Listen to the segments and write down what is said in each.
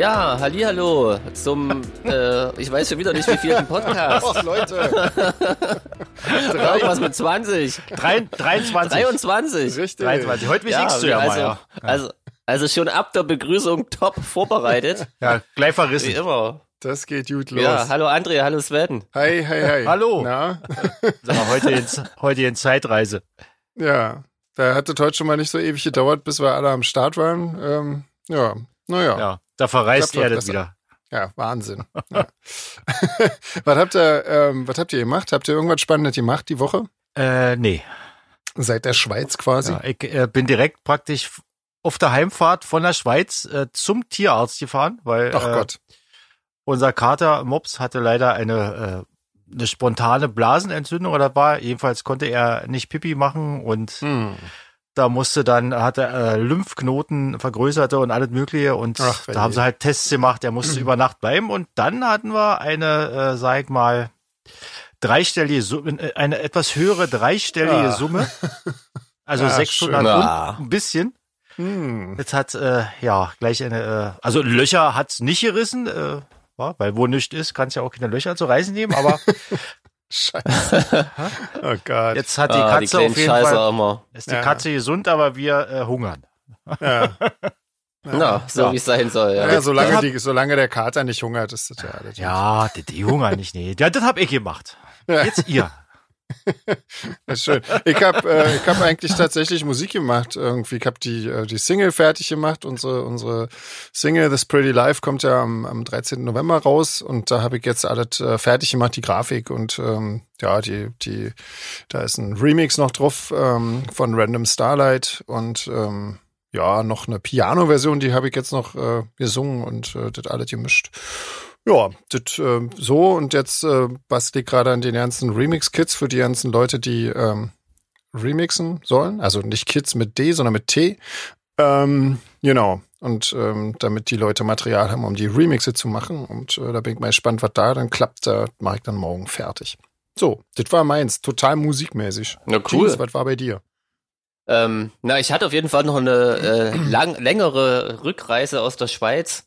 Ja, hallo zum, äh, ich weiß schon wieder nicht, wie viel Podcast. Oh, Leute. Irgendwas mit 20. Drei, 23. 23. Richtig. 23. Heute Ja, besiegst du ja also, mal. Ja. also, also schon ab der Begrüßung top vorbereitet. ja, gleich Wie verrissen. immer. Das geht gut los. Ja, hallo André, hallo Sven. Hi, hi, hi. Hallo. Na? Sag mal, heute, in, heute in Zeitreise. Ja. Da hat es heute schon mal nicht so ewig gedauert, bis wir alle am Start waren. Ähm, ja, naja. Ja. Ja, da verreist er besser. wieder. Wahnsinn. Ja. was, habt ihr, ähm, was habt ihr gemacht? Habt ihr irgendwas Spannendes gemacht die Woche? Äh, nee. Seit der Schweiz quasi? Ja, ich äh, bin direkt praktisch auf der Heimfahrt von der Schweiz äh, zum Tierarzt gefahren, weil Ach äh, Gott. unser Kater Mops hatte leider eine, äh, eine spontane Blasenentzündung oder war. Jedenfalls konnte er nicht Pipi machen und Hm. Da musste dann, hat er äh, Lymphknoten vergrößerte und alles mögliche und Ach, da haben sie halt Tests gemacht, er musste über Nacht bleiben und dann hatten wir eine, äh, sag ich mal, dreistellige Summe, äh, eine etwas höhere dreistellige Ah. Summe. Also Ah, 600 schön. und ein bisschen. Hm. Jetzt hat, äh, ja, gleich eine, äh, also Löcher hat's nicht gerissen, äh, ja, weil wo nichts ist, kann es ja auch keine Löcher zu reißen nehmen, aber Scheiße. oh Gott. jetzt hat die Ah, die Katze kleinen auf jeden Scheiße Fall, immer. ist die Ja. Katze gesund, aber wir äh, hungern. Ja. Na, so Ja. wie es sein soll. Ja. Ja, solange, hab- die, solange der Kater nicht hungert, ist das ja alles. Ja, die, die hungern nicht, nee. Ja, das hab ich gemacht. Ja. Jetzt ihr. Das ist schön. Ich habe äh, hab eigentlich tatsächlich Musik gemacht. Irgendwie, ich habe die, äh, die Single fertig gemacht. Unsere, unsere Single This Pretty Life kommt ja am, am 13. November raus und da habe ich jetzt alles äh, fertig gemacht, die Grafik und ähm, ja, die, die, da ist ein Remix noch drauf ähm, von Random Starlight und ähm, ja, noch eine Piano-Version, die habe ich jetzt noch äh, gesungen und äh, das alles gemischt. Ja, das äh, so und jetzt äh, bastel ich gerade an den ganzen Remix-Kits für die ganzen Leute, die ähm, remixen sollen. Also nicht Kids mit D, sondern mit T. Ähm, genau. Und ähm, damit die Leute Material haben, um die Remixe zu machen. Und äh, da bin ich mal gespannt, was da dann klappt. Da mache ich dann morgen fertig. So, das war meins. Total musikmäßig. Na cool. Jeans, was war bei dir? Ähm, na, ich hatte auf jeden Fall noch eine äh, lang, längere Rückreise aus der Schweiz,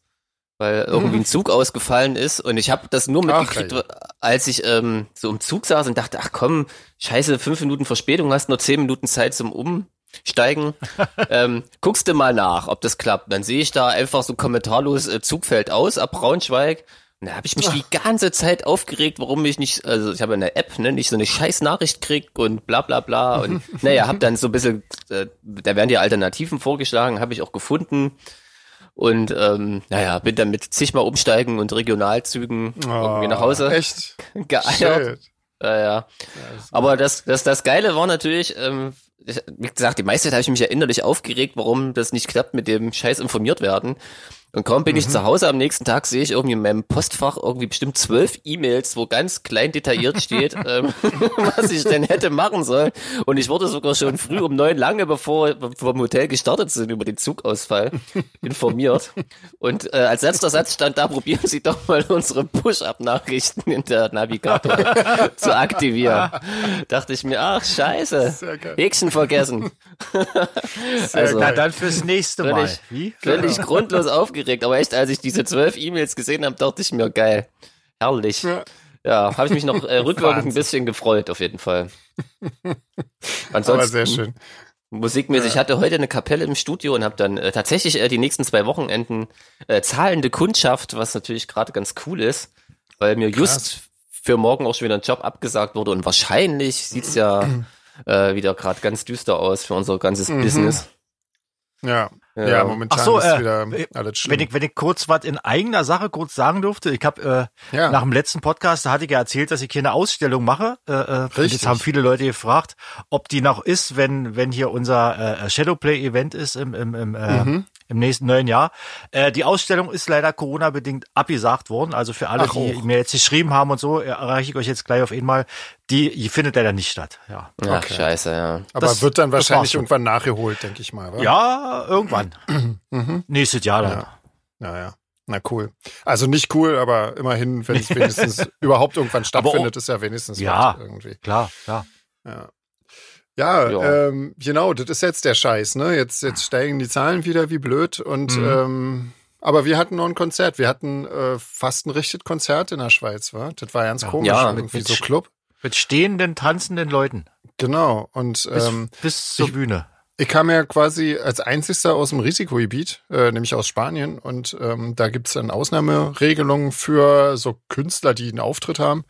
weil irgendwie ein Zug ausgefallen ist und ich habe das nur Ach, mitgekriegt, als ich ähm, so im Zug saß und dachte, ach komm, scheiße, fünf Minuten Verspätung, hast nur zehn Minuten Zeit zum Umsteigen. ähm, guckst du mal nach, ob das klappt. Dann sehe ich da einfach so kommentarlos, äh, Zug fällt aus ab Braunschweig. Und da habe ich mich die ganze Zeit aufgeregt, warum ich nicht, also ich habe eine App, ne, nicht so eine scheiß Nachricht krieg und bla bla bla. Und naja, hab dann so ein bisschen, äh, da werden die Alternativen vorgeschlagen, habe ich auch gefunden. Und ähm, naja, bin dann mit zigmal umsteigen und Regionalzügen irgendwie nach Hause Oh, Echt? geeiert. Ja, ja. Aber das, das, das Geile war natürlich, ähm, ich, wie gesagt, die meiste Zeit habe ich mich ja innerlich aufgeregt, warum das nicht klappt mit dem Scheiß informiert werden. Und kaum bin ich zu Hause am nächsten Tag, sehe ich irgendwie in meinem Postfach irgendwie bestimmt zwölf E-Mails, wo ganz klein detailliert steht, ähm, was ich denn hätte machen sollen. Und ich wurde sogar schon früh um neun, lange bevor wir vom Hotel gestartet sind, über den Zugausfall informiert. Und äh, als letzter Satz stand da, probieren Sie doch mal unsere Push-Up-Nachrichten in der Navigator zu aktivieren. Dachte ich mir, ach scheiße. Häkchen vergessen. also, Na dann fürs nächste Mal. Völlig- Wie? völlig grundlos aufgeregt. Aber echt, als ich diese zwölf E-Mails gesehen habe, dachte ich mir, geil, herrlich. Ja. Ja, habe ich mich noch äh, rückwirkend ein bisschen gefreut, auf jeden Fall. Aber Ansonsten, sehr schön. musikmäßig, ich hatte heute eine Kapelle im Studio und habe dann äh, tatsächlich äh, die nächsten zwei Wochenenden äh, zahlende Kundschaft, was natürlich gerade ganz cool ist, weil mir just für morgen auch schon wieder ein Job abgesagt wurde und wahrscheinlich sieht's ja äh, wieder gerade ganz düster aus für unser ganzes Mhm. Business. Ja. Ja, Ja. momentan Ach so, ist äh, wieder äh, alles schlimm. Wenn ich, wenn ich kurz was in eigener Sache kurz sagen durfte, ich habe äh, Ja. nach dem letzten Podcast, da hatte ich ja erzählt, dass ich hier eine Ausstellung mache. Äh, äh, Richtig. jetzt haben viele Leute gefragt, ob die noch ist, wenn wenn hier unser äh, Shadowplay-Event ist im im, im, äh, Mhm. Im nächsten neuen Jahr. Äh, die Ausstellung ist leider Corona-bedingt abgesagt worden. Also für alle, Ach, die auch. mir jetzt geschrieben haben und so, äh, erreiche ich euch jetzt gleich auf einmal. Die, die findet leider nicht statt. Ja, Ach, Okay. scheiße, ja. Aber das- wird dann wahrscheinlich irgendwann nachgeholt, denke ich mal. Wa? ja irgendwann. Mhm. Nächstes Jahr dann. Ja. Naja. Na cool. Also nicht cool, aber immerhin, wenn es wenigstens überhaupt irgendwann stattfindet, ist ja wenigstens Ja. irgendwie. Klar, klar. Ja. Ja, Ja. Ähm, genau, das ist jetzt der Scheiß, ne? Jetzt, jetzt steigen die Zahlen wieder wie blöd und Mhm. ähm, aber wir hatten noch ein Konzert. Wir hatten äh, fast ein richtiges Konzert in der Schweiz, war? Das war ganz komisch, Ja, irgendwie mit so Club. Mit stehenden, tanzenden Leuten. Genau. Und Bis, ähm, bis zur ich- Bühne. ich kam ja quasi als einzigster aus dem Risikogebiet, äh, nämlich aus Spanien. Und ähm, da gibt's dann Ausnahmeregelungen für so Künstler, die einen Auftritt haben.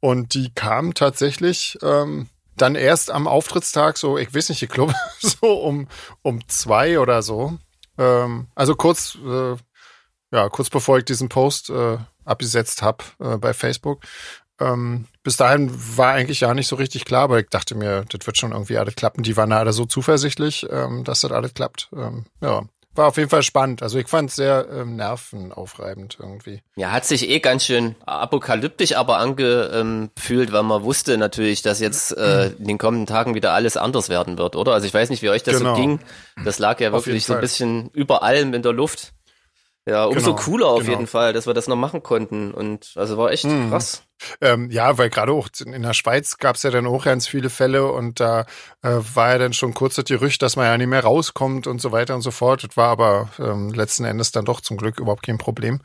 Und die kamen tatsächlich ähm, dann erst am Auftrittstag, so, ich weiß nicht, ich glaube, so um, um zwei oder so. Ähm, also kurz, äh, ja, kurz bevor ich diesen Post äh, abgesetzt habe äh, bei Facebook. Ähm, bis dahin war eigentlich ja nicht so richtig klar, aber ich dachte mir, das wird schon irgendwie alles klappen. Die waren alle so zuversichtlich, ähm, dass das alles klappt. Ähm, ja, war auf jeden Fall spannend. Also ich fand es sehr ähm, nervenaufreibend irgendwie. Ja, hat sich eh ganz schön apokalyptisch aber angefühlt, weil man wusste natürlich, dass jetzt äh, in den kommenden Tagen wieder alles anders werden wird, oder? Also ich weiß nicht, wie euch das Genau. so ging. Das lag ja wirklich so ein bisschen über allem in der Luft. Ja, umso Genau, cooler auf genau. jeden Fall, dass wir das noch machen konnten. Und also war echt Mhm. krass. Ähm, ja, weil gerade auch in der Schweiz gab es ja dann auch ganz viele Fälle und da äh, war ja dann schon kurz das Gerücht, dass man ja nicht mehr rauskommt und so weiter und so fort. Das war aber ähm, letzten Endes dann doch zum Glück überhaupt kein Problem.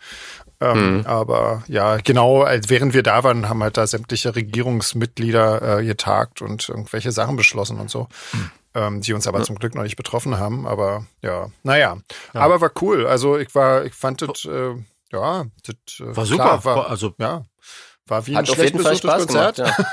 Ähm, Mhm. Aber ja, genau, als während wir da waren, haben halt da sämtliche Regierungsmitglieder äh, getagt und irgendwelche Sachen beschlossen und so. Ähm, die uns aber zum Glück noch nicht betroffen haben. Aber ja, naja. Aber war cool. Also ich war, ich fand das, äh, ja, das äh, War super. Klar, war, also- ja. War wie ein schlecht besuchtes Konzert, gemacht.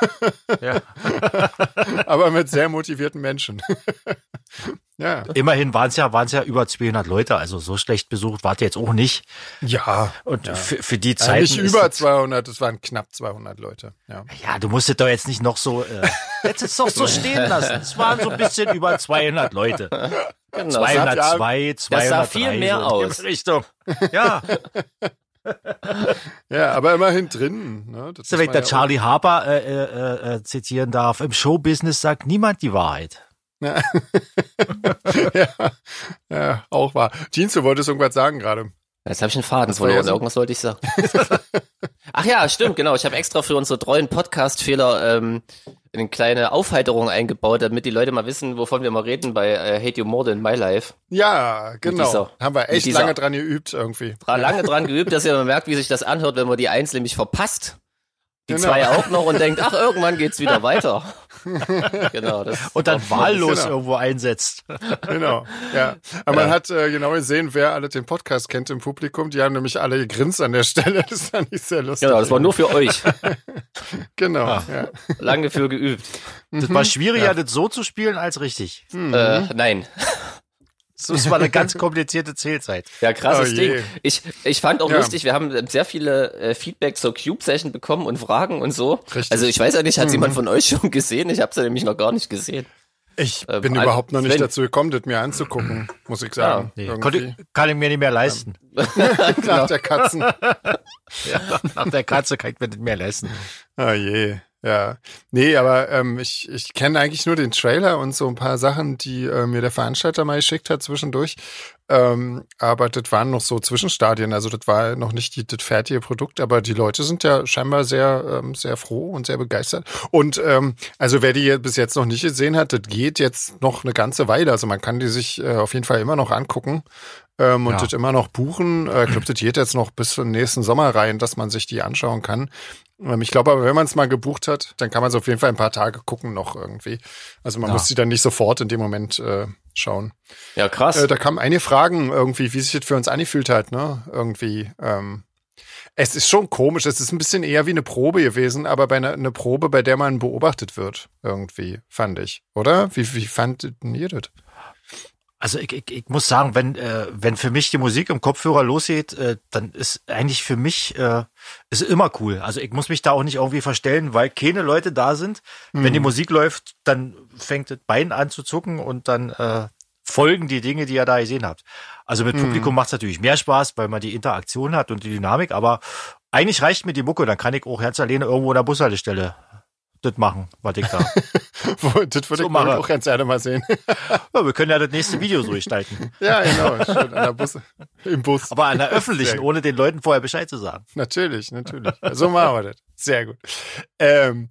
Ja. Ja. aber mit sehr motivierten Menschen. ja. Immerhin waren es ja, waren's ja über 200 Leute, also so schlecht besucht wart ihr jetzt auch nicht. Ja. Und für, für die Ja, Zeit. nicht über 200, es waren knapp 200 Leute. Ja. Ja, du musst es doch jetzt nicht noch so, äh, jetzt es doch so stehen lassen. Es waren so ein bisschen über 200 Leute. Genau. 202, 203. das sah viel mehr so aus. Richtung. Ja, ja, aber immerhin drin. Ne? Das wenn der ja Charlie Harper äh, äh, äh, zitieren darf, im Showbusiness sagt niemand die Wahrheit. Auch- ja, ja, auch wahr. Jeans, du wolltest irgendwas sagen gerade. Jetzt habe ich einen Faden ja verloren. so- Irgendwas wollte ich sagen. Ach ja, stimmt, genau. Ich habe extra für unsere treuen Podcast-Fehler ähm, eine kleine Aufheiterung eingebaut, damit die Leute mal wissen, wovon wir mal reden bei äh, Hate You More Than My Life. Ja, genau. dieser- Haben wir echt lange dran geübt irgendwie. Lange dran geübt, dass ihr merkt, wie sich das anhört, wenn man die Eins nämlich verpasst. Die Genau. zwei auch noch und denkt, ach, irgendwann geht's wieder weiter. genau. Das Und dann wahllos Genau. irgendwo einsetzt. Genau, ja. Aber man hat äh, genau gesehen, wer alle den Podcast kennt im Publikum. Die haben nämlich alle gegrinst an der Stelle. Das fand ich sehr lustig. Genau, das war nur für euch. Genau, Ah. ja. Lange für geübt. Das war schwieriger, das so zu spielen als richtig. Äh, nein. Das war eine ganz komplizierte Zählzeit. Ja, krasses Oh. Ding. Ich, ich fand auch Ja. lustig, wir haben sehr viele äh, Feedback zur Cube-Session bekommen und Fragen und so. Richtig. Also ich weiß ja nicht, hat jemand von euch schon gesehen? Ich habe sie nämlich noch gar nicht gesehen. Ich Ähm, bin überhaupt noch nicht Sven- dazu gekommen, das mir anzugucken, muss ich sagen. Nee, Irgendwie. konnte, kann ich mir nicht mehr leisten. Nach der Katzen. Nach der Katze kann ich mir nicht mehr leisten. Oh je. Ja. Nee, aber ähm, ich, ich kenne eigentlich nur den Trailer und so ein paar Sachen, die äh, mir der Veranstalter mal geschickt hat zwischendurch. Ähm, aber das waren noch so Zwischenstadien, also das war noch nicht die, das fertige Produkt, aber die Leute sind ja scheinbar sehr, ähm, sehr froh und sehr begeistert. Und ähm, also wer die bis jetzt noch nicht gesehen hat, das geht jetzt noch eine ganze Weile. Also man kann die sich äh, auf jeden Fall immer noch angucken ähm, und Ja. das immer noch buchen. Äh, ich glaube, das geht jetzt noch bis zum nächsten Sommer rein, dass man sich die anschauen kann. Ähm, ich glaube aber, wenn man es mal gebucht hat, dann kann man es auf jeden Fall ein paar Tage gucken noch irgendwie. Also man Ja. muss sie dann nicht sofort in dem Moment äh, schauen. Ja, krass. Äh, da kamen einige Fragen irgendwie, wie sich das für uns angefühlt hat, ne? Irgendwie. Ähm, es ist schon komisch, es ist ein bisschen eher wie eine Probe gewesen, aber bei einer eine Probe, bei der man beobachtet wird, irgendwie, fand ich. Oder? Wie, wie fandet ihr das? Also ich, ich, ich muss sagen, wenn äh, wenn für mich die Musik im Kopfhörer losgeht, äh, dann ist eigentlich für mich äh, ist immer cool. Also ich muss mich da auch nicht irgendwie verstellen, weil keine Leute da sind. Wenn die Musik läuft, dann fängt das Bein an zu zucken und dann äh, folgen die Dinge, die ihr da gesehen habt. Also mit Publikum macht es natürlich mehr Spaß, weil man die Interaktion hat und die Dynamik. Aber eigentlich reicht mir die Mucke, dann kann ich auch ganz alleine irgendwo in der Bushaltestelle das machen, was ich da. Das würde So ich mache. auch ganz gerne mal sehen. ja, wir können ja das nächste Video so gestalten. ja, genau. Schön an der Bus, Im Bus. Aber an der öffentlichen, ohne den Leuten vorher Bescheid zu sagen. Natürlich, natürlich. So machen wir das. Sehr gut. Ähm,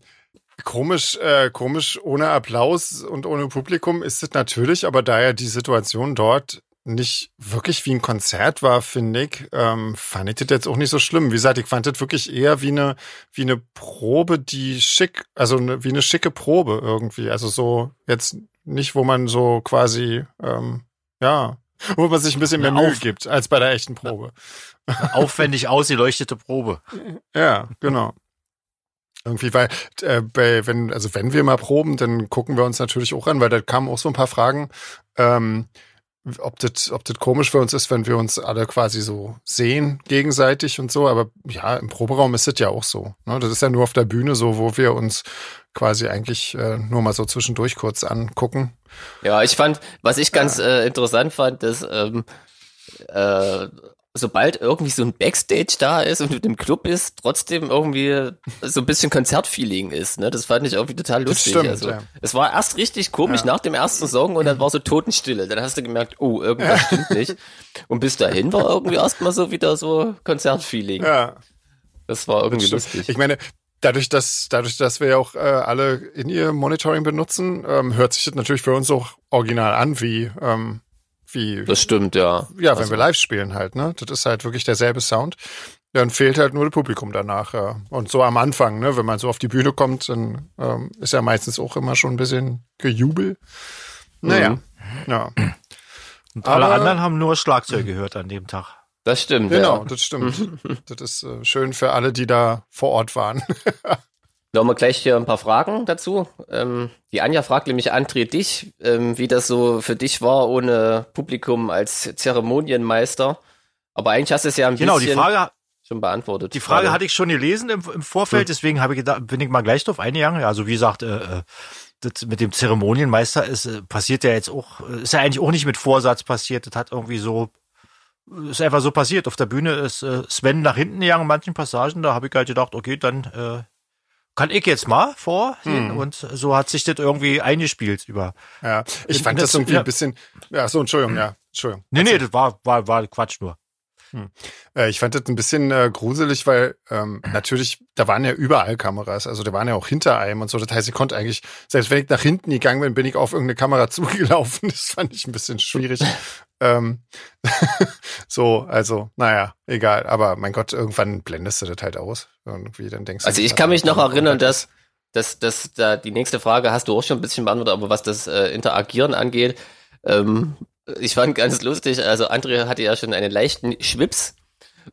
komisch, äh, komisch, ohne Applaus und ohne Publikum ist es natürlich, aber da ja die Situation dort nicht wirklich wie ein Konzert war, finde ich, ähm, fand ich das jetzt auch nicht so schlimm. Wie gesagt, ich fand das wirklich eher wie eine, wie eine Probe, die schick, also eine, wie eine schicke Probe irgendwie. Also so jetzt nicht, wo man so quasi, ähm, ja, wo man sich ein bisschen mehr Mühe gibt als bei der echten Probe. Aufwendig ausgeleuchtete Probe. Ja, genau. Irgendwie, weil, äh, bei, wenn, also wenn wir mal proben, dann gucken wir uns natürlich auch an, weil da kamen auch so ein paar Fragen, ähm, ob das, ob das komisch für uns ist, wenn wir uns alle quasi so sehen gegenseitig und so. Aber ja, im Proberaum ist das ja auch so. Ne? Das ist ja nur auf der Bühne so, wo wir uns quasi eigentlich äh, nur mal so zwischendurch kurz angucken. Ja, ich fand, was ich ganz äh, interessant fand, dass ähm, äh, sobald irgendwie so ein Backstage da ist und du im Club ist, trotzdem irgendwie so ein bisschen Konzertfeeling ist. Ne? Das fand ich irgendwie total lustig. Stimmt, also, ja. Es war erst richtig komisch Ja. nach dem ersten Song und dann war so Totenstille. Dann hast du gemerkt, oh, irgendwas stimmt nicht. Und bis dahin war irgendwie erstmal so wieder so Konzertfeeling. Ja, Das war irgendwie stimmt. lustig. Ich meine, dadurch, dass, dadurch, dass wir ja auch äh, alle in ihr Monitoring benutzen, ähm, hört sich das natürlich für uns auch original an, wie, ähm, wie, Das stimmt, ja. ja, wenn Also- wir live spielen halt, ne? Das ist halt wirklich derselbe Sound. Dann fehlt halt nur das Publikum danach. Ja. Und so am Anfang, ne, wenn man so auf die Bühne kommt, dann ähm, ist ja meistens auch immer schon ein bisschen Gejubel. Naja, Mhm. ja, Und alle Aber- anderen haben nur Schlagzeug gehört an dem Tag. Das stimmt, genau, ja. das stimmt. das ist äh, schön für alle, die da vor Ort waren. Da haben wir gleich hier ein paar Fragen dazu. Ähm, die Anja fragt nämlich André dich, ähm, wie das so für dich war ohne Publikum als Zeremonienmeister. Aber eigentlich hast du es ja ein Genau, die bisschen Frage, schon beantwortet. die Frage gerade. hatte ich schon gelesen im, im Vorfeld, deswegen habe ich gedacht, bin ich mal gleich drauf eingegangen. Also wie gesagt, äh, äh, das mit dem Zeremonienmeister ist äh, passiert ja jetzt auch, äh, ist ja eigentlich auch nicht mit Vorsatz passiert. Das hat irgendwie so, ist einfach so passiert. Auf der Bühne ist äh, Sven nach hinten gegangen in manchen Passagen. Da habe ich halt gedacht, okay, dann äh, kann ich jetzt mal vorgehen. Und so hat sich das irgendwie eingespielt über. ja, ich fand das der- irgendwie ja. ein bisschen, ja, so, Entschuldigung, ja, Entschuldigung. Nee, nee, das war, war, war Quatsch nur. Äh, ich fand das ein bisschen äh, gruselig, weil ähm, natürlich, da waren ja überall Kameras, also da waren ja auch hinter einem und so. Das heißt, ich konnte eigentlich, selbst wenn ich nach hinten gegangen bin, bin ich auf irgendeine Kamera zugelaufen. Das fand ich ein bisschen schwierig. ähm, so, also, naja, egal. Aber mein Gott, irgendwann blendest du das halt aus. Irgendwie, dann denkst du. Also ich kann mich noch erinnern, dass, dass, dass da die nächste Frage hast du auch schon ein bisschen beantwortet, aber was das äh, Interagieren angeht, ähm, ich fand ganz lustig, also André hatte ja schon einen leichten Schwips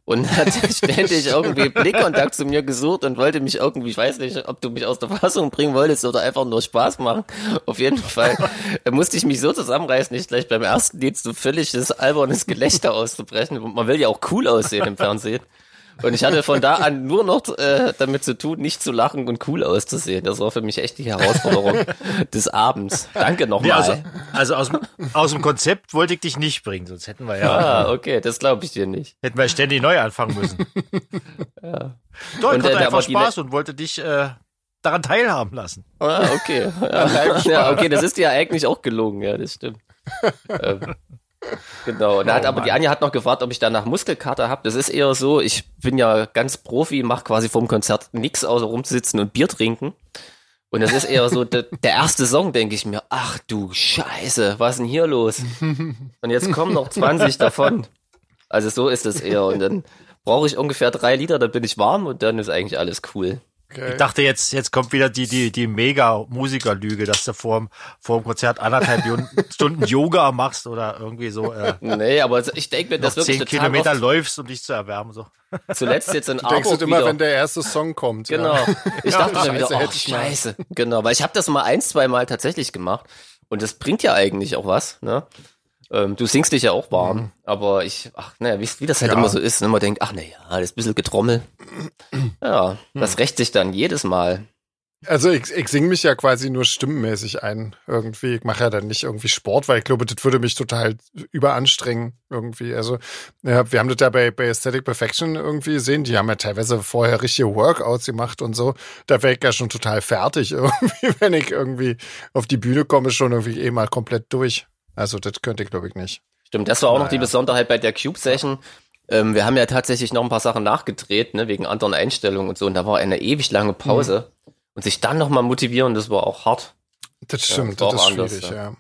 und hat ständig irgendwie Blickkontakt zu mir gesucht und wollte mich irgendwie, ich weiß nicht, ob du mich aus der Fassung bringen wolltest oder einfach nur Spaß machen. Auf jeden Fall musste ich mich so zusammenreißen, nicht gleich beim ersten Lied so völlig das albernes Gelächter auszubrechen. Man will ja auch cool aussehen im Fernsehen. Und ich hatte von da an nur noch äh, damit zu tun, nicht zu lachen und cool auszusehen. Das war für mich echt die Herausforderung des Abends. Danke nochmal. Nee, also, also aus, dem- aus dem Konzept wollte ich dich nicht bringen, sonst hätten wir ja, ah, okay, das glaube ich dir nicht. hätten wir ständig neu anfangen müssen. Ja. Doch, ich Und, hatte äh, einfach Spaß und wollte dich äh, daran teilhaben lassen. Ah, okay. Ja. ja, okay, das ist dir eigentlich auch gelungen, ja, das stimmt. ähm, genau. Da hat, Oh aber die Mann. Anja hat noch gefragt, ob ich danach Muskelkater habe. Das ist eher so, ich bin ja ganz Profi, mache quasi vom Konzert nix außer rumsitzen und Bier trinken. Und das ist eher so de, der erste Song, denke ich mir, ach du Scheiße, was ist denn hier los? Und jetzt kommen noch 20 davon. Also so ist es eher. Und dann brauche ich ungefähr drei Liter, dann bin ich warm und dann ist eigentlich alles cool. Okay. Ich dachte jetzt, jetzt kommt wieder die, die, die Mega-Musikerlüge, dass du vorm, vorm Konzert anderthalb Stunden Yoga machst oder irgendwie so äh, Nee, aber ich denke mir, das wirklich zehn Kilometer läufst, um dich zu erwärmen. So. zuletzt jetzt in Du denkst Arburg immer, wieder. wenn der erste Song kommt. Genau. Ja. Ich Ja, dachte mir wieder, oh, scheiße. Genau, weil ich habe das mal ein, zwei Mal tatsächlich gemacht und das bringt ja eigentlich auch was, ne? Ähm, du singst dich ja auch warm, aber ich, ach, naja, wie, wie das halt Ja. immer so ist, ne? man denkt, ach naja, das ist ein bisschen Getrommel. Ja, das rächt sich dann jedes Mal. Also ich, ich singe mich ja quasi nur stimmenmäßig ein irgendwie. Ich mache ja dann nicht irgendwie Sport, weil ich glaube, das würde mich total überanstrengen irgendwie. Also ja, wir haben das ja bei, bei Aesthetic Perfection irgendwie gesehen. Die haben ja teilweise vorher richtige Workouts gemacht und so. Da wäre ich ja schon total fertig irgendwie, wenn ich irgendwie auf die Bühne komme, schon irgendwie eh mal komplett durch. Also das könnte ich glaube ich nicht. Stimmt, das war auch noch die Naja. Besonderheit bei der Cube-Session. Ähm, wir haben ja tatsächlich noch ein paar Sachen nachgedreht, ne, wegen anderen Einstellungen und so. Und da war eine ewig lange Pause. Und sich dann nochmal motivieren, das war auch hart. Das Ja, stimmt, das war das ist anders, schwierig, ja. ja.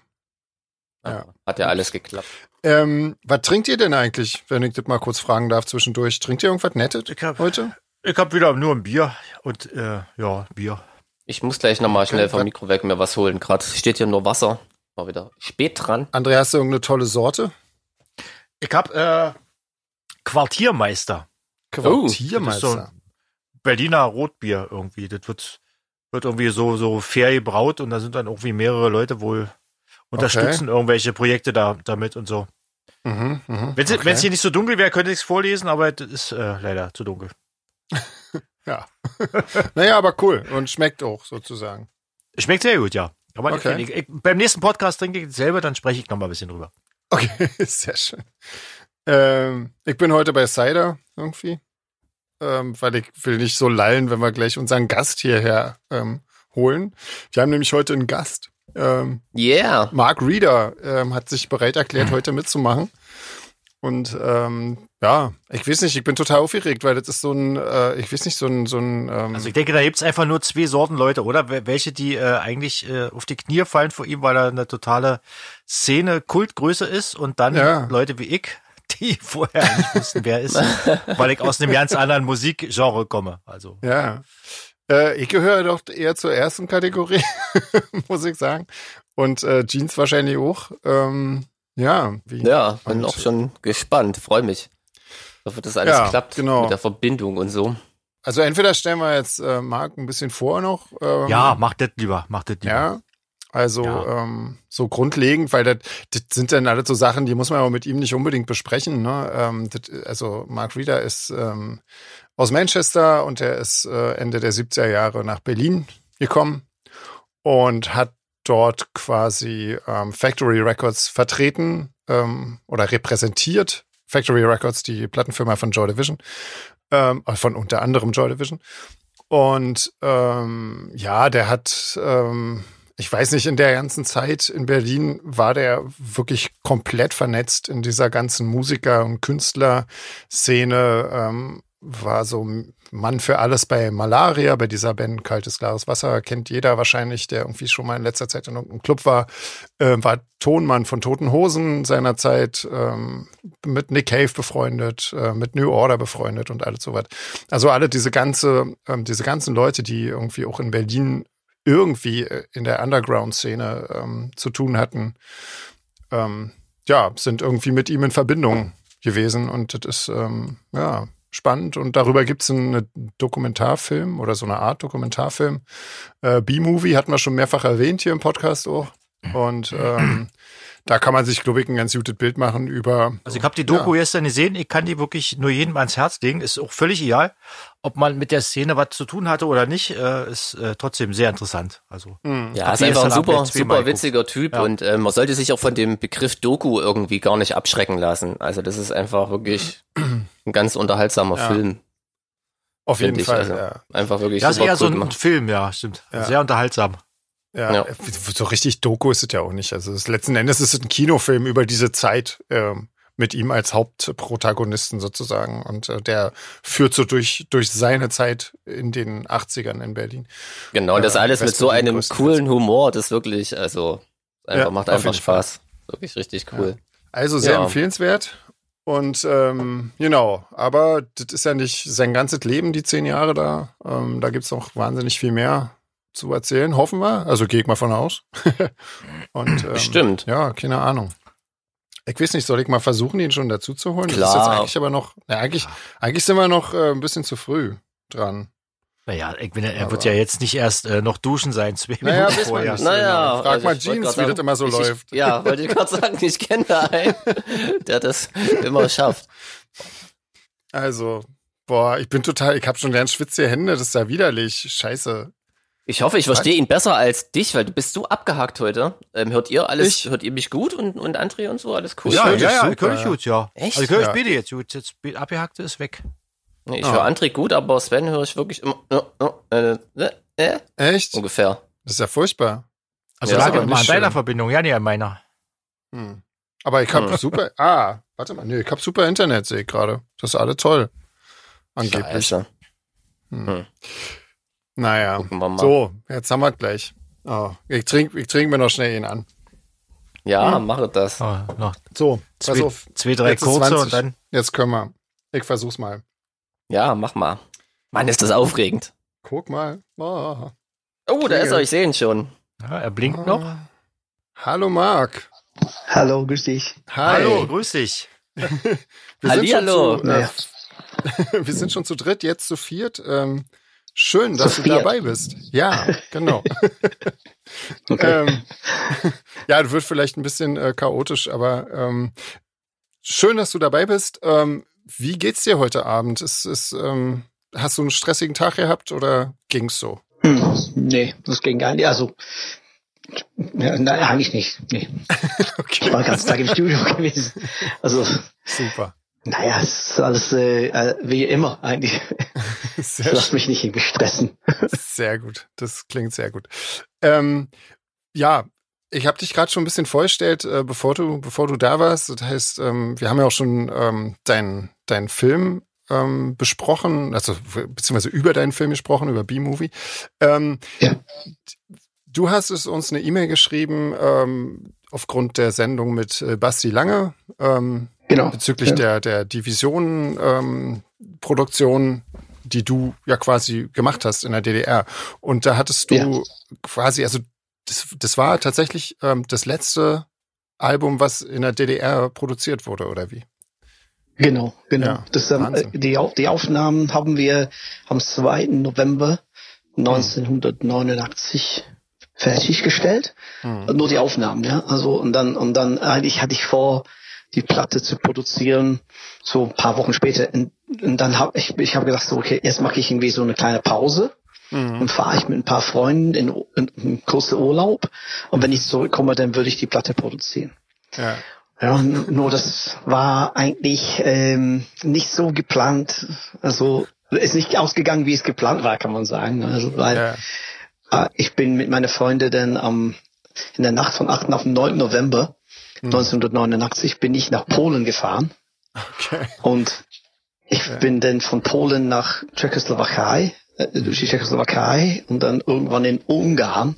Ja. Hat ja alles geklappt. Ähm, was trinkt ihr denn eigentlich, wenn ich das mal kurz fragen darf zwischendurch? Trinkt ihr irgendwas Nettes Ich hab- heute? Ich habe wieder nur ein Bier und äh, ja, Bier. Ich muss gleich nochmal schnell vom Mikro weg mir was holen. Gerade steht hier nur Wasser. War wieder spät dran. André, hast du irgendeine tolle Sorte? Ich habe äh, Quartiermeister. Quartiermeister. Berliner Rotbier irgendwie. Das wird, wird irgendwie so, so fair gebraut und da sind dann irgendwie mehrere Leute wohl unterstützen irgendwelche Projekte da damit und so. Mhm, mhm, Wenn es okay. hier nicht so dunkel wäre, könnte ich es vorlesen, aber das ist äh, leider zu dunkel. Ja. naja, aber cool. Und schmeckt auch sozusagen. Schmeckt sehr gut, ja. Aber Okay. ich, ich, beim nächsten Podcast trinke ich selber, dann spreche ich noch mal ein bisschen drüber. Okay, sehr schön. Ähm, ich bin heute bei Cider irgendwie, ähm, weil ich will nicht so lallen, wenn wir gleich unseren Gast hierher ähm, holen. Wir haben nämlich heute einen Gast. Ähm, Yeah. Mark Reeder ähm, hat sich bereit erklärt, heute mitzumachen. Und ähm, ja, ich weiß nicht, ich bin total aufgeregt, weil das ist so ein, äh, ich weiß nicht, so ein, so ein ähm, Also ich denke, da gibt's einfach nur zwei Sorten Leute, oder? Wel- Welche, die äh, eigentlich äh, auf die Knie fallen vor ihm, weil er eine totale Szene Kultgröße ist und dann Ja. Leute wie ich, die vorher nicht wussten, wer er ist, weil ich aus einem ganz anderen Musikgenre komme. Also Ja. Äh, ich gehöre doch eher zur ersten Kategorie, muss ich sagen. Und äh, Jeans wahrscheinlich auch. Ähm, ja, wie? Ja, bin Und- auch schon gespannt. Freue mich. Ich hoffe, dass alles Ja, klappt genau. mit der Verbindung und so. Also entweder stellen wir jetzt äh, Marc ein bisschen vor noch. Ähm, ja, macht das lieber, macht das lieber. Ja. Also Ja. Ähm, so grundlegend, weil das, das sind dann alles so Sachen, die muss man aber mit ihm nicht unbedingt besprechen. Ne? Ähm, das, also Mark Reeder ist ähm, aus Manchester und er ist äh, Ende der 70er Jahre nach Berlin gekommen und hat dort quasi ähm, Factory Records vertreten ähm, oder repräsentiert. Factory Records, die Plattenfirma von Joy Division, ähm, äh, von unter anderem Joy Division. Und ähm, ja, der hat, ähm, ich weiß nicht, in der ganzen Zeit in Berlin war der wirklich komplett vernetzt in dieser ganzen Musiker- und Künstlerszene. Ähm, war so Mann für alles bei Malaria, bei dieser Band Kaltes, klares Wasser, kennt jeder wahrscheinlich, der irgendwie schon mal in letzter Zeit in irgendeinem Club war, äh, war Tonmann von Toten Hosen seinerzeit, ähm, mit Nick Cave befreundet, äh, mit New Order befreundet und alles sowas. Also alle diese ganze, ähm, diese ganzen Leute, die irgendwie auch in Berlin irgendwie äh, in der Underground-Szene ähm, zu tun hatten, ähm, ja, sind irgendwie mit ihm in Verbindung gewesen und das ist, ähm, ja, spannend. Und darüber gibt es einen Dokumentarfilm oder so eine Art Dokumentarfilm. Äh, B-Movie hatten wir schon mehrfach erwähnt hier im Podcast auch. Und ähm, da kann man sich, glaube ich, ein ganz gutes Bild machen über. Also ich habe die Doku gestern gesehen, ich kann die wirklich nur jedem ans Herz legen. Ist auch völlig egal, ob man mit der Szene was zu tun hatte oder nicht, äh, ist äh, trotzdem sehr interessant. Also Ja, Hab ist einfach ein super, super witziger Typ Ja. und äh, man sollte sich auch von dem Begriff Doku irgendwie gar nicht abschrecken lassen. Also das ist einfach wirklich ein ganz unterhaltsamer Ja. Film, Auf jeden ich. Fall, Also ja. einfach wirklich das ist eher so cool ein gemacht. Film, ja, stimmt. Ja. Sehr unterhaltsam. Ja, Ja. so richtig Doku ist es ja auch nicht. Also es, letzten Endes ist es ein Kinofilm über diese Zeit ähm, mit ihm als Hauptprotagonisten sozusagen. Und äh, der führt so durch, durch seine Zeit in den 80ern in Berlin. Genau, und das Ja, alles mit so einem coolen Humor, das wirklich, also einfach Ja, macht einfach. Spaß. Wirklich richtig cool. Also sehr Ja. empfehlenswert. Und ähm, genau, aber das ist ja nicht sein ganzes Leben, die zehn Jahre da. Ähm, da gibt's noch wahnsinnig viel mehr zu erzählen, hoffen wir. Also gehe ich mal von aus. Und, ähm, Bestimmt. Ja, keine Ahnung. Ich weiß nicht, soll ich mal versuchen, ihn schon dazu zu holen? Das ist Klar. jetzt eigentlich aber noch, ja, eigentlich, eigentlich sind wir noch äh, ein bisschen zu früh dran. Naja, ich bin, er Aber- wird ja jetzt nicht erst äh, noch duschen sein, zwei Naja, Minuten weiß man vorher. nicht. Naja, Frag also mal Jeans, grad wie das sagen, immer so ich, läuft. Ja, wollte ich gerade sagen, ich kenne da einen, der das immer schafft. Also, boah, ich bin total, ich habe schon ganz schwitzige Hände, das ist ja widerlich. Scheiße. Ich hoffe, ich verstehe ihn besser als dich, weil du bist so abgehakt heute. Ähm, hört ihr alles, Ich? hört ihr mich gut und, und André und so, alles cool? Ja, ja, ja, ich höre dich ja. gut, ja. Echt? Also ich höre Ja. ich beide jetzt gut. Jetzt abgehackte ist weg. Nee, ich Ah. höre André gut, aber Sven höre ich wirklich immer äh, äh, äh, Echt? ungefähr. Das ist ja furchtbar. Also Ja, lag immer an nicht deiner. Verbindung, ja, nee, an meiner. Hm. Aber ich habe Hm. super. Ah, warte mal, nee, ich habe super Internet, sehe ich gerade. Das ist alle toll. Angeblich. Scheiße. Hm. Hm. Naja. Gucken wir mal. So, jetzt haben wir gleich. Oh, ich trinke ich trink mir noch schnell ihn an. Ja, hm. mache das. Oh, noch so, pass zwei, auf. Zwei, drei kurze und dann. Jetzt können wir. Ich versuch's mal. Ja, mach mal. Mann, ist das aufregend. Guck mal. Oh, oh da ist er, ich sehe ihn schon. Ja, er blinkt ah. noch. Hallo Marc. Hallo, grüß dich. Hi. Hallo, grüß dich. wir, sind. Zu, äh, wir sind schon zu dritt, jetzt zu viert. Ähm, schön, dass zu du viert. dabei bist. Ja, genau. ähm, ja, das wird vielleicht ein bisschen äh, chaotisch, aber ähm, schön, dass du dabei bist. Ähm, wie geht's dir heute Abend? Ist, ist, ähm, hast du einen stressigen Tag gehabt oder ging's so? Hm, nee, das ging gar nicht. Also ja, nein, eigentlich nicht. Nee. okay. Ich war den ganzen Tag im Studio gewesen. Also super. Naja, es ist alles äh, äh wie immer eigentlich. Sehr Lass mich nicht irgendwie stressen. Sehr gut. Das klingt sehr gut. Ähm, ja, ich habe dich gerade schon ein bisschen vorgestellt, äh, bevor du bevor du da warst. Das heißt, ähm, wir haben ja auch schon ähm, deinen dein Film ähm, besprochen, also beziehungsweise über deinen Film gesprochen, über B-Movie. Ähm, ja. Du hast es uns eine E-Mail geschrieben ähm, aufgrund der Sendung mit äh, Basti Lange ähm, genau. bezüglich ja. der der Division ähm, Produktion, die du ja quasi gemacht hast in der DDR. Und da hattest du ja. quasi, also das, das war tatsächlich ähm, das letzte Album, was in der DDR produziert wurde, oder wie? Genau, genau. Ja, das, ähm, die, die Aufnahmen haben wir am 2. November 1989 fertiggestellt. Mhm. Nur die Aufnahmen, ja. Also und dann und dann eigentlich hatte ich vor, die Platte zu produzieren, so ein paar Wochen später. Und, und dann habe ich, ich habe gedacht, so, okay, jetzt mache ich irgendwie so eine kleine Pause. Mhm. Und fahre ich mit ein paar Freunden in, in, in großen Urlaub. Und wenn ich zurückkomme, dann würde ich die Platte produzieren. Ja. Ja, nur das war eigentlich ähm, nicht so geplant. Also ist nicht ausgegangen, wie es geplant war, kann man sagen. Also weil ja. Ah, ich bin mit meiner Freundin dann am, in der Nacht von 8. auf 9. November hm. 1989 bin ich nach Polen gefahren. Okay. Und ich ja. bin dann von Polen nach Tschechoslowakei, äh, die Tschechoslowakei und dann irgendwann in Ungarn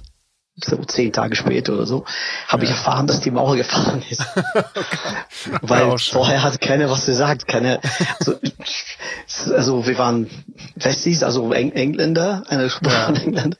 so zehn Tage später oder so, habe ja. ich erfahren, dass die Mauer gefallen ist. okay. Weil ja, vorher hat keiner was gesagt. Keine, also, also wir waren Westies, also Eng Engländer, eine Sprache ja. Engländer.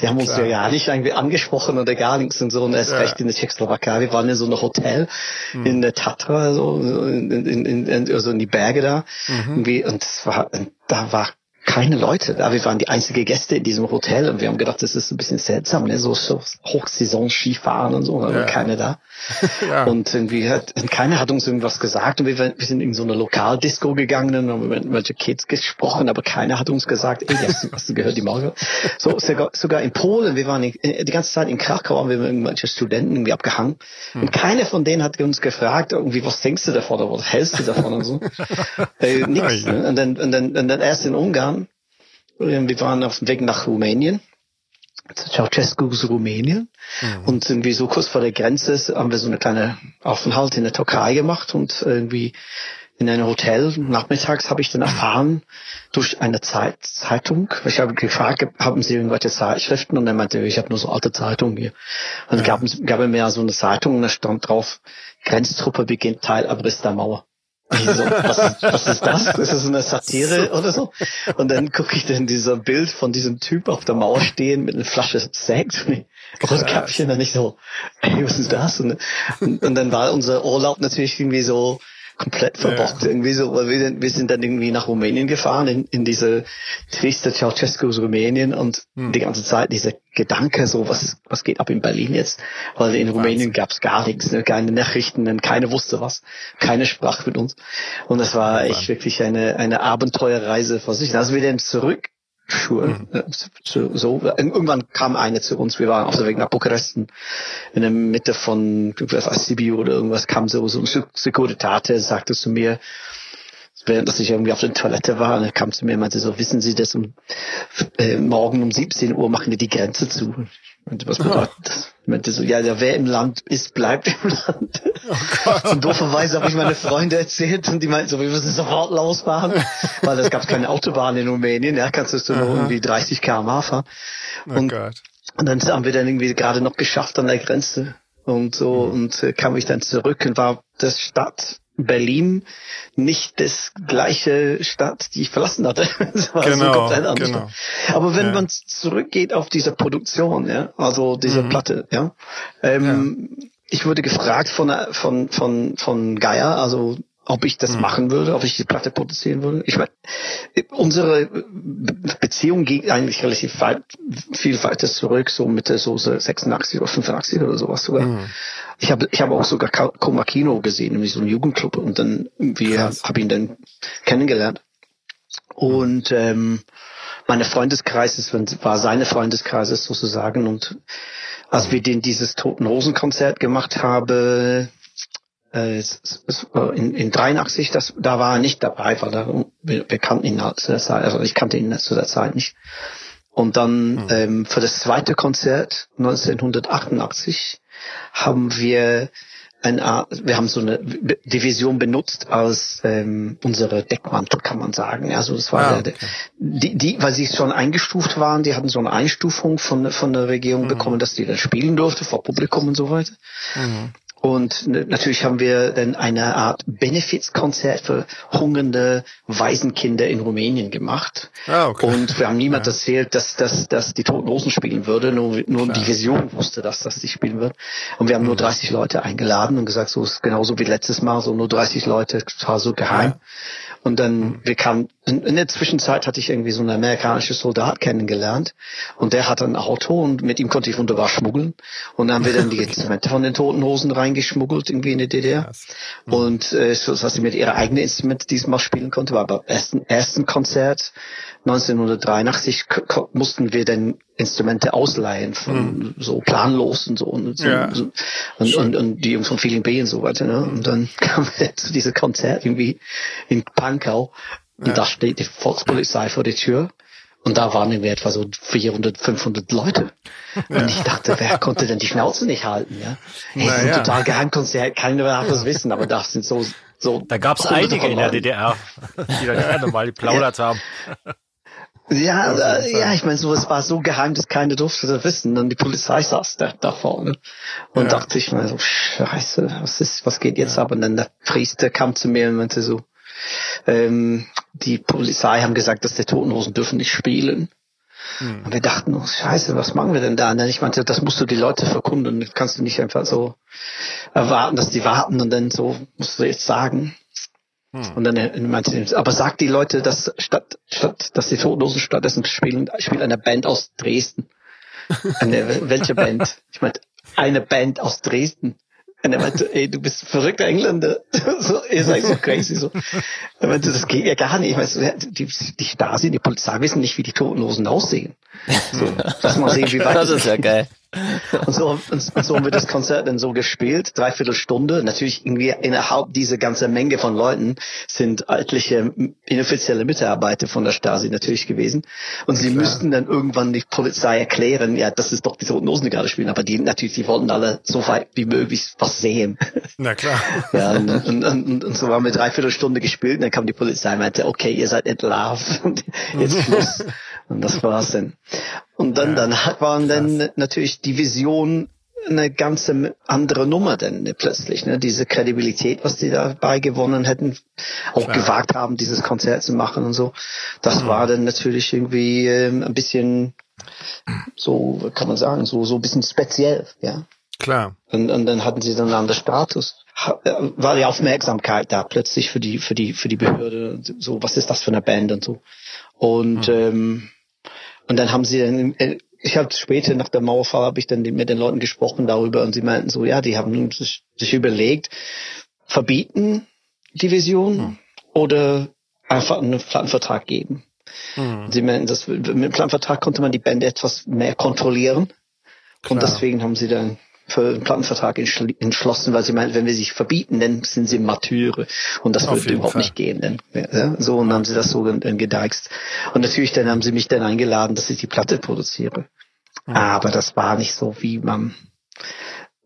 Die haben uns ja gar nicht irgendwie angesprochen oder gar nichts und so. Und erst recht in der Tschechoslowakei. Wir waren in so einem Hotel hm. in der Tatra, so in, in, in, also in die Berge da. Mhm. Und es war, da war keine Leute da. Wir waren die einzige Gäste in diesem Hotel und wir haben gedacht, das ist ein bisschen seltsam, ne? so, so Hochsaison Skifahren und so, aber ja. keine da. ja. Und irgendwie hat, und keiner hat uns irgendwas gesagt und wir, wir sind in so eine Lokaldisco gegangen und haben mit welche Kids gesprochen, aber keiner hat uns gesagt, ey, hast, hast du gehört, die Mauer? So, sogar, sogar in Polen, wir waren in, die ganze Zeit in Krakau, haben wir mit irgendwelche Studenten irgendwie abgehangen hm. und keiner von denen hat uns gefragt, irgendwie, was denkst du davon oder was hältst du davon und so. äh, nix. Ne? Und, dann, und, dann, und dann erst in Ungarn wir waren auf dem Weg nach Rumänien. Ceausescu ist Rumänien. Mhm. Und irgendwie so kurz vor der Grenze haben wir so eine kleine Aufenthalt in der Türkei gemacht und irgendwie in einem Hotel. Nachmittags habe ich dann erfahren durch eine Zeit, Zeitung. Ich habe gefragt, haben Sie irgendwelche Zeitschriften? Und er meinte, ich habe nur so alte Zeitungen hier. Und ja. gab, gab er mir so eine Zeitung und da stand drauf, Grenztruppe beginnt Teilabriss der Mauer. So, was, was ist das? Ist das eine Satire so. oder so? Und dann gucke ich dann dieser Bild von diesem Typ auf der Mauer stehen mit einer Flasche Sekt und das Käppchen dann nicht so, ey, was ist das? Und, und, und dann war unser Urlaub natürlich irgendwie so, komplett verbockt. Ja. Irgendwie so, weil wir, wir sind dann irgendwie nach Rumänien gefahren, in, in diese triste Ceausescu Rumänien und hm. die ganze Zeit dieser Gedanke, so was, was geht ab in Berlin jetzt? Weil in Rumänien gab es gar nichts, ne? keine Nachrichten, keiner wusste was, keine sprach mit uns. Und es war echt wirklich eine, eine Abenteuerreise vor sich. Also wir dann zurück Schuhe. Mhm. So, so, irgendwann kam eine zu uns. Wir waren auf der Weg nach Bukarest. In der Mitte von Sibiu oder irgendwas kam so, so ein Sekuritate, sagte zu mir, während dass ich irgendwie auf der Toilette war, kam zu mir und meinte so, wissen Sie das, um, äh, morgen um 17 Uhr machen wir die Grenze zu. Und was bedeutet das? Ich meinte so, ja, wer im Land ist, bleibt im Land. Oh und dooferweise habe ich meine Freunde erzählt und die meinten so, wir müssen sofort losfahren, weil es gab keine Autobahn in Rumänien, ja, kannst du nur irgendwie 30 km fahren. Oh und, Gott. und dann haben wir dann irgendwie gerade noch geschafft an der Grenze und so mhm. und äh, kam ich dann zurück und war das Stadt Berlin nicht das gleiche Stadt, die ich verlassen hatte. genau, so genau. Aber wenn ja. man zurückgeht auf diese Produktion, ja, also diese mhm. Platte, ja, ähm, ja, ich wurde gefragt von von von von Geier, also ob ich das mhm. machen würde, ob ich die Platte produzieren würde. Ich meine, unsere Beziehung ging eigentlich relativ weit, viel weiter zurück, so Mitte so 86 oder 85 oder sowas sogar. Mhm. Ich habe ich habe auch sogar Komakino gesehen, nämlich so ein Jugendclub und dann wir habe ihn dann kennengelernt. Und ähm, meine Freundeskreis war seine Freundeskreis sozusagen und als wir den dieses Toten Rosen Konzert gemacht haben, in, in 83, das, da war er nicht dabei, weil er, wir, wir kannten ihn zu der Zeit, also ich kannte ihn zu der Zeit nicht. Und dann mhm. ähm, für das zweite Konzert 1988 haben wir eine Art, wir haben so eine Division benutzt als ähm, unsere Deckmantel, kann man sagen. Also das war ah, okay. die, die, weil sie schon eingestuft waren, die hatten so eine Einstufung von von der Regierung mhm. bekommen, dass die dann spielen durfte vor Publikum und so weiter. Mhm. Und natürlich haben wir dann eine Art Benefizkonzert für hungernde Waisenkinder in Rumänien gemacht. Ah, okay. Und wir haben niemand ja. erzählt, dass, dass, dass die Toten Rosen spielen würde. Nur, nur die Vision wusste, dass das die spielen wird. Und wir haben nur 30 mhm. Leute eingeladen und gesagt, so ist genauso wie letztes Mal, so nur 30 Leute, total so geheim. Ja. Und dann, wir kamen, in der Zwischenzeit hatte ich irgendwie so einen amerikanischen Soldat kennengelernt und der hatte ein Auto und mit ihm konnte ich wunderbar schmuggeln. Und dann haben wir dann die Instrumente von den Toten Hosen reingeschmuggelt irgendwie in die DDR. Mhm. Und äh, so, dass sie mit ihre eigenen Instrumente diesmal spielen konnte, war beim ersten, ersten Konzert 1983 mussten wir dann Instrumente ausleihen von mhm. so planlos und so und, so, ja. und, und, und, die Jungs von Feeling B und so weiter. Ne? Und dann kamen wir zu diesem Konzert irgendwie in Pankau und ja. da steht die Volkspolizei vor der Tür. Und da waren wir etwa so 400, 500 Leute. Und ja. ich dachte, wer konnte denn die Schnauze nicht halten? Ja, hey, das ist ein total Geheimkonzert, keiner darf das wissen, aber das sind so so. Da gab es einige in der DDR, die da gerne mal geplaudert haben. Ja, äh, ja, ich meine, so es war so geheim, dass keiner durfte das wissen. Und die Polizei saß da, da vorne und ja. dachte ich mir so, Scheiße, was ist, was geht jetzt ja. ab? Und dann der Priester kam zu mir und meinte so, ähm, die Polizei haben gesagt, dass die Totenhosen dürfen nicht spielen. Hm. Und wir dachten, oh, Scheiße, was machen wir denn da? Und dann ich meinte, das musst du die Leute verkunden. Das kannst du nicht einfach so erwarten, dass die warten und dann so musst du jetzt sagen. Hm. Und dann meinte er, aber sagt die Leute, dass statt, statt, dass die Totenlosen stattdessen spielen, spielt eine Band aus Dresden. Eine, welche Band? Ich meinte, eine Band aus Dresden. Und er meinte, ey, du bist verrückter Engländer. so, ihr seid so crazy. So. Er meinte, das geht ja gar nicht. Ich meine, die, die Stasi, die Polizei wissen nicht, wie die Totenlosen aussehen. So, lass mal sehen, wie weit das ist ja geil. Und so, und, so haben wir das Konzert dann so gespielt, dreiviertel Stunde. Natürlich irgendwie innerhalb dieser ganzen Menge von Leuten sind altliche inoffizielle Mitarbeiter von der Stasi natürlich gewesen. Und sie Klar. müssten dann irgendwann die Polizei erklären, ja, das ist doch die Toten Hosen, die gerade spielen. Aber die natürlich, die wollten alle so weit wie möglich was sehen. Na klar. Ja, und, und, und, und so waren wir dreiviertel Stunde gespielt und dann kam die Polizei und meinte, okay, ihr seid entlarvt und jetzt Schluss. Und das war's dann. Und dann, ja, dann waren dann natürlich die Vision eine ganze andere Nummer denn plötzlich, ne? Diese Kredibilität, was die dabei gewonnen hätten, auch Klar. gewagt haben, dieses Konzert zu machen und so. Das mhm. war dann natürlich irgendwie ähm, ein bisschen so, kann man sagen, so, so ein bisschen speziell, ja. Klar. Und, und dann hatten sie dann einen anderen Status. Äh, war die Aufmerksamkeit da plötzlich für die, für die, für die Behörde, so, was ist das für eine Band und so. Und, mhm. ähm, und dann haben sie dann, äh, ich habe später nach der Mauerfall habe ich dann mit den Leuten gesprochen darüber und sie meinten so, ja, die haben sich, sich überlegt, verbieten die Vision hm. oder einfach einen Plattenvertrag geben. Hm. Sie meinten, dass mit dem Plattenvertrag konnte man die Band etwas mehr kontrollieren. Klar. Und deswegen haben sie dann für einen Plattenvertrag entschlossen, weil sie meinen, wenn wir sich verbieten, dann sind sie Martyre und das würde überhaupt Fall. nicht gehen. Dann, ja, so und dann haben sie das so dann gedeichst. Und natürlich dann haben sie mich dann eingeladen, dass ich die Platte produziere. Mhm. Aber das war nicht so, wie man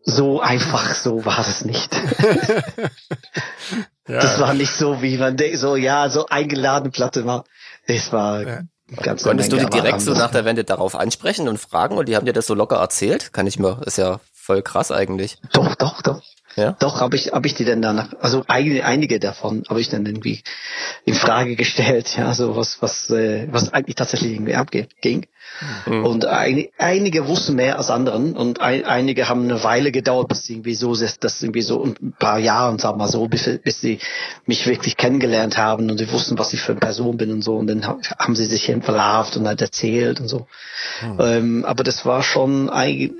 so einfach, so war das nicht. ja. Das war nicht so, wie man denkt, so ja, so eingeladen Platte war. Es war ja. ganz Konntest du die direkt so nach der Wende darauf ansprechen und fragen und die haben dir das so locker erzählt? Kann ich mir, ist ja voll krass eigentlich. Doch, doch, doch. Ja? Doch, habe ich, hab ich die denn danach, also einige, einige davon habe ich dann irgendwie in Frage gestellt, ja, so was, was, äh, was eigentlich tatsächlich irgendwie abging. Mhm. Und ein, einige wussten mehr als anderen und ein, einige haben eine Weile gedauert, bis sie irgendwie so, das irgendwie so ein paar Jahre, sag mal so, bis, bis sie mich wirklich kennengelernt haben und sie wussten, was ich für eine Person bin und so. Und dann haben sie sich hin verlauft und halt erzählt und so. Mhm. Ähm, aber das war schon eigentlich,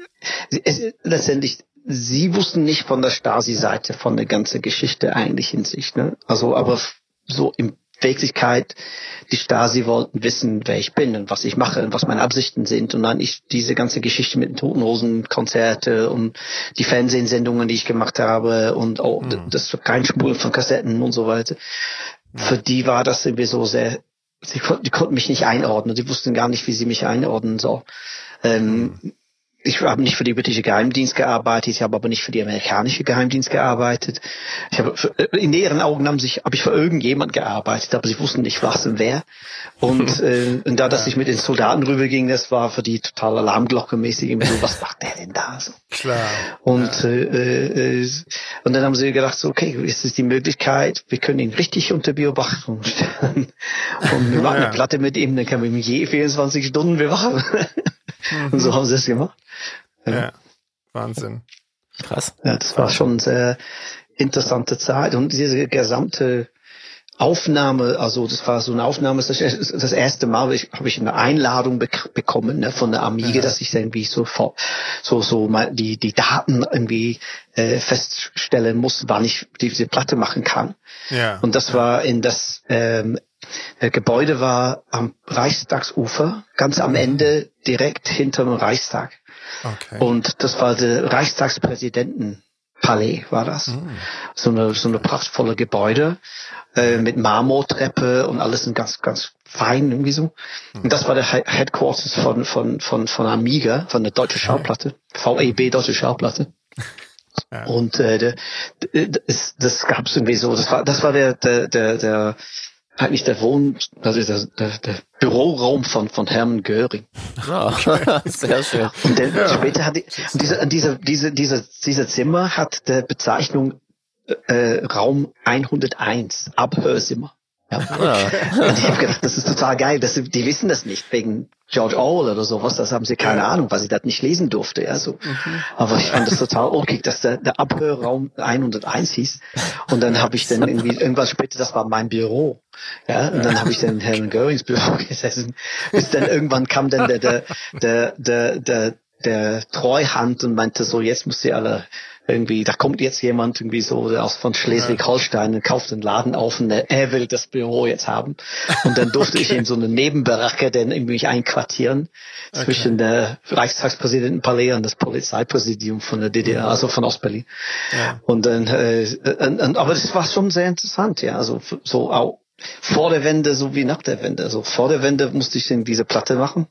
es, letztendlich sie wussten nicht von der Stasi-Seite von der ganzen Geschichte eigentlich in sich. Ne? Also, aber so in Wirklichkeit, die Stasi wollten wissen, wer ich bin und was ich mache und was meine Absichten sind. Und dann ich diese ganze Geschichte mit den Totenhosen-Konzerte und die Fernsehsendungen, die ich gemacht habe und auch mhm. das kein Spulen von Kassetten und so weiter. Für die war das irgendwie so sehr, sie konnten, die konnten mich nicht einordnen. Die wussten gar nicht, wie sie mich einordnen soll. Ähm, mhm ich habe nicht für die britische Geheimdienst gearbeitet, ich habe aber nicht für die amerikanische Geheimdienst gearbeitet. Ich habe für, äh, in deren Augen haben sich, habe ich für irgendjemand gearbeitet, aber sie wussten nicht was und wer. Und, äh, und da, dass ich mit den Soldaten rüberging, das war für die total Alarmglocke-mäßig irgendwie so, was macht der denn da so? Klar. Und ja. äh, äh, und dann haben sie gedacht, so, okay, ist die Möglichkeit, wir können ihn richtig unter Beobachtung stellen. Und wir machen ja. eine Platte mit ihm, dann können wir ihn je 24 Stunden bewachen. Mhm. Und so haben sie es gemacht. Ja. Wahnsinn. Krass. Ja, das war schon eine sehr interessante Zeit und diese gesamte Aufnahme, also das war so eine Aufnahme, das, das erste Mal ich, habe ich eine Einladung be bekommen ne, von der Amiga, ja. dass ich irgendwie so so so mal die die Daten irgendwie äh, feststellen muss, wann ich diese Platte machen kann. Ja. Und das war in das ähm, äh, Gebäude war am Reichstagsufer, ganz am Ende direkt hinter dem Reichstag. Okay. Und das war der Reichstagspräsidentenpalais, war das. Mhm. So eine, so eine prachtvolle Gebäude, äh, mit Marmortreppe und alles in ganz, ganz fein irgendwie so. Mhm. Und das war der Headquarters von, von, von, von Amiga, von der Deutsche Schallplatte. VEB Deutsche Schallplatte. Ja. Und äh, das, das gab es irgendwie so. Das war, das war der, der, der, der eigentlich der Wohn, das ist der, der, der Büroraum von, von Hermann Göring. Ja, okay. sehr schön. Und dann ja. später hat die, diese, diese, diese, diese, diese Zimmer hat der Bezeichnung äh, Raum 101, Abhörzimmer. Ja. Okay. Und ich habe gedacht, das ist total geil. Das, die wissen das nicht wegen George Orwell oder sowas. Das haben sie keine. Ahnung, weil sie das nicht lesen durfte. Ja, so. Mhm. Aber ich fand das total okay, dass der, der Abhörraum 101 hieß. Und dann habe ich dann irgendwie irgendwas später, das war mein Büro. Ja, und dann habe ich dann in Herrn Görings Büro gesessen. Bis dann irgendwann kam dann der der der der der, der Treuhand und meinte so, jetzt müsst ihr alle irgendwie, da kommt jetzt jemand irgendwie so aus von Schleswig-Holstein und kauft den Laden auf und er will das Büro jetzt haben. Und dann durfte okay. ich in so eine Nebenbaracke dann irgendwie mich einquartieren okay. zwischen der Reichstagspräsidentenpalais und das Polizeipräsidium von der DDR, mhm. also von Ostberlin. Ja. Und dann, äh, und, und, aber das war schon sehr interessant, ja, also so auch vor der Wende so wie nach der Wende. Also vor der Wende musste ich dann diese Platte machen.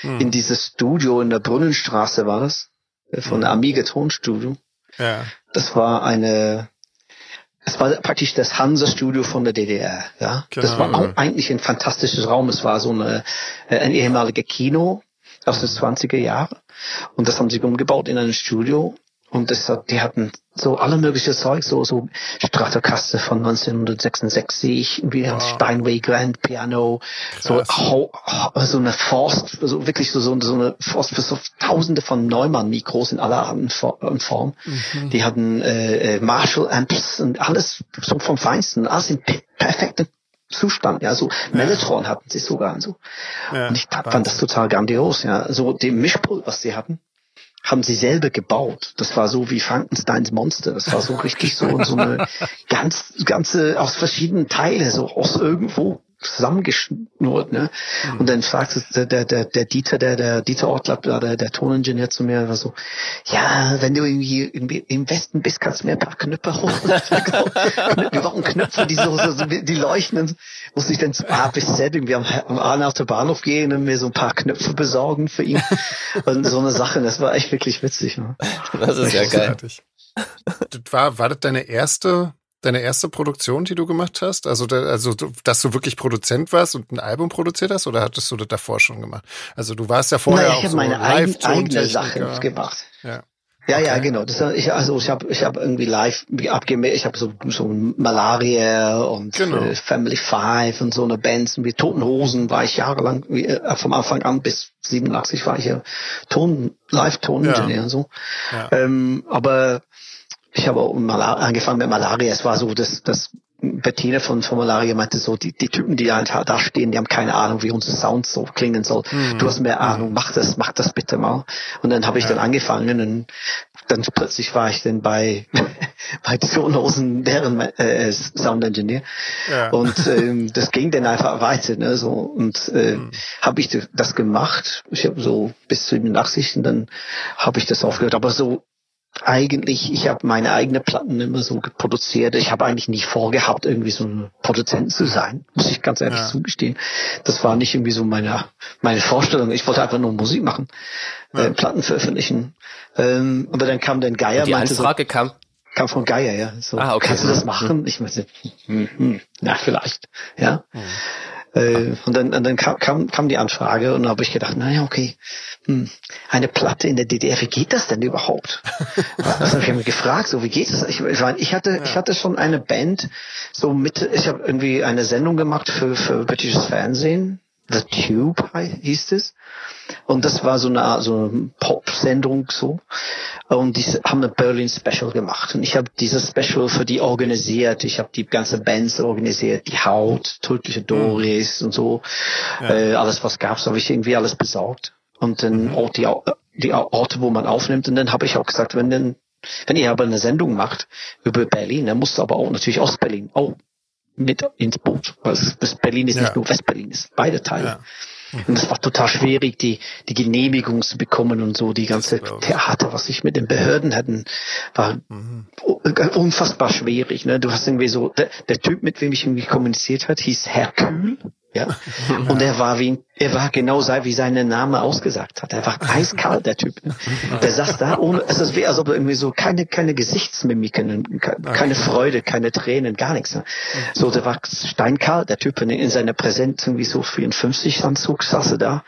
Hm. In dieses Studio in der Brunnenstraße war das. Äh, von der mhm. Amiga Tonstudio. Ja. Das war eine, das war praktisch das Hansa-Studio von der DDR. Ja, genau. das war auch eigentlich ein fantastisches Raum. Es war so eine, äh, ein ehemaliger Kino aus den 20er Jahren. Und das haben sie umgebaut in ein Studio. Und das, die hatten so alle mögliche Zeug, so, so Stratocaster von 1966, wie wow. Steinway Grand Piano, so, so eine Forst, so wirklich so, so, eine Forst für so tausende von Neumann-Mikros in aller Art und Form. Mhm. Die hatten äh, äh, Marshall Amps und alles so vom Feinsten, alles in perfektem Zustand, ja, so Mellotron ja. hatten sie sogar und so. Ja, und ich fand das total grandios, ja. So dem Mischpult, was sie hatten, haben sie selber gebaut. Das war so wie Frankensteins Monster. Das war so richtig so, so eine ganz, ganze aus verschiedenen Teile, so aus irgendwo zusammengeschnurrt, ne? Mhm. Und dann fragte der, der, der Dieter, der, der Dieter Ortler, der, der Toningenieur zu mir, war so, ja, wenn du irgendwie im Westen bist, kannst du mir ein paar Knöpfe hoch. Wir brauchen Knöpfe, die so, so die leuchten. Muss ich dann zu A bis Z irgendwie am, am A nach der Bahnhof gehen und mir so ein paar Knöpfe besorgen für ihn. Und so eine Sache, das war echt wirklich witzig. Ne? Das ist ja geil. War, war das deine erste deine erste Produktion, die du gemacht hast? Also, also, dass du wirklich Produzent warst und ein Album produziert hast, oder hattest du das davor schon gemacht? Also, du warst ja vorher Nein, ich auch so meine live eigene Sachen gemacht. Ja. Ja, ja, genau. Das, ich, also ich habe ich hab irgendwie live abgemeldet. Ich habe so, so Malaria und genau. äh, Family Five und so eine Bands. Wie Toten Hosen war ich jahrelang, wie, äh, vom Anfang an bis 87 war ich ja Ton, Live-Toningenieur ja. und so. Ja. Ähm, aber ich habe auch angefangen mit Malaria. Es war so das, das Bettina von Formularia meinte so, die, die Typen, die halt da stehen, die haben keine Ahnung, wie unser Sound so klingen soll. Mhm. Du hast mehr Ahnung, mach das, mach das bitte mal. Und dann habe ich ja. dann angefangen und dann plötzlich war ich dann bei bei Tonhosen deren äh, Sound Engineer ja. und ähm, das ging dann einfach weiter ne so und äh, mhm. habe ich das gemacht ich habe so bis zu 87 und dann habe ich das aufgehört aber so eigentlich, ich habe meine eigene Platten immer so produziert. Ich habe eigentlich nicht vorgehabt, irgendwie so ein Produzent zu sein, muss ich ganz ehrlich ja. zugestehen. Das war nicht irgendwie so meine, meine Vorstellung. Ich wollte einfach nur Musik machen, ja. äh, Platten veröffentlichen. Ähm, aber dann kam dann Geier. Die Anfrage so, kam? Kam von Geier, ja. So, ah, okay. Kannst du das machen? Ich meinte, hm, hm, na vielleicht, ja. Mhm. Äh, und dann, und dann kam, kam, kam die Anfrage und da habe ich gedacht, naja, okay, hm, eine Platte in der DDR, wie geht das denn überhaupt? also habe ich mich gefragt, so wie geht es? Ich, ich, ich hatte, ja. ich hatte schon eine Band, so mit, ich habe irgendwie eine Sendung gemacht für, für britisches Fernsehen, The Tube hieß es. Und das war so eine, so eine Pop-Sendung so. Und die haben ein Berlin Special gemacht. Und ich habe dieses Special für die organisiert. Ich habe die ganze Bands organisiert, die Haut, tödliche Doris mhm. und so. Ja. Äh, alles was gab's, habe ich irgendwie alles besorgt. Und dann mhm. auch die, die Orte, wo man aufnimmt. Und dann habe ich auch gesagt, wenn denn wenn ihr aber eine Sendung macht über Berlin, dann musst du aber auch natürlich Ostberlin auch mit ins Boot. Also Berlin ist ja. nicht nur Westberlin, ist beide Teile. Ja. Und es war total schwierig, die, die Genehmigung zu bekommen und so. Die ganze Theater, was ich mit den Behörden hatten, war mhm. unfassbar schwierig. Ne? Du hast irgendwie so, der, der Typ, mit dem ich irgendwie kommuniziert hat, hieß Hercule. Ja. Und er war wie, er war genau so, wie sein Name ausgesagt hat. Er war eiskalt, der Typ. Der saß da ohne, es ist wie, als ob er irgendwie so keine, keine Gesichtsmimiken, keine Freude, keine Tränen, gar nichts. So, der war steinkalt, der Typ in seiner Präsenz irgendwie so 54 Anzug saß er da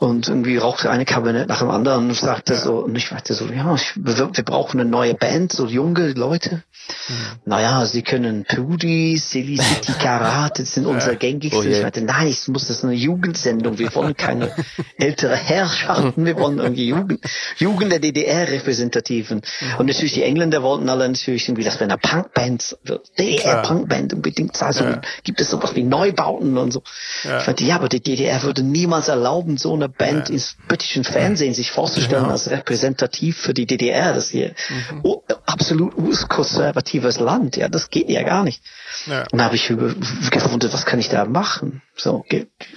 und irgendwie rauchte eine Kabinett nach dem anderen und sagte ja. so, und ich meinte so, ja, ich, wir, brauchen eine neue Band, so junge Leute. Mhm. Naja, sie können Pudi, Silly City Karate, das sind ja. unsere gängigsten. Oh ich meinte, nein, es muss das eine Jugendsendung, wir wollen keine ältere Herrschaften, wir wollen irgendwie Jugend, Jugend der DDR-Repräsentativen. Mhm. Und natürlich die Engländer wollten alle natürlich irgendwie, dass wir eine Punkband, DDR-Punkband unbedingt also ja. gibt es sowas wie Neubauten und so. Ich meinte, ja, aber die DDR würde niemals erlauben, so eine Band ins britischen Fernsehen sich vorzustellen ja. als repräsentativ für die DDR, das hier mhm. oh, absolut konservatives Land, ja, das geht ja gar nicht. Ja. Und da habe ich gefunden, was kann ich da machen? So,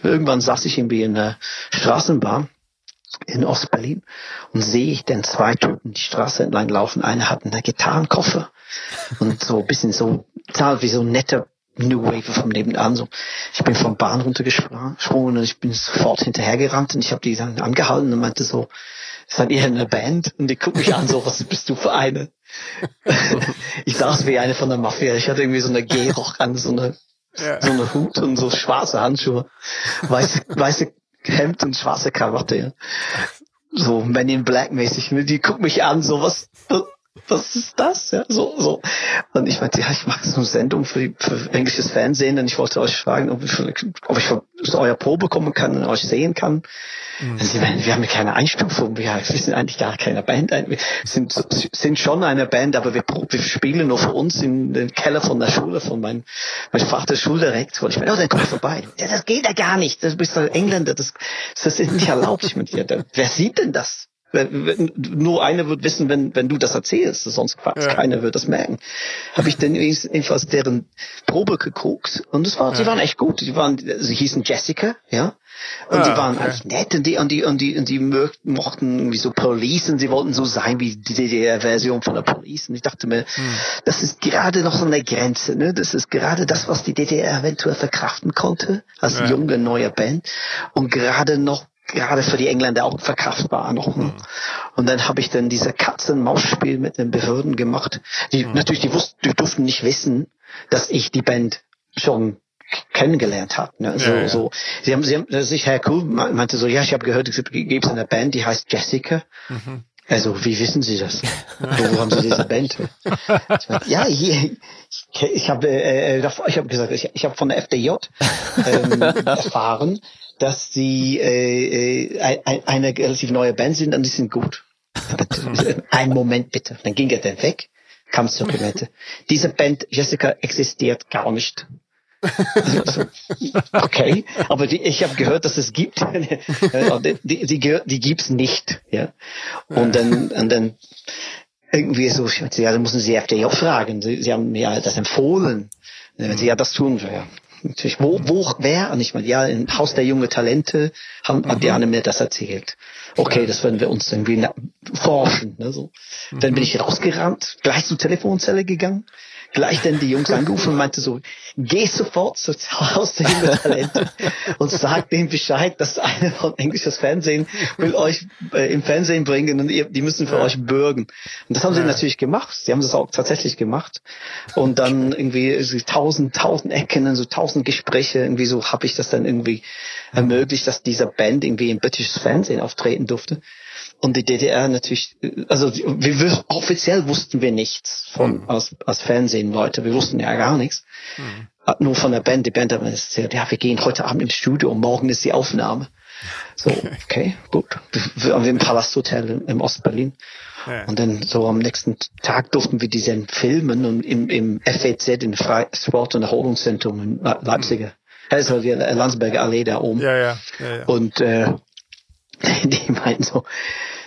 irgendwann saß ich irgendwie in der Straßenbahn in Ostberlin und sehe ich den zwei Typen die Straße entlang laufen. Einer hat einen Gitarrenkoffer und so ein bisschen so, wie so ein netter New Wave vom nebenan. So, ich bin vom Bahn runtergesprungen und ich bin sofort hinterhergerannt und ich habe die dann angehalten und meinte so, seid ihr eine Band? Und die gucken mich an so, was bist du für eine? ich saß wie eine von der Mafia. Ich hatte irgendwie so eine Gehrock an, so eine, ja. so eine Hut und so schwarze Handschuhe, weiße, weiße Hemd und schwarze Krawatte. Ja. So Men in Black mäßig. Die gucken mich an, so was, was ist das? Ja, so, so. Und ich meinte, ja, ich mache so eine Sendung für, für englisches Fernsehen und ich wollte euch fragen, ob ich, ob ich so euer Probe kommen kann und euch sehen kann. Mhm. Sie meinen, wir haben keine Einstufung, wir, wir sind eigentlich gar keine Band. Wir sind, sind schon eine Band, aber wir, wir spielen nur für uns in den Keller von der Schule, von meinem, mein Vater Schuldirektor. Und ich meine, oh, dann komm vorbei. Ja, das geht ja gar nicht. Du bist ein Engländer, das, das ist nicht erlaubt. Ich meine, ja, wer sieht denn das? Nur einer wird wissen, wenn, wenn du das erzählst, sonst ja. keiner wird das merken. Habe ich dann jedenfalls deren Probe geguckt und es war, ja. die waren echt gut. Die waren, sie hießen Jessica, ja. Und ah, die waren okay. eigentlich nett und die, und die, und die, und die mochten irgendwie so Police und sie wollten so sein wie die DDR-Version von der Police. Und ich dachte mir, hm. das ist gerade noch so eine Grenze, ne? Das ist gerade das, was die DDR eventuell verkraften konnte, als ja. junge neue Band. Und gerade noch gerade für die Engländer auch verkraftbar noch. Ne? Mhm. Und dann habe ich dann diese Katzen-Maus-Spiel mit den Behörden gemacht. Die mhm. natürlich, die wussten, die durften nicht wissen, dass ich die Band schon kennengelernt habe. Ne? So, ja, ja. so. Sie haben, sie haben sich Herr Kuhl meinte so, ja, ich habe gehört, es gibt eine Band, die heißt Jessica. Mhm. Also, wie wissen Sie das? Wo haben Sie diese Band? Ich ja, hier, ich, ich habe äh, ich hab gesagt, ich, ich habe von der FDJ ähm, erfahren, dass sie äh, äh, eine relativ neue Band sind und die sind gut. Ein Moment bitte. Dann ging er dann weg, kam zur Dokumente. Diese Band Jessica existiert gar nicht. Also, okay, aber die, ich habe gehört, dass es gibt. die, die, die, die gibt's nicht. Ja. Und dann, und dann irgendwie so, ja, dann müssen Sie FDJ fragen. Sie, Sie haben mir das empfohlen. Wenn Sie ja das tun, ja, natürlich, wo, wo, wer? Und ich meine, ja, im Haus der junge Talente haben, mhm. hat Diane mir das erzählt. Okay, das werden wir uns irgendwie forschen. Ne, so. Dann bin mhm. ich rausgerannt, gleich zur Telefonzelle gegangen, gleich dann die Jungs angerufen und meinte so, geh sofort zu Haus der Talente und sag denen Bescheid, dass einer von englisches Fernsehen will euch äh, im Fernsehen bringen und ihr, die müssen für ja. euch bürgen. Und das haben sie ja. natürlich gemacht. Sie haben das auch tatsächlich gemacht. Und dann irgendwie so tausend, tausend Ecken, so tausend Gespräche, irgendwie so habe ich das dann irgendwie ermöglicht, dass dieser Band irgendwie im britisches Fernsehen auftreten durfte. Und die DDR natürlich, also wir, offiziell wussten wir nichts von mhm. als, als Fernsehen Leute, wir wussten ja gar nichts. Mhm. Nur von der Band, die Band hat mir erzählt, ja, wir gehen heute Abend im Studio und morgen ist die Aufnahme. So, okay, gut. Wir haben im Palasthotel im Ostberlin. Ja. Und dann so am nächsten Tag durften wir diesen filmen und im, im FEZ, in Fre Sport- und Erholungszentrum in Leipziger. Mhm. Also die Landsberger Allee da oben. Ja, ja, ja, ja. Und äh, die meinten so,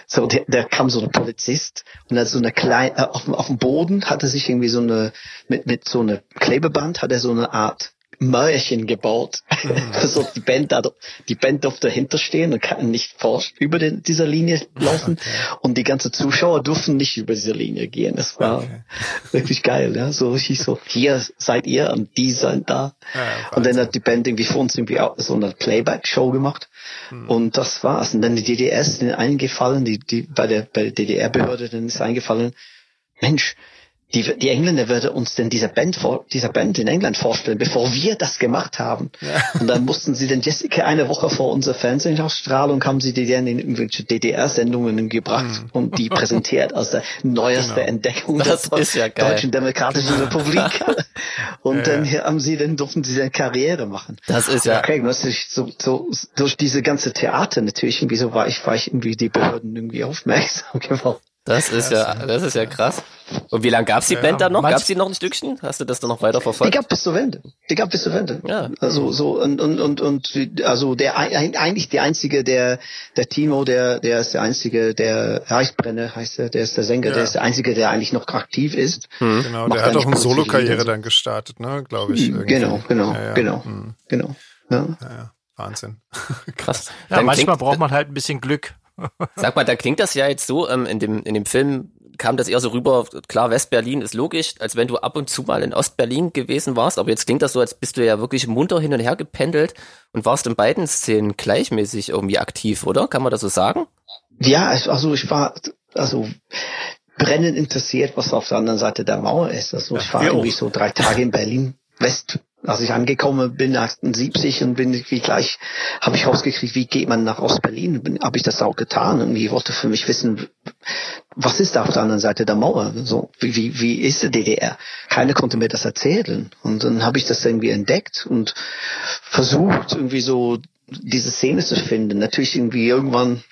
so, der, der kam so ein Polizist und hat so eine kleine, äh, auf, auf dem Boden hat er sich irgendwie so eine, mit, mit so eine Klebeband hat er so eine Art Märchen gebaut. Mhm. so die Band da, die Band durfte dahinter stehen und kann nicht vor, über den, dieser Linie laufen. Okay. Und die ganzen Zuschauer durften nicht über diese Linie gehen. Das war okay. wirklich geil, ja. So richtig so, hier seid ihr und die sind da. Ja, und dann hat die Band irgendwie vor uns irgendwie auch so eine Playback-Show gemacht. Mhm. Und das war's. Und dann die DDR ist eingefallen, die, die, bei der, bei der DDR-Behörde dann ist eingefallen, Mensch, die, die Engländer würde uns denn dieser Band vor, dieser Band in England vorstellen, bevor wir das gemacht haben. Ja. Und dann mussten sie den Jessica eine Woche vor unserer Fernsehausstrahlung haben sie die dann in irgendwelche DDR-Sendungen gebracht mhm. und die präsentiert als der neueste genau. Entdeckung das der ja Deutschen Demokratischen Republik. und ja, dann haben sie, dann durften sie eine Karriere machen. Das ist ja. Okay, natürlich so, so, durch diese ganze Theater natürlich irgendwie so war ich, war ich irgendwie die Behörden irgendwie aufmerksam geworden. Das ist ja, das ist ja krass. Und wie lange gab's die ja, Band dann noch? Gab's die noch ein Stückchen? Hast du das dann noch weiter verfolgt? Die gab bis zur Wende. Die gab bis zur Wende. Ja. Also so und und und und also der eigentlich der einzige, der der Timo, der der ist der einzige, der Reichbrenner heißt er, der ist der Sänger, ja. der ist der einzige, der eigentlich noch aktiv ist. Mhm. Genau, der hat auch eine Solo-Karriere dann gestartet, ne, glaube ich. Irgendwie. Genau, genau, ja, genau, mhm. genau. Ja. Wahnsinn. Krass. Ja, manchmal braucht man halt ein bisschen Glück. Sag mal, da klingt das ja jetzt so, ähm, in, dem, in dem Film kam das eher so rüber, klar, West-Berlin ist logisch, als wenn du ab und zu mal in Ost-Berlin gewesen warst, aber jetzt klingt das so, als bist du ja wirklich munter hin und her gependelt und warst in beiden Szenen gleichmäßig irgendwie aktiv, oder? Kann man das so sagen? Ja, also ich war, also brennend interessiert, was auf der anderen Seite der Mauer ist. Also ich war irgendwie so drei Tage in Berlin West als ich angekommen bin, 78 und bin wie gleich, habe ich rausgekriegt, wie geht man nach Ostberlin, habe ich das auch getan und ich wollte für mich wissen, was ist da auf der anderen Seite der Mauer, so, wie, wie, wie ist die DDR? Keiner konnte mir das erzählen und dann habe ich das irgendwie entdeckt und versucht irgendwie so diese Szene zu finden. Natürlich irgendwie irgendwann,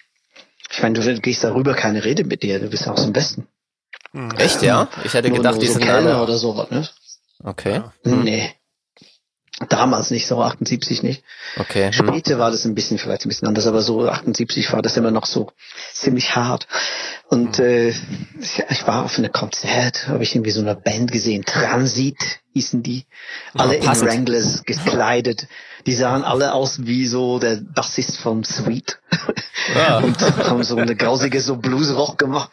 ich meine, du gehst darüber keine Rede mit dir, du bist aus dem Westen. Echt, ja? Ich hätte gedacht, nur die so sind alle... oder sowas, ne? Okay. Hm. Nee. Damals nicht so, 78 nicht. Okay. Hm. Später war das ein bisschen, vielleicht ein bisschen anders, aber so 78 war das immer noch so ziemlich hart. Und hm. äh, ich war auf einem Konzert, habe ich irgendwie so eine Band gesehen, Transit hießen die. Alle oh, in Wranglers gekleidet. Die sahen alle aus wie so der Bassist von Sweet. Ja. und haben so eine grausige so Bluesrock gemacht.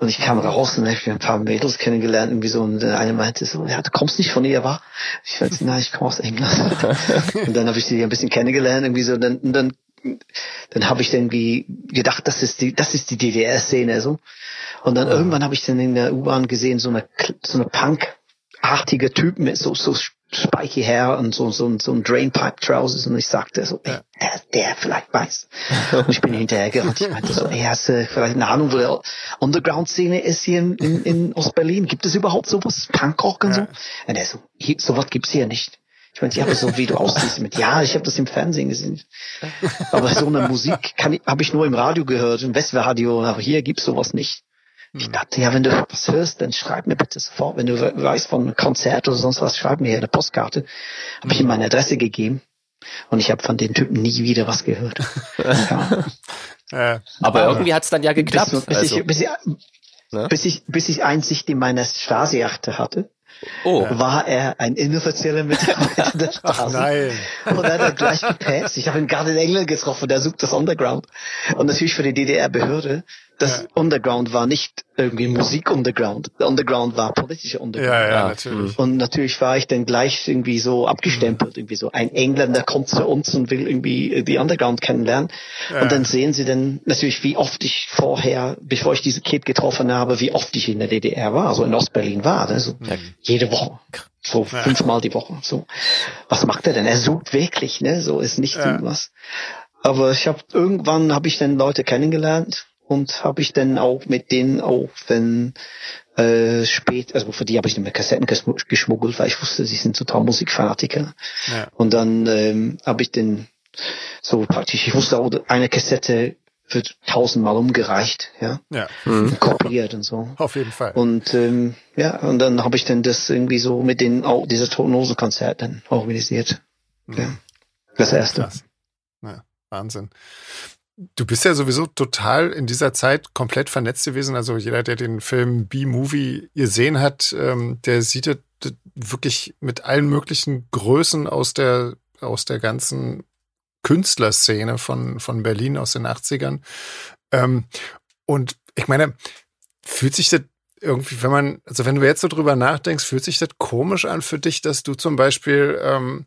Und ich kam raus und habe ein paar Mädels kennengelernt, irgendwie so, und eine meinte so, ja, du kommst nicht von ihr, war? Ich meinte, nein, ich komme aus England. und dann habe ich sie ein bisschen kennengelernt, irgendwie so, und dann, und dann, dann habe ich irgendwie gedacht, das ist die, das ist die DDR-Szene, so. Und dann ja. irgendwann habe ich dann in der U-Bahn gesehen, so eine, so eine Punk-artige Typen mit so, so spiky Hair und so, so, so ein Drainpipe Trousers und ich sagte so, ey, der, der vielleicht weiß. Und ich bin hinterher gerannt. Ich meinte so, ey, hast du vielleicht eine Ahnung, wo der Underground-Szene ist hier in, in, in Ostberlin? Gibt es überhaupt sowas? Punkrock und so? Und er so, hier, sowas gibt's hier nicht. Ich meine, ja, aber so wie du aussiehst mit, ja, ich habe das im Fernsehen gesehen. Aber so eine Musik kann ich, habe ich nur im Radio gehört, im Westradio, aber hier gibt's sowas nicht. Ich hm. dachte, ja, wenn du was hörst, dann schreib mir bitte sofort. Wenn du weißt von einem Konzert oder sonst was, schreib mir hier eine Postkarte. Habe ich ihm meine Adresse gegeben und ich habe von den Typen nie wieder was gehört. ja. äh, aber irgendwie hat's dann ja geklappt. Bis, bis, also. ich, bis, ich, ne? bis, ich, bis ich Einsicht in meiner Stasi-Akte hatte. Oh. war er ein inoffizieller Mitarbeiter der Stasi. Ach nein. Und er hat er gleich gepasst. Ich habe ihn gerade in England getroffen, der sucht das Underground. Und natürlich für die DDR-Behörde das ja. Underground war nicht irgendwie Musik-Underground. Der Underground war politischer Underground. Ja, ja, natürlich. Und natürlich war ich dann gleich irgendwie so abgestempelt, irgendwie so ein Engländer kommt zu uns und will irgendwie die Underground kennenlernen. Ja. Und dann sehen sie dann natürlich, wie oft ich vorher, bevor ich diese Kid getroffen habe, wie oft ich in der DDR war, also in Ostberlin war. Also mhm. jede Woche. So ja. fünfmal die Woche. So. Was macht er denn? Er sucht wirklich, ne? So ist nicht ja. irgendwas. Aber ich habe irgendwann habe ich dann Leute kennengelernt und habe ich dann auch mit denen auch, wenn äh, spät, also für die habe ich nicht mehr Kassetten geschmuggelt, weil ich wusste, sie sind total Musikfanatiker. Ja. Und dann ähm, habe ich den so praktisch, ich wusste auch, eine Kassette wird tausendmal umgereicht, ja, ja. Mhm. kopiert und so. Auf jeden Fall. Und ähm, ja, und dann habe ich dann das irgendwie so mit den auch diese Totenhosen-Konzert dann organisiert. Mhm. Ja. Das erste. Ja, Wahnsinn. Du bist ja sowieso total in dieser Zeit komplett vernetzt gewesen. Also jeder, der den Film B-Movie gesehen hat, ähm, der sieht ja wirklich mit allen möglichen Größen aus der, aus der ganzen Künstlerszene von, von Berlin aus den 80ern. Ähm, und ich meine, fühlt sich das irgendwie, wenn man, also wenn du jetzt so drüber nachdenkst, fühlt sich das komisch an für dich, dass du zum Beispiel ähm,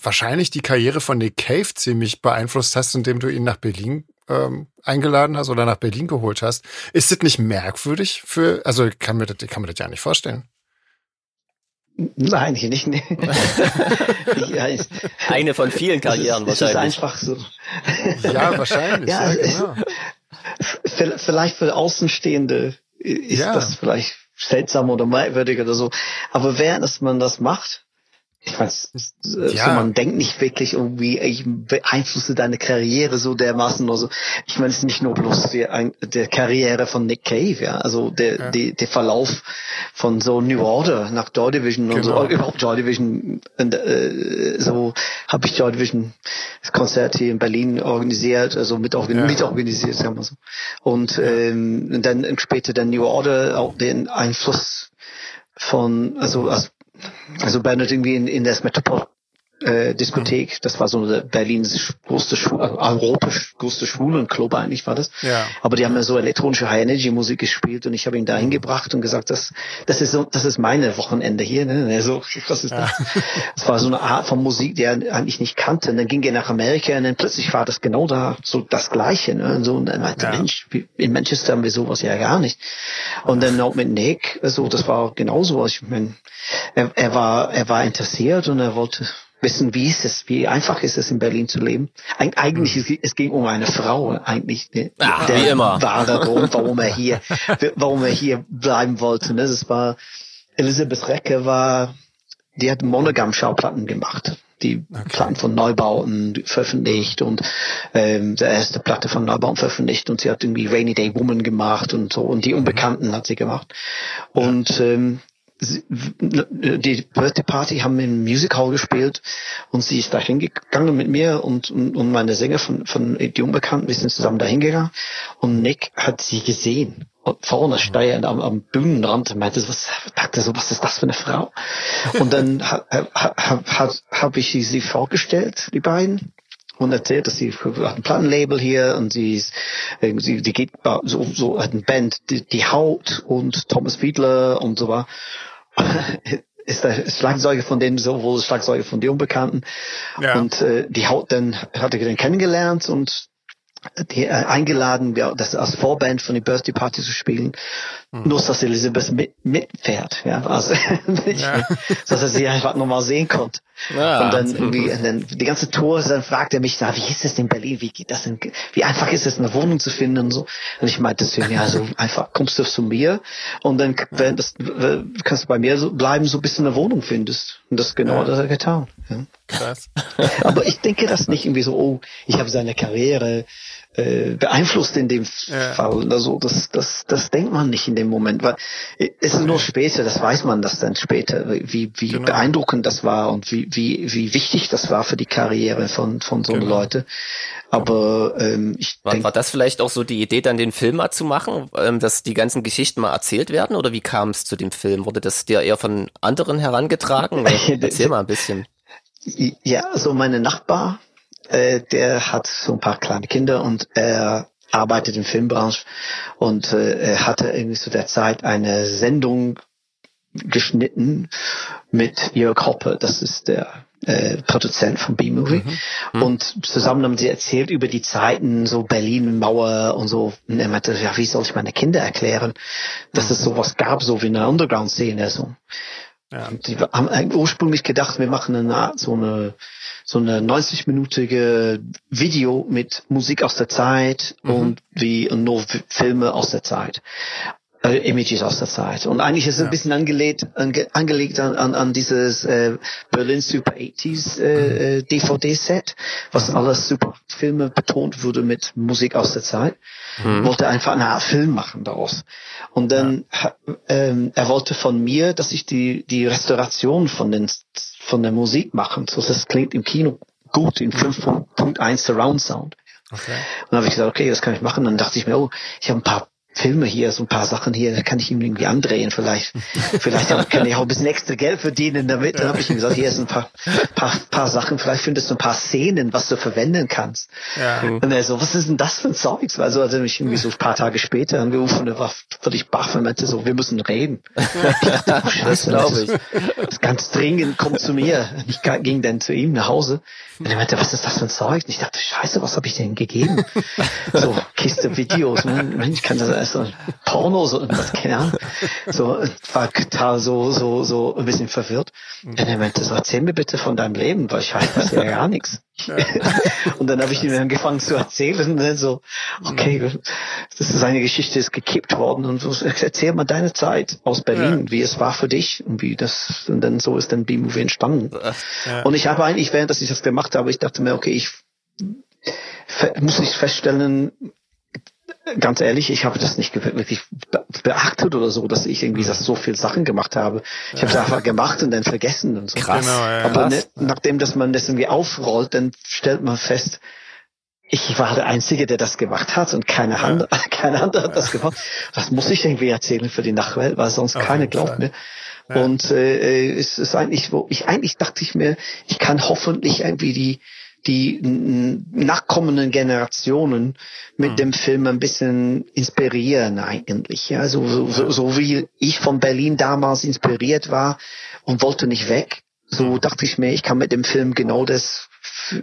wahrscheinlich die Karriere von Nick Cave ziemlich beeinflusst hast, indem du ihn nach Berlin ähm, eingeladen hast oder nach Berlin geholt hast. Ist das nicht merkwürdig für, also ich kann mir das, ich kann mir das ja nicht vorstellen. Nein, hier nicht. Nee. ja, Eine von vielen Karrieren es ist, wahrscheinlich. Ist einfach so. Ja, wahrscheinlich. ja, ja genau. Vielleicht für Außenstehende ist ja. das vielleicht seltsam oder merkwürdig oder so. Aber während man das macht, ich weiß, ja. so man denkt nicht wirklich irgendwie, ich beeinflusse deine Karriere so dermaßen oder so. Ich meine, es ist nicht nur bloß die, der Karriere von Nick Cave, ja, also der, ja. Die, der Verlauf von so New Order nach Joy Division genau. und so, genau. überhaupt Joy Division, und, äh, so habe ich Joy Division das Konzert hier in Berlin organisiert, also mit, organ ja. mit organisiert, sagen wir so. Und, ähm, dann später der New Order auch den Einfluss von, also, also also Bernhard irgendwie in, in das Metropol äh, Diskothek. Das war so Berlins größte, äh, Europas größte Schwulenclub eigentlich war das. Ja. Aber die haben ja so elektronische High Energy Musik gespielt und ich habe ihn da hingebracht und gesagt, das, das ist so, das ist meine Wochenende hier. Ne? So, was ist das? Ja. Das war so eine Art von Musik, die er eigentlich nicht kannte. Und dann ging er nach Amerika und dann plötzlich war das genau da so das Gleiche. Ne? Und so und dann meinte, ja. Mensch, in Manchester haben wir sowas ja gar nicht. Und dann auch mit Nick, so das war genauso. Ich meine, er, er war er war interessiert und er wollte wissen, wie ist es, wie einfach ist es in Berlin zu leben. Eig eigentlich, hm. es ging um eine Frau, eigentlich. Ne, Ach, der wie immer. war der Grund, warum er hier, warum er hier bleiben wollte. Ne? Das war, Elisabeth Recke war, die hat Monogam-Schauplatten gemacht. Die okay. Platten von Neubauten veröffentlicht und ähm, der erste Platte von Neubauten veröffentlicht und sie hat irgendwie Rainy Day Woman gemacht und so und die Unbekannten hat sie gemacht. Und ähm, die Birthday Party haben im Music Hall gespielt und sie ist da hingegangen mit mir und, und, und meine Sänger von, von Die Unbekannten, wir sind zusammen da hingegangen und Nick hat sie gesehen vorne steuernd am, am Bühnenrand und meinte, was, dachte so, was ist das für eine Frau? Und dann habe hab, hab, hab ich sie vorgestellt, die beiden und erzählt, dass sie hat ein Plattenlabel hier und sie ist, sie, die geht so, so hat eine Band, die, die Haut und Thomas Fiedler und so war. Ist der Schlagzeuger von denen sowohl Schlagzeuger von den Unbekannten. Ja. Und äh, die Haut dann hatte ich dann kennengelernt und die, äh, eingeladen, das als Vorband von der Birthday Party zu spielen. Mhm. Nur, dass Elizabeth mit, mitfährt, ja, also, ja. dass er sie einfach nochmal sehen konnte. Ja. Und dann irgendwie, und dann die ganze Tour, dann fragt er mich da, wie ist es in Berlin, wie geht das denn, wie einfach ist es, eine Wohnung zu finden und so. Und ich meinte zu ihm, ja, so einfach kommst du zu mir und dann wenn das, kannst du bei mir so bleiben, so bis du eine Wohnung findest. Und das genau ja. hat er getan. Ja. Krass. Aber ich denke das nicht irgendwie so, oh, ich habe seine Karriere äh, beeinflusst in dem ja. Fall. Also das, das, das denkt man nicht in dem Moment, weil es ist nur später, das weiß man das dann später, wie, wie genau. beeindruckend das war und wie, wie, wie wichtig das war für die Karriere von, von so genau. Leute. Aber ähm, ich war, denk, war das vielleicht auch so die Idee, dann den Film mal zu machen, ähm, dass die ganzen Geschichten mal erzählt werden? Oder wie kam es zu dem Film? Wurde das dir eher von anderen herangetragen? Erzähl mal ein bisschen. Ja, so meine Nachbar, äh, der hat so ein paar kleine Kinder und er arbeitet im Filmbranche und äh, er hatte irgendwie zu der Zeit eine Sendung geschnitten mit Jörg Hoppe, das ist der äh, Produzent von B-Movie. Mhm. Mhm. Und zusammen haben sie erzählt über die Zeiten, so Berlin Mauer und so. Und er meinte, ja, wie soll ich meine Kinder erklären, dass es sowas gab, so wie eine Underground-Szene. So. Ja. Die haben ursprünglich gedacht, wir machen eine, so eine so eine 90-minütige Video mit Musik aus der Zeit mhm. und wie und nur Filme aus der Zeit. Äh, Images aus der Zeit. Und eigentlich ist es ja. ein bisschen angelegt, ange, angelegt an, an, an dieses äh, Berlin Super 80s äh, mhm. DVD-Set, was mhm. alles super Filme betont wurde mit Musik aus der Zeit. Mhm. Wollte einfach eine Art Film machen daraus. Und dann, ja. ähm, er wollte von mir, dass ich die, die Restauration von den, von der Musik machen. So, das klingt im Kino gut in 5.1 Surround Sound. Okay. Und dann habe ich gesagt, okay, das kann ich machen. Dann dachte ich mir, oh, ich habe ein paar Filme hier, so ein paar Sachen hier, da kann ich ihm irgendwie andrehen. Vielleicht, vielleicht kann ich auch ein bisschen extra Geld verdienen damit. Dann habe ich ihm gesagt, hier sind ein paar, paar, paar Sachen, vielleicht findest du ein paar Szenen, was du verwenden kannst. Ja. Und er so, was ist denn das für ein Zeugs? Also hat er mich irgendwie so ein paar Tage später angerufen und er war völlig baff und meinte so, wir müssen reden. dachte, oh, Scheiße, das glaube ich. Das ist ganz dringend, komm zu mir. Ich ging dann zu ihm nach Hause und er meinte, was ist das für ein Zeug? Und ich dachte, Scheiße, was habe ich denn gegeben? so Kiste Videos, Mensch, ich kann das so Porno, so irgendwas, keine Ahnung. So, war total so, so, so ein bisschen verwirrt. Und er meinte so, erzähl mir bitte von deinem Leben, weil ich weiß ja gar nichts. und dann habe ich ihm angefangen zu erzählen und dann so, okay, das ist eine Geschichte, ist gekippt worden und so, erzähl mal deine Zeit aus Berlin, ja. wie es war für dich und wie das, und dann so ist dann B-Movie entstanden. Ja. Und ich habe eigentlich, während dass ich das gemacht habe, ich dachte mir, okay, ich muss ich feststellen, ganz ehrlich, ich habe das nicht wirklich beachtet oder so, dass ich irgendwie das so viel Sachen gemacht habe. Ich habe es einfach gemacht und dann vergessen und so. Krass. Genau, ja, Aber ne, nachdem, dass man das irgendwie aufrollt, dann stellt man fest, ich war der Einzige, der das gemacht hat und keine, Hand, ja. keine andere hat das gemacht. Das muss ich irgendwie erzählen für die Nachwelt, weil sonst Auf keine glaubt mir. Ja. Und äh, es ist eigentlich, wo ich eigentlich dachte ich mir, ich kann hoffentlich irgendwie die die nachkommenden Generationen mit mhm. dem Film ein bisschen inspirieren eigentlich. Ja, so, so, so wie ich von Berlin damals inspiriert war und wollte nicht weg, so mhm. dachte ich mir, ich kann mit dem Film genau das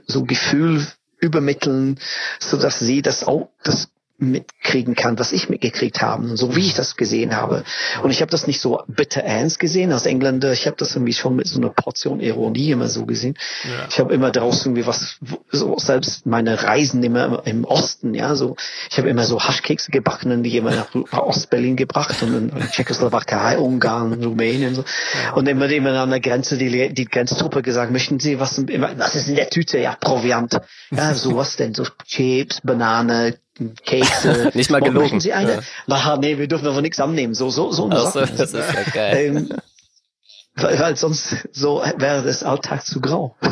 so Gefühl übermitteln, so dass sie das auch das mitkriegen kann, was ich mitgekriegt habe und so wie ich das gesehen habe. Und ich habe das nicht so bitter ernst gesehen als Engländer. Ich habe das irgendwie schon mit so einer Portion Ironie immer so gesehen. Ja. Ich habe immer daraus irgendwie was, so selbst meine Reisen immer im Osten, ja, so ich habe immer so Haschkekse gebacken und die immer nach Ostberlin gebracht und in Tschechoslowakei, Ungarn, Rumänien so. Und immer, immer an der Grenze die, die Grenztruppe gesagt, möchten Sie was, was ist in der Tüte? Ja, Proviant. Ja, sowas denn, so Chips, Banane, Kekse. Nicht mal gelogen. Möchten Sie eine? Ja. Na, nee, wir dürfen aber nichts annehmen. So, so, so eine Ach so, Sache. Das ist ja geil. Ähm, weil, weil sonst so wäre das Alltag zu grau.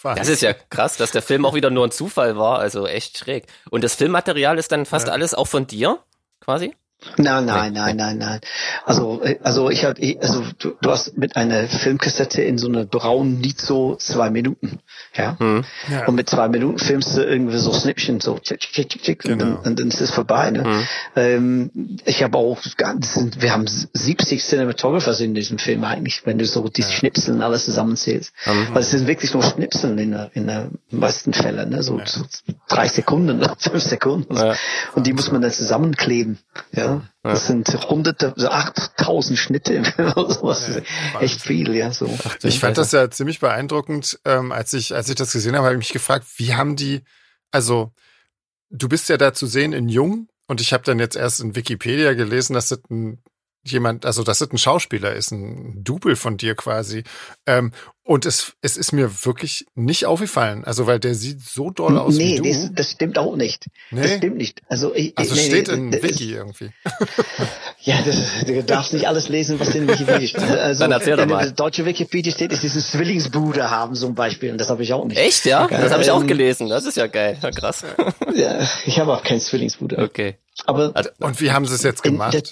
Das ist ja krass, dass der Film auch wieder nur ein Zufall war, also echt schräg. Und das Filmmaterial ist dann fast ja. alles auch von dir, quasi? Nein, nein, nein, nein, nein. Also, äh, also ich habe, also du, du hast mit einer Filmkassette in so einer braunen Nizo zwei Minuten, ja? Hm. Ja. Und mit zwei Minuten filmst du irgendwie so Schnippchen, so tschick, tschick, tschick, tschick, und, Genau. dann, und dann ist es vorbei. Ne? Hm. Ähm, ich habe auch, ganz, wir haben 70 Cinematographers in diesem Film eigentlich, wenn du so die Schnipseln alles zusammenzählst. Weil es sind wirklich nur Schnipseln in der, in der meisten Fällen, ne? so, so drei Sekunden, fünf Sekunden. Ja. Und die muss man dann zusammenkleben. Ja, das sind hunderte, so 8000 Schnitte oder sowas. Das ist echt viel, ja, so. Ich fand das ja ziemlich beeindruckend, ähm, als ich, als ich das gesehen habe, habe ich mich gefragt, wie haben die, also du bist ja da zu sehen in Jung und ich habe dann jetzt erst in Wikipedia gelesen, dass das ein jemand, also dass das ein Schauspieler ist, ein Double von dir quasi. Ähm, und es, es ist mir wirklich nicht aufgefallen, also weil der sieht so doll aus nee, wie du. das, das stimmt auch nicht. Das Nee? stimmt nicht. Also, ich, also nee, steht nee, in das- Wiki irgendwie. Ja, das, du darfst nicht alles lesen, was in Wikipedia steht. Also, Dann erzähl doch wenn mal. in der deutsche Wikipedia steht, ist dieses Zwillingsbruder haben zum Beispiel. Und das habe ich auch nicht. Echt, ja? Das habe ich auch Ähm, gelesen. Das ist ja geil. Ja, krass. Ja, ich habe auch keinen Zwillingsbruder. Okay. Aber Also, Und wie haben sie es jetzt in, gemacht? der,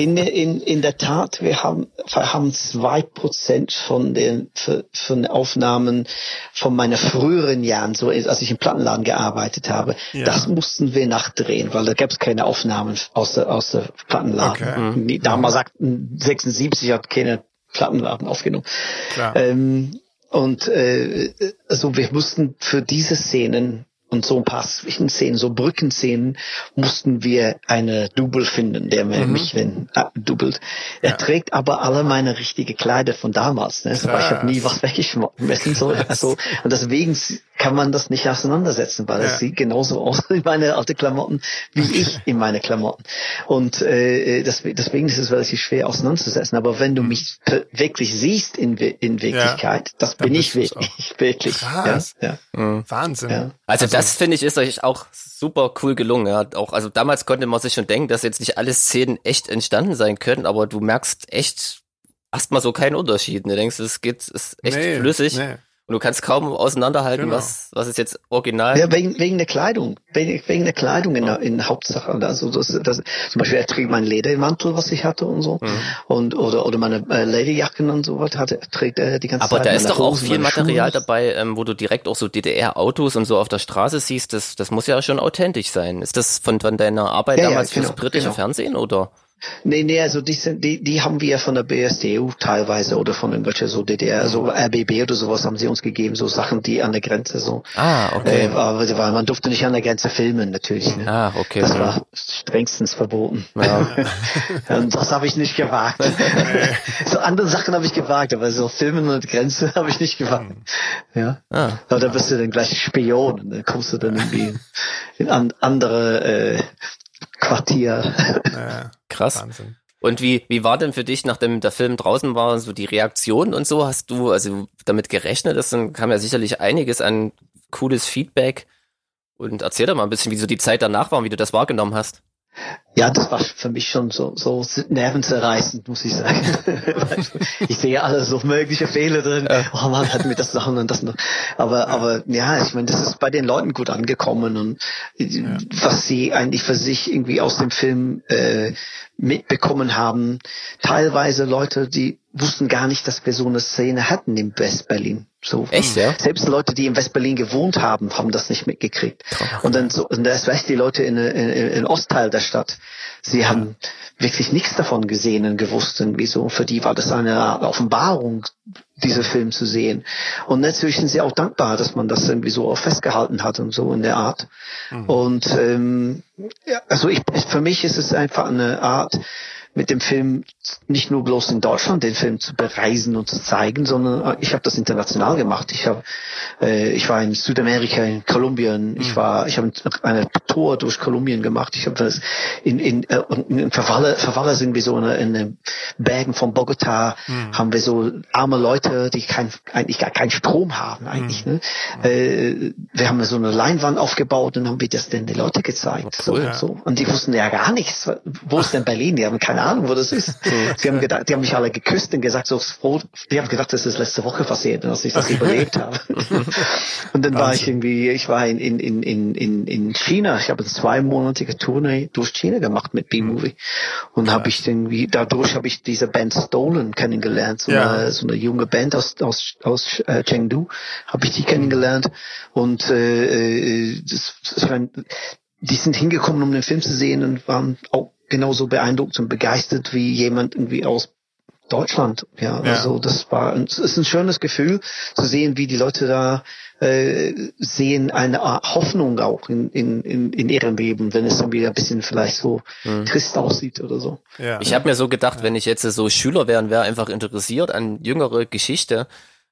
in, in, in der Tat, wir haben, wir haben zwei Prozent von den, von den Aufnahmen von meinen früheren Jahren, so als ich im Plattenladen gearbeitet habe, Ja. das mussten wir nachdrehen, weil da gab es keine Aufnahmen aus der, aus der Plattenladen. Die, damals sagten 76 hat keine Plattenladen aufgenommen. Klar. Ähm, und äh, also wir mussten für diese Szenen und so ein paar Zwischenszenen, so Brückenszenen, mussten wir eine Double finden, der mir mich dann äh, doubelt. Er trägt aber alle meine richtige Kleider von damals. Ne? Ich habe nie was weggeschmissen. So. Also, und deswegen kann man das nicht auseinandersetzen, weil es Ja. sieht genauso aus in meine alte Klamotten wie ich in meine Klamotten. Und äh, das, deswegen ist es relativ schwer auseinanderzusetzen. Aber wenn du mich pe- wirklich siehst in, in Wirklichkeit, das Dann bin ich wirklich. wirklich. Krass. Ja, ja. Wahnsinn. Ja. Also, das finde ich ist euch auch super cool gelungen. Ja. Auch, also damals konnte man sich schon denken, dass jetzt nicht alle Szenen echt entstanden sein können, aber du merkst echt erstmal so keinen Unterschied. Du denkst, es geht, es ist echt Nee, flüssig nee. Und du kannst kaum auseinanderhalten, Genau. was, was ist jetzt original. Ja, wegen, wegen der Kleidung. Wegen, wegen der Kleidung in, der- in Hauptsache. Also das, das, zum Beispiel er trägt meinen Ledermantel, was ich hatte und so. Mhm. Und, oder, oder meine äh, Lederjacken und so was hatte, trägt er die ganze Aber Zeit. da ist doch auch viel Material Schuhe. dabei, ähm, wo du direkt auch so DDR-Autos und so auf der Straße siehst. Das, das muss ja schon authentisch sein. Ist das von, von deiner Arbeit Ja, ja, damals fürs genau, britische genau. Fernsehen oder? Nee, nee, also die, sind, die, die haben wir von der BSDU teilweise oder von irgendwelche so DDR, so RBB oder sowas haben sie uns gegeben, so Sachen, die an der Grenze so. Ah, okay. Äh, aber weil man durfte nicht an der Grenze filmen, natürlich. Ne? Ah, okay. Das war strengstens verboten. Ja. Und das habe ich nicht gewagt. so andere Sachen habe ich gewagt, aber so Filmen und Grenze habe ich nicht gewagt. Ja. Ah. Aber da bist du dann gleich Spion und dann kommst du dann irgendwie in an, andere äh, Quartier. Ja, Krass. Wahnsinn. Und wie, wie war denn für dich, nachdem der Film draußen war, so die Reaktion und so? Hast du also damit gerechnet? Das dann kam ja sicherlich einiges an cooles Feedback. Und erzähl doch mal ein bisschen, wie so die Zeit danach war und wie du das wahrgenommen hast. Ja, das war für mich schon so, so nervenzerreißend, muss ich sagen. ich sehe alle so mögliche Fehler drin. Oh man, hat mir das Sachen und das noch. Aber, aber ja, ich meine, das ist bei den Leuten gut angekommen und was sie eigentlich für sich irgendwie aus dem Film äh, mitbekommen haben. Teilweise Leute, die wussten gar nicht, dass wir so eine Szene hatten in West-Berlin. So, Echt, ja? Selbst Leute, die in West-Berlin gewohnt haben, haben das nicht mitgekriegt. Und dann so, und erst recht die Leute in, in, in Ostteil der Stadt. Sie haben wirklich nichts davon gesehen und gewusst irgendwie so. Für die war das eine Art Offenbarung, diese Film zu sehen. Und natürlich sind sie auch dankbar, dass man das irgendwie so auch festgehalten hat und so in der Art. Und ähm, ja, also ich, für mich ist es einfach eine Art, mit dem Film nicht nur bloß in Deutschland den Film zu bereisen und zu zeigen, sondern ich habe das international gemacht. Ich habe, äh, ich war in Südamerika, in Kolumbien. Ich war, ich habe eine Tour durch Kolumbien gemacht. Ich habe das in in, äh, in Verwalle, Verwalle sind wir so in, in den Bergen von Bogota, haben wir so arme Leute, die kein, eigentlich gar keinen Strom haben eigentlich. Ne? Äh, wir haben so eine Leinwand aufgebaut und haben wir das denn die Leute gezeigt. so, cool. so. Und die wussten ja gar nichts. Wo ist denn Berlin? Die haben keine Ahnung, wo das ist. Sie haben gedacht, die haben mich alle geküsst und gesagt, so froh, die haben gedacht, das ist letzte Woche passiert, dass ich das überlebt habe. und dann war ich irgendwie, ich war in, in, in, in, in China, ich habe eine zweimonatige Tournee durch China gemacht mit B-Movie. Und habe ich irgendwie, dadurch habe ich diese Band Stolen kennengelernt, so, ja. eine, so eine junge Band aus, aus, aus äh, Chengdu, habe ich die kennengelernt. Und äh, äh das, das war, die sind hingekommen, um den Film zu sehen und waren auch genauso beeindruckt und begeistert wie jemand irgendwie aus Deutschland. Ja, ja. also das war, es ist ein schönes Gefühl zu sehen, wie die Leute da äh, sehen eine Art Hoffnung auch in, in, in, in ihrem Leben, wenn es dann wieder ein bisschen vielleicht so mhm. trist aussieht oder so. Ja. Ich habe mir so gedacht, wenn ich jetzt so Schüler wäre und wäre einfach interessiert an jüngere Geschichte,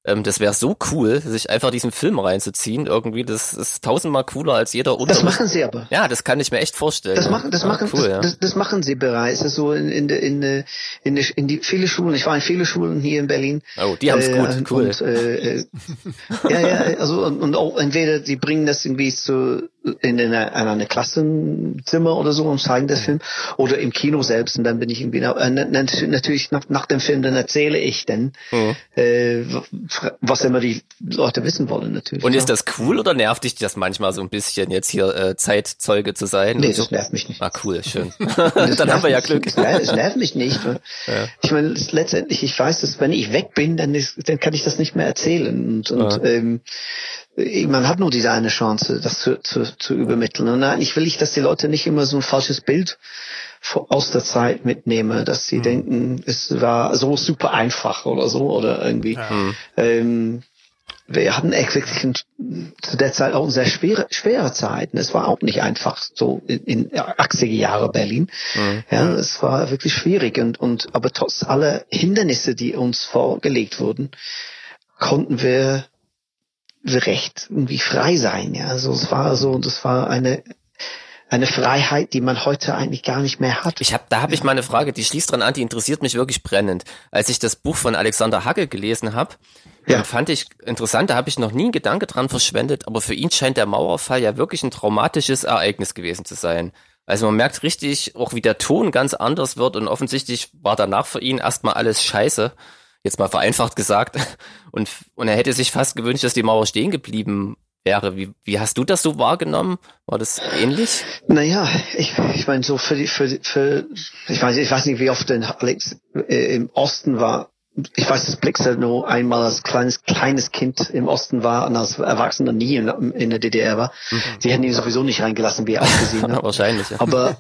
ähm, das wäre so cool, sich einfach diesen Film reinzuziehen. Irgendwie, das ist tausendmal cooler als jeder Unter Das machen sie aber. Ja, das kann ich mir echt vorstellen. Das machen, das ja, machen, cool, das, ja. das, das, machen sie bereits. Also in, in, in, in, in, die, in die viele Schulen. Ich war in viele Schulen hier in Berlin. Oh, die haben's äh, gut, cool. Und, äh, äh, ja, ja, also und, und auch entweder die bringen das irgendwie zu in in einer Klassenzimmer oder so und zeigen das Film oder im Kino selbst und dann bin ich irgendwie äh, natürlich nach, nach dem Film dann erzähle ich dann mhm. äh, was immer die Leute wissen wollen natürlich. Und ist das cool oder nervt dich das manchmal so ein bisschen jetzt hier äh, Zeitzeuge zu sein? Nee, das nervt mich nicht. Ah cool, schön. dann haben wir ja Glück. Nicht. Nein, das nervt mich nicht. Ja. Ich meine letztendlich ich weiß, dass wenn ich weg bin, dann ist, dann kann ich das nicht mehr erzählen und, und ja. ähm, man hat nur diese eine Chance, das zu, zu, zu übermitteln. Und eigentlich will ich, dass die Leute nicht immer so ein falsches Bild aus der Zeit mitnehmen, dass sie mhm. denken, es war so super einfach oder so oder irgendwie. Ja. Mhm. Ähm, wir hatten echt wirklich ein, zu der Zeit auch eine sehr schwere, schwere Zeit. Es war auch nicht einfach so in, in 80er Jahre Berlin. Mhm. Ja, es war wirklich schwierig und, und aber trotz aller Hindernisse, die uns vorgelegt wurden, konnten wir recht irgendwie frei sein. Ja, also es war so, das war eine eine Freiheit, die man heute eigentlich gar nicht mehr hat. Ich hab, da habe ich mal eine Frage, die schließt dran an, die interessiert mich wirklich brennend. Als ich das Buch von Alexander Hackel gelesen habe, ja. fand ich interessant, da habe ich noch nie einen Gedanke dran verschwendet, aber für ihn scheint der Mauerfall ja wirklich ein traumatisches Ereignis gewesen zu sein. Also man merkt richtig, auch wie der Ton ganz anders wird und offensichtlich war danach für ihn erstmal alles scheiße jetzt mal vereinfacht gesagt. Und, und er hätte sich fast gewünscht, dass die Mauer stehen geblieben wäre. Wie, wie hast du das so wahrgenommen? War das ähnlich? Naja, ich, ich meine, so für die, für, für, ich weiß, ich weiß nicht, wie oft denn Alex äh, im Osten war. Ich weiß, dass Blixer nur einmal als kleines, kleines Kind im Osten war und als Erwachsener nie in, in der DDR war. Mhm. Sie hätten ihn sowieso nicht reingelassen, wie er ausgesehen hat. Wahrscheinlich, ja. Aber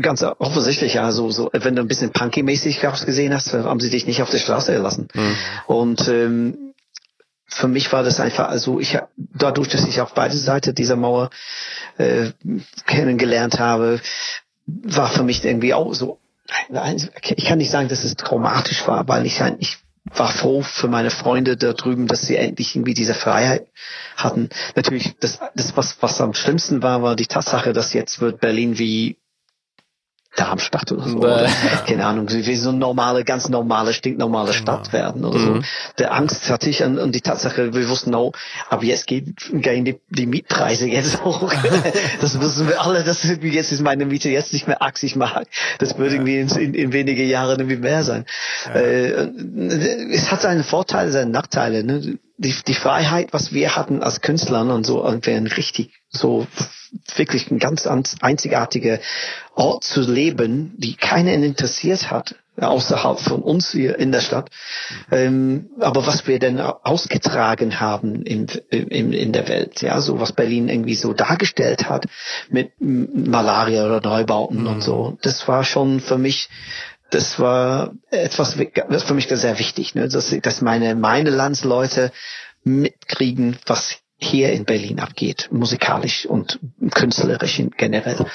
Ganz offensichtlich, ja, so, so, wenn du ein bisschen punky-mäßig gesehen hast, haben sie dich nicht auf der Straße gelassen. Mhm. Und ähm, für mich war das einfach, also ich dadurch, dass ich auf beide Seiten dieser Mauer äh, kennengelernt habe, war für mich irgendwie auch so. Ich kann nicht sagen, dass es traumatisch war, weil ich ich war froh für meine Freunde da drüben, dass sie endlich irgendwie diese Freiheit hatten. Natürlich, das, das was, was am schlimmsten war, war die Tatsache, dass jetzt wird Berlin wie Darmstadt oder so. Oder, keine Ahnung, wie so eine normale, ganz normale, stinknormale genau. Stadt werden oder mhm. so. Der Angst hatte ich und, und die Tatsache, wir wussten auch, aber jetzt geht, gehen die, die Mietpreise jetzt hoch. das wissen wir alle, dass jetzt ist meine Miete jetzt nicht mehr 80 Mark. Das würde irgendwie in, in, in wenige Jahren irgendwie mehr sein. Ja. Äh, es hat seine Vorteile, seine Nachteile. Ne? Die, die Freiheit, was wir hatten als Künstler und so, wären richtig so wirklich ein ganz einzigartiger Ort zu leben, die keinen interessiert hat, außerhalb von uns hier in der Stadt. Ähm, aber was wir denn ausgetragen haben in, in, in der Welt, ja, so was Berlin irgendwie so dargestellt hat mit Malaria oder Neubauten mhm. und so, das war schon für mich das war etwas, das für mich sehr wichtig, ne? dass, dass meine, meine Landsleute mitkriegen, was hier in Berlin abgeht, musikalisch und künstlerisch generell.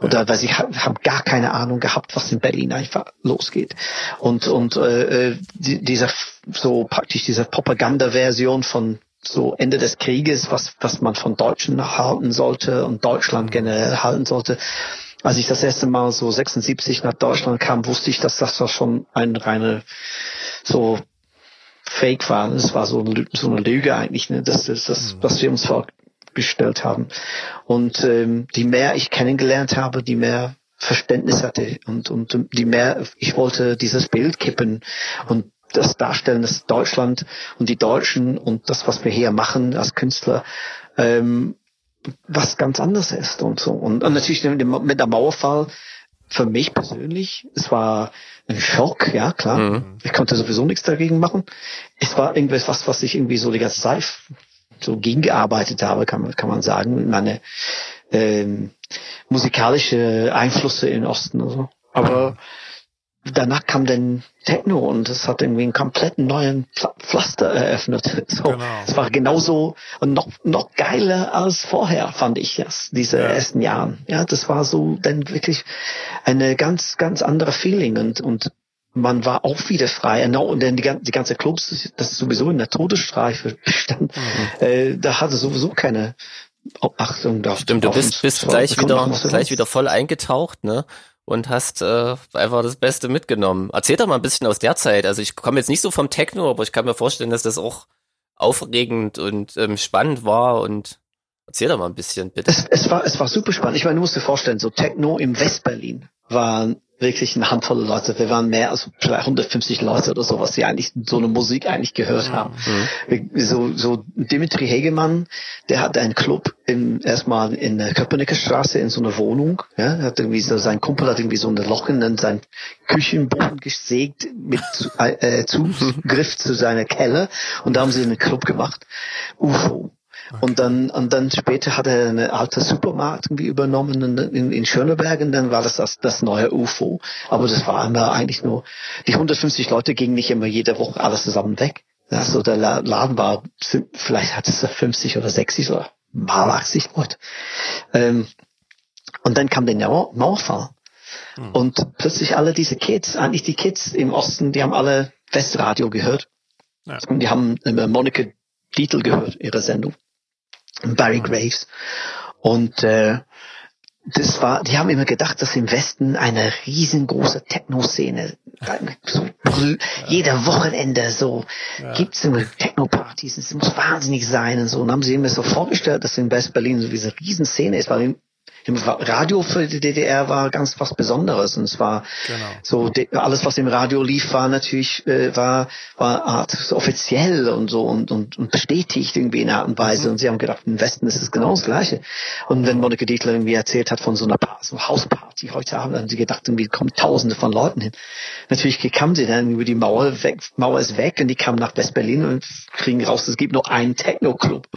Oder weil sie haben gar keine Ahnung gehabt, was in Berlin einfach losgeht. Und und äh, äh dieser so praktisch diese Propaganda-Version von so Ende des Krieges, was was man von Deutschen halten sollte und Deutschland generell halten sollte. Als ich das erste Mal so 76 nach Deutschland kam, wusste ich, dass das schon ein reine so fake war. Es war so eine, so eine Lüge eigentlich, ne? das ist das, mhm. was wir uns vorgestellt haben. Und ähm, die mehr ich kennengelernt habe, die mehr Verständnis hatte und, und die mehr ich wollte dieses Bild kippen und das darstellen, dass Deutschland und die Deutschen und das, was wir hier machen als Künstler, ähm, was ganz anderes ist und so. Und, und natürlich mit der Mauerfall für mich persönlich, es war ein Schock, ja klar. Mhm. Ich konnte sowieso nichts dagegen machen. Es war irgendwas, was, was ich irgendwie so die ganze Zeit so gegengearbeitet habe, kann man, kann man sagen. Meine ähm, musikalische Einflüsse in Osten und so. Aber danach kam dann Techno und es hat irgendwie einen kompletten neuen Pflaster eröffnet. So, genau. Es war genauso und noch, noch geiler als vorher, fand ich das, diese ja. ersten Jahren. Ja, das war so dann wirklich eine ganz, ganz andere Feeling und, und man war auch wieder frei. Und dann die, die ganze Clubs, das ist sowieso in der Todesstreife stand, mhm. äh, da hatte sowieso keine Achtung da. Stimmt, du bist, bist gleich wieder, gleich wieder voll eingetaucht, ne? Und hast äh, einfach das Beste mitgenommen. Erzähl doch mal ein bisschen aus der Zeit. Also ich komme jetzt nicht so vom Techno, aber ich kann mir vorstellen, dass das auch aufregend und ähm, spannend war und erzähl doch mal ein bisschen, bitte. Es, es, war, es war super spannend. Ich meine, du musst dir vorstellen, so Techno im Westberlin war wirklich eine Handvoll Leute. Wir waren mehr als vielleicht 150 Leute oder sowas, die eigentlich so eine Musik eigentlich gehört haben. Mhm. So, so Dimitri Hegemann, der hatte einen Club im, erstmal in der Köpenicker Straße in so einer Wohnung. Ja, er hat irgendwie so, sein Kumpel hat irgendwie so ein Loch in seinen Küchenboden gesägt mit äh, Zugriff zu seiner Keller und da haben sie einen Club gemacht. UFO. Und dann, und dann später hat er eine alte Supermarkt irgendwie übernommen in, in, Schöneberg und dann war das, das das neue UFO. Aber das war immer eigentlich nur, die 150 Leute gingen nicht immer jede Woche alles zusammen weg. Also der Laden war, vielleicht hat es 50 oder 60 oder mal 80 Leute. Ähm, und dann kam der Mauerfall. Hm. Und plötzlich alle diese Kids, eigentlich die Kids im Osten, die haben alle Westradio gehört. Ja. Und die haben äh, Monika Dietl gehört, ihre Sendung. Barry Graves. Und äh, das war, die haben immer gedacht, dass im Westen eine riesengroße Techno-Szene, so, jeder Wochenende so, ja. gibt's immer Techno-Partys, es muss wahnsinnig sein und so. Und haben sie immer so vorgestellt, dass in West-Berlin so diese Riesenszene ist, weil im Radio für die DDR war ganz was Besonderes und es war genau. so alles was im Radio lief war natürlich äh, war war Art so offiziell und so und, und, und bestätigt irgendwie in Art und Weise mhm. und sie haben gedacht im Westen ist es genau das Gleiche und wenn Monika Dietler irgendwie erzählt hat von so einer so Hausparty heute Abend haben sie gedacht irgendwie kommen Tausende von Leuten hin natürlich kamen sie dann über die Mauer weg Mauer ist weg und die kamen nach West-Berlin und kriegen raus es gibt nur einen Techno-Club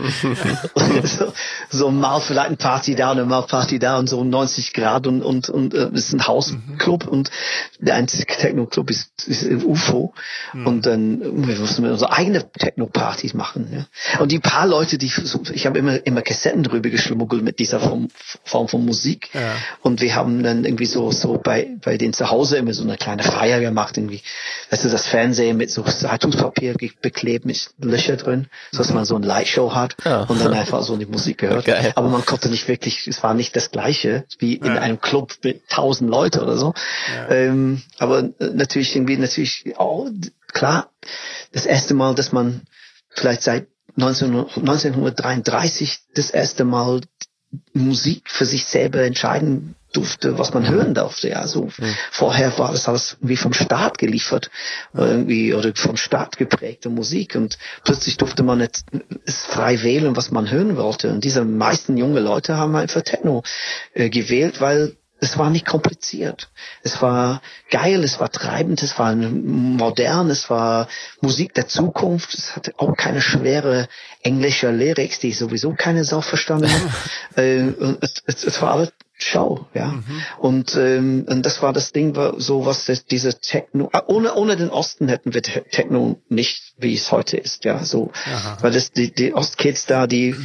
so, so mal vielleicht ein Party da und mal Party die da und so 90 Grad und und und äh, ist ein Hausclub mhm. und der einzige Techno-Club ist, ist UFO mhm. und dann wir mussten unsere eigene Techno-Partys machen. Ja. Und die paar Leute, die ich habe immer immer Kassetten drüber geschmuggelt mit dieser Form, Form von Musik ja. und wir haben dann irgendwie so so bei bei denen zu Hause immer so eine kleine Feier gemacht irgendwie, weißt du, das Fernsehen mit so Zeitungspapier beklebt mit Löcher drin, so dass man so eine Lightshow hat ja. und dann einfach so die Musik gehört. Geil. Aber man konnte nicht wirklich, es war nicht das das Gleiche wie in ja. einem Club mit tausend Leute oder so. Ja. Ähm, aber äh, natürlich irgendwie natürlich auch klar das erste Mal, dass man vielleicht seit 19, 1933 das erste Mal Musik für sich selber entscheiden durfte, was man hören durfte. Ja, so mhm. vorher war das alles wie vom Staat geliefert, irgendwie oder vom Staat geprägte Musik und plötzlich durfte man jetzt es frei wählen, was man hören wollte. Und diese meisten junge Leute haben einfach Techno äh, gewählt, weil es war nicht kompliziert. Es war geil, es war treibend, es war modern, es war Musik der Zukunft. Es hatte auch keine schwere englische Lyrics, die sowieso keine Sau verstanden haben. äh, es, es, es, war alles Show, ja. Mhm. Und, ähm, und das war das Ding, so was das, diese Techno, ah, ohne, ohne den Osten hätten wir Techno nicht, wie es heute ist, ja, so. Aha. Weil das, die, die Ostkids da, die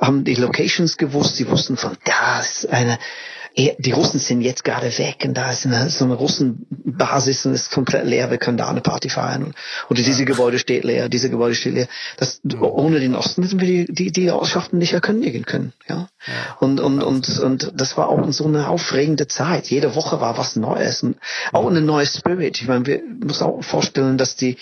haben die Locations gewusst, sie wussten von, da ist eine, die Russen sind jetzt gerade weg und da ist eine, so eine Russenbasis und ist komplett leer, wir können da eine Party feiern. Und, oder diese Gebäude steht leer, diese Gebäude steht leer. Das, ohne den Osten hätten wir die, die, die Ortschaften nicht erkündigen können. Ja? Und, und, und, und das war auch so eine aufregende Zeit. Jede Woche war was Neues und auch eine neue Spirit. Ich meine, wir müssen auch vorstellen, dass die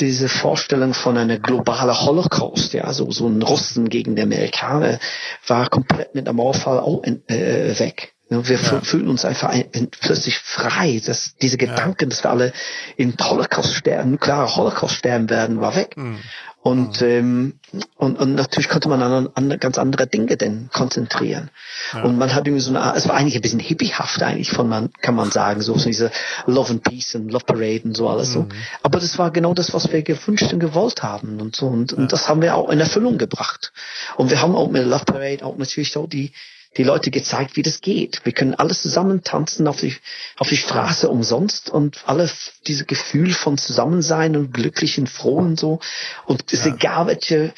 diese Vorstellung von einer globalen Holocaust, ja, so, so ein Russen gegen die Amerikaner, war komplett mit dem Mauerfall auch äh, weg. Wir ja. fühlen uns einfach ein, plötzlich frei. Dass diese Gedanken, ja. dass wir alle in Holocaust sterben, nukleare Holocaust sterben werden, war weg. Mhm. Und, mhm. ähm, und, und natürlich konnte man an, an ganz andere Dinge denn konzentrieren. Ja. Und man hat irgendwie so eine, es war eigentlich ein bisschen hippiehaft eigentlich von man, kann man sagen, so, so diese Love and Peace und Love Parade und so alles mhm. so. Aber das war genau das, was wir gewünscht und gewollt haben und so. Und, ja. und das haben wir auch in Erfüllung gebracht. Und wir haben auch mit Love Parade auch natürlich auch die, die Leute gezeigt, wie das geht. Wir können alles zusammen tanzen auf die, auf die Straße umsonst und alle diese Gefühl von Zusammensein und glücklich und froh und so. Und es ist egal, welche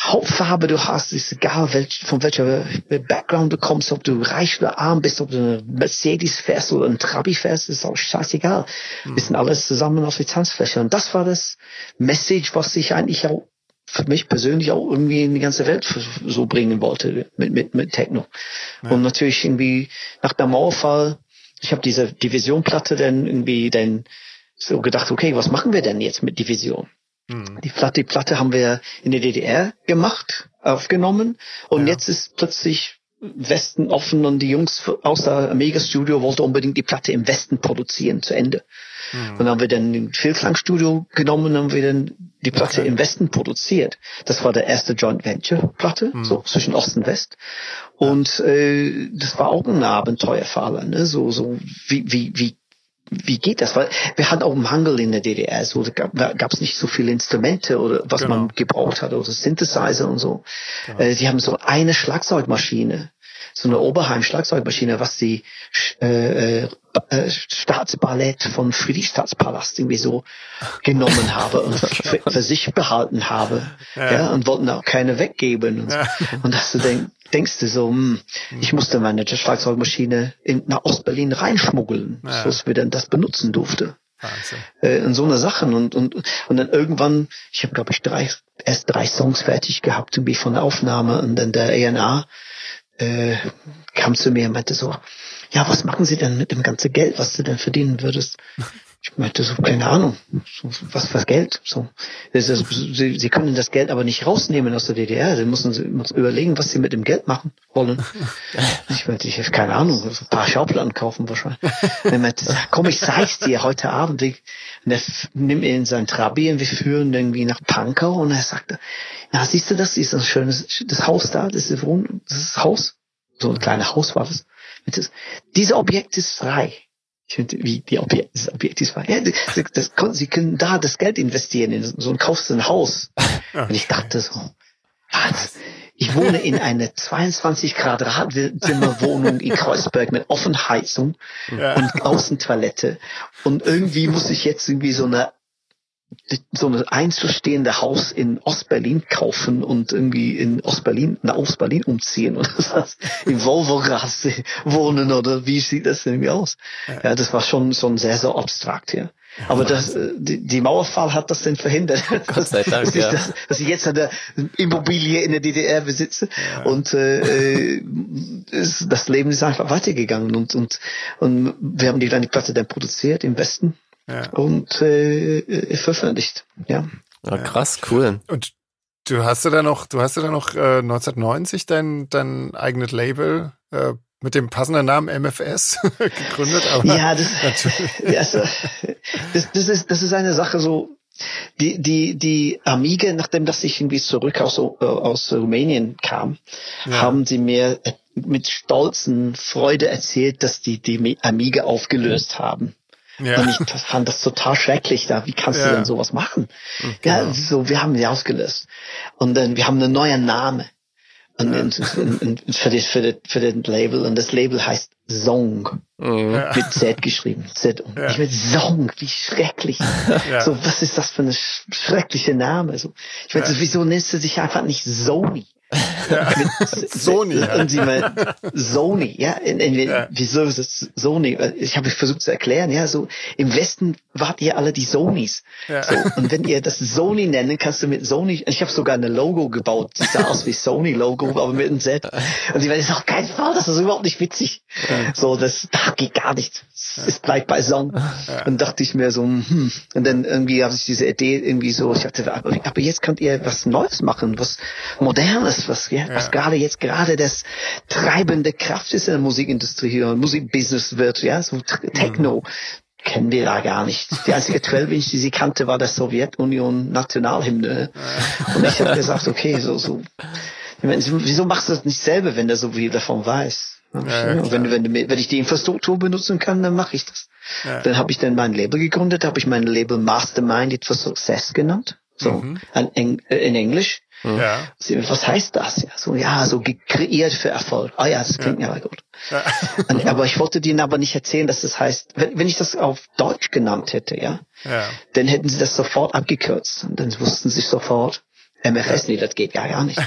Hauptfarbe du hast, es ist egal, welch, von welcher Background du kommst, ob du reich oder arm bist, ob du eine Mercedes fährst oder ein Trabi fährst, ist auch scheißegal. Mhm. Wir sind alles zusammen auf die Tanzfläche. Und das war das Message, was ich eigentlich auch für mich persönlich auch irgendwie in die ganze Welt so bringen wollte mit, mit, mit Techno. Ja. Und natürlich irgendwie nach der Mauerfall, ich habe diese Division-Platte dann irgendwie dann so gedacht, okay, was machen wir denn jetzt mit Division? Mhm. Die Platte, die Platte haben wir in der DDR gemacht, aufgenommen und ja. jetzt ist plötzlich Westen offen und die Jungs aus der Amiga Studio wollten unbedingt die Platte im Westen produzieren zu Ende. Mhm. Und dann haben wir dann ein Vielklangstudio genommen und haben wir dann die Platte okay. im Westen produziert. Das war der erste Joint Venture Platte, mhm. so zwischen Ost und West. Und äh, das war auch ein Abenteuer für alle, ne? So, so wie, wie, wie wie geht das? Weil wir hatten auch Mangel in der DDR, so da gab es nicht so viele Instrumente oder was genau. man gebraucht hat oder Synthesizer und so. Genau. Äh, die haben so eine Schlagzeugmaschine so eine Oberheim-Schlagzeugmaschine, was die äh, äh, Staatsballett von Friedrichstadtspalast irgendwie so genommen habe und für, für sich behalten habe. Ja. ja. und wollten auch keine weggeben. Und, ja. und dass du denk, denkst du so, hm, ich musste meine Schlagzeugmaschine in, nach Ostberlin reinschmuggeln, ja. so dass wir dann das benutzen durfte. Wahnsinn. Äh, in so eine Sachen und und und dann irgendwann, ich habe glaube ich drei erst drei Songs fertig gehabt irgendwie von der Aufnahme und dann der ENA äh, kam zu mir und meinte so, ja, was machen Sie denn mit dem ganzen Geld, was du denn verdienen würdest? Ich meinte so, keine Ahnung, so, was für Geld. So, sie, sie können das Geld aber nicht rausnehmen aus der DDR. Sie müssen, sie müssen überlegen, was sie mit dem Geld machen wollen. Ich meinte, ich habe keine Ahnung, ein paar Schauplatten kaufen wahrscheinlich. Er meinte, komm, ich zeig's dir heute Abend. Und er nimmt ihn in sein Trabi und wir führen irgendwie nach Pankow und er sagte, ja, siehst du das? Ist das schönes, das Haus da, das das ist das Haus. So ein kleines Haus war das. Dieses Objekt ist frei. Ich finde, wie die Objekt, das Objekt ist. Ja, das, das, sie können da das Geld investieren in so ein kaufst ein Haus. Und ich dachte so, was? Ich wohne in einer 22 Quadratzimmer Wohnung in Kreuzberg mit Offenheizung ja. und Außentoilette. Und irgendwie muss ich jetzt irgendwie so eine so ein einzelstehende Haus in Ostberlin kaufen und irgendwie in Ostberlin, nach Ostberlin umziehen oder was, in Volvo-Rasse wohnen oder wie sieht das irgendwie aus? Ja, das war schon, schon sehr, sehr abstrakt, ja. Aber das, äh, die, die Mauerfall hat das denn verhindert. Gott sei Dank, dass, ja. dass, dass ich jetzt eine Immobilie in der DDR besitze ja. und äh, ist, das Leben ist einfach weitergegangen und und und wir haben die kleine Platte dann produziert im Westen ja. und äh, veröffentlicht. Ja. ja. Krass, cool. Und du hast ja dann noch, du hast ja dann noch äh, 1990 dein dein eigenes Label äh, mit dem passenden Namen MFS gegründet. Aber ja, das, also, das, das ist das ist eine Sache so. Die, die, die Amiga, nachdem dass ich irgendwie zurück aus, äh, aus Rumänien kam, ja. haben sie mir mit stolzen Freude erzählt, dass die die Amiga aufgelöst haben. Ja. Und ich fand das total schrecklich da. Wie kannst ja. du denn sowas machen? Genau. Ja, so, wir haben sie ausgelöst. Und dann, wir haben einen neuen Namen. Und, ja. und, und, für, das, für, das, für das Label. Und das Label heißt Song. Mhm. Mit Z geschrieben. Z. Und ja. ich meine, Song, wie schrecklich. Ja. So, was ist das für ein schrecklicher Name? So, ich meine, ja. wieso nennst du dich einfach nicht Sony? Ja. Sony. Und sie meinen, Sony, ja, in, in, ja. wieso ist es Sony? Ich habe versucht zu erklären, ja, so im Westen wart ihr alle die Sonys. Ja. So, und wenn ihr das Sony nennen, kannst du mit Sony, ich habe sogar eine Logo gebaut, die sah aus wie Sony Logo, aber mit einem Z. Und sie meinen, das ist auf keinen Fall, das ist überhaupt nicht witzig. So, das, da geht gar nicht. Es bleibt bei Song. Und dachte ich mir so, hm. Und dann irgendwie habe ich diese Idee irgendwie so, ich dachte, aber, aber jetzt könnt ihr was Neues machen, was Modernes, was, ja, was gerade jetzt gerade das treibende Kraft ist in der Musikindustrie und Musikbusiness wird, ja, so Techno. Kennen wir da gar nicht. Die einzige 12 Inch, die sie kannte, war das Sowjetunion Nationalhymne. Und ich habe gesagt, okay, so, so. Meine, wieso machst du das nicht selber, wenn der so viel davon weiß? Ja, und wenn, wenn, wenn ich die Infrastruktur benutzen kann, dann mache ich das. Ja. Dann habe ich dann mein Label gegründet, habe ich mein Label Mastermind It for Success genannt, so mhm. in, in Englisch. Mhm. Ja. Was heißt das? Ja, so, ja, so kreiert für Erfolg. Ah ja, das klingt ja, ja gut. Ja. aber ich wollte denen aber nicht erzählen, dass das heißt, wenn, wenn ich das auf Deutsch genannt hätte, ja, ja, dann hätten sie das sofort abgekürzt. Und dann wussten sie sofort, MFS, nee, das geht ja gar nicht.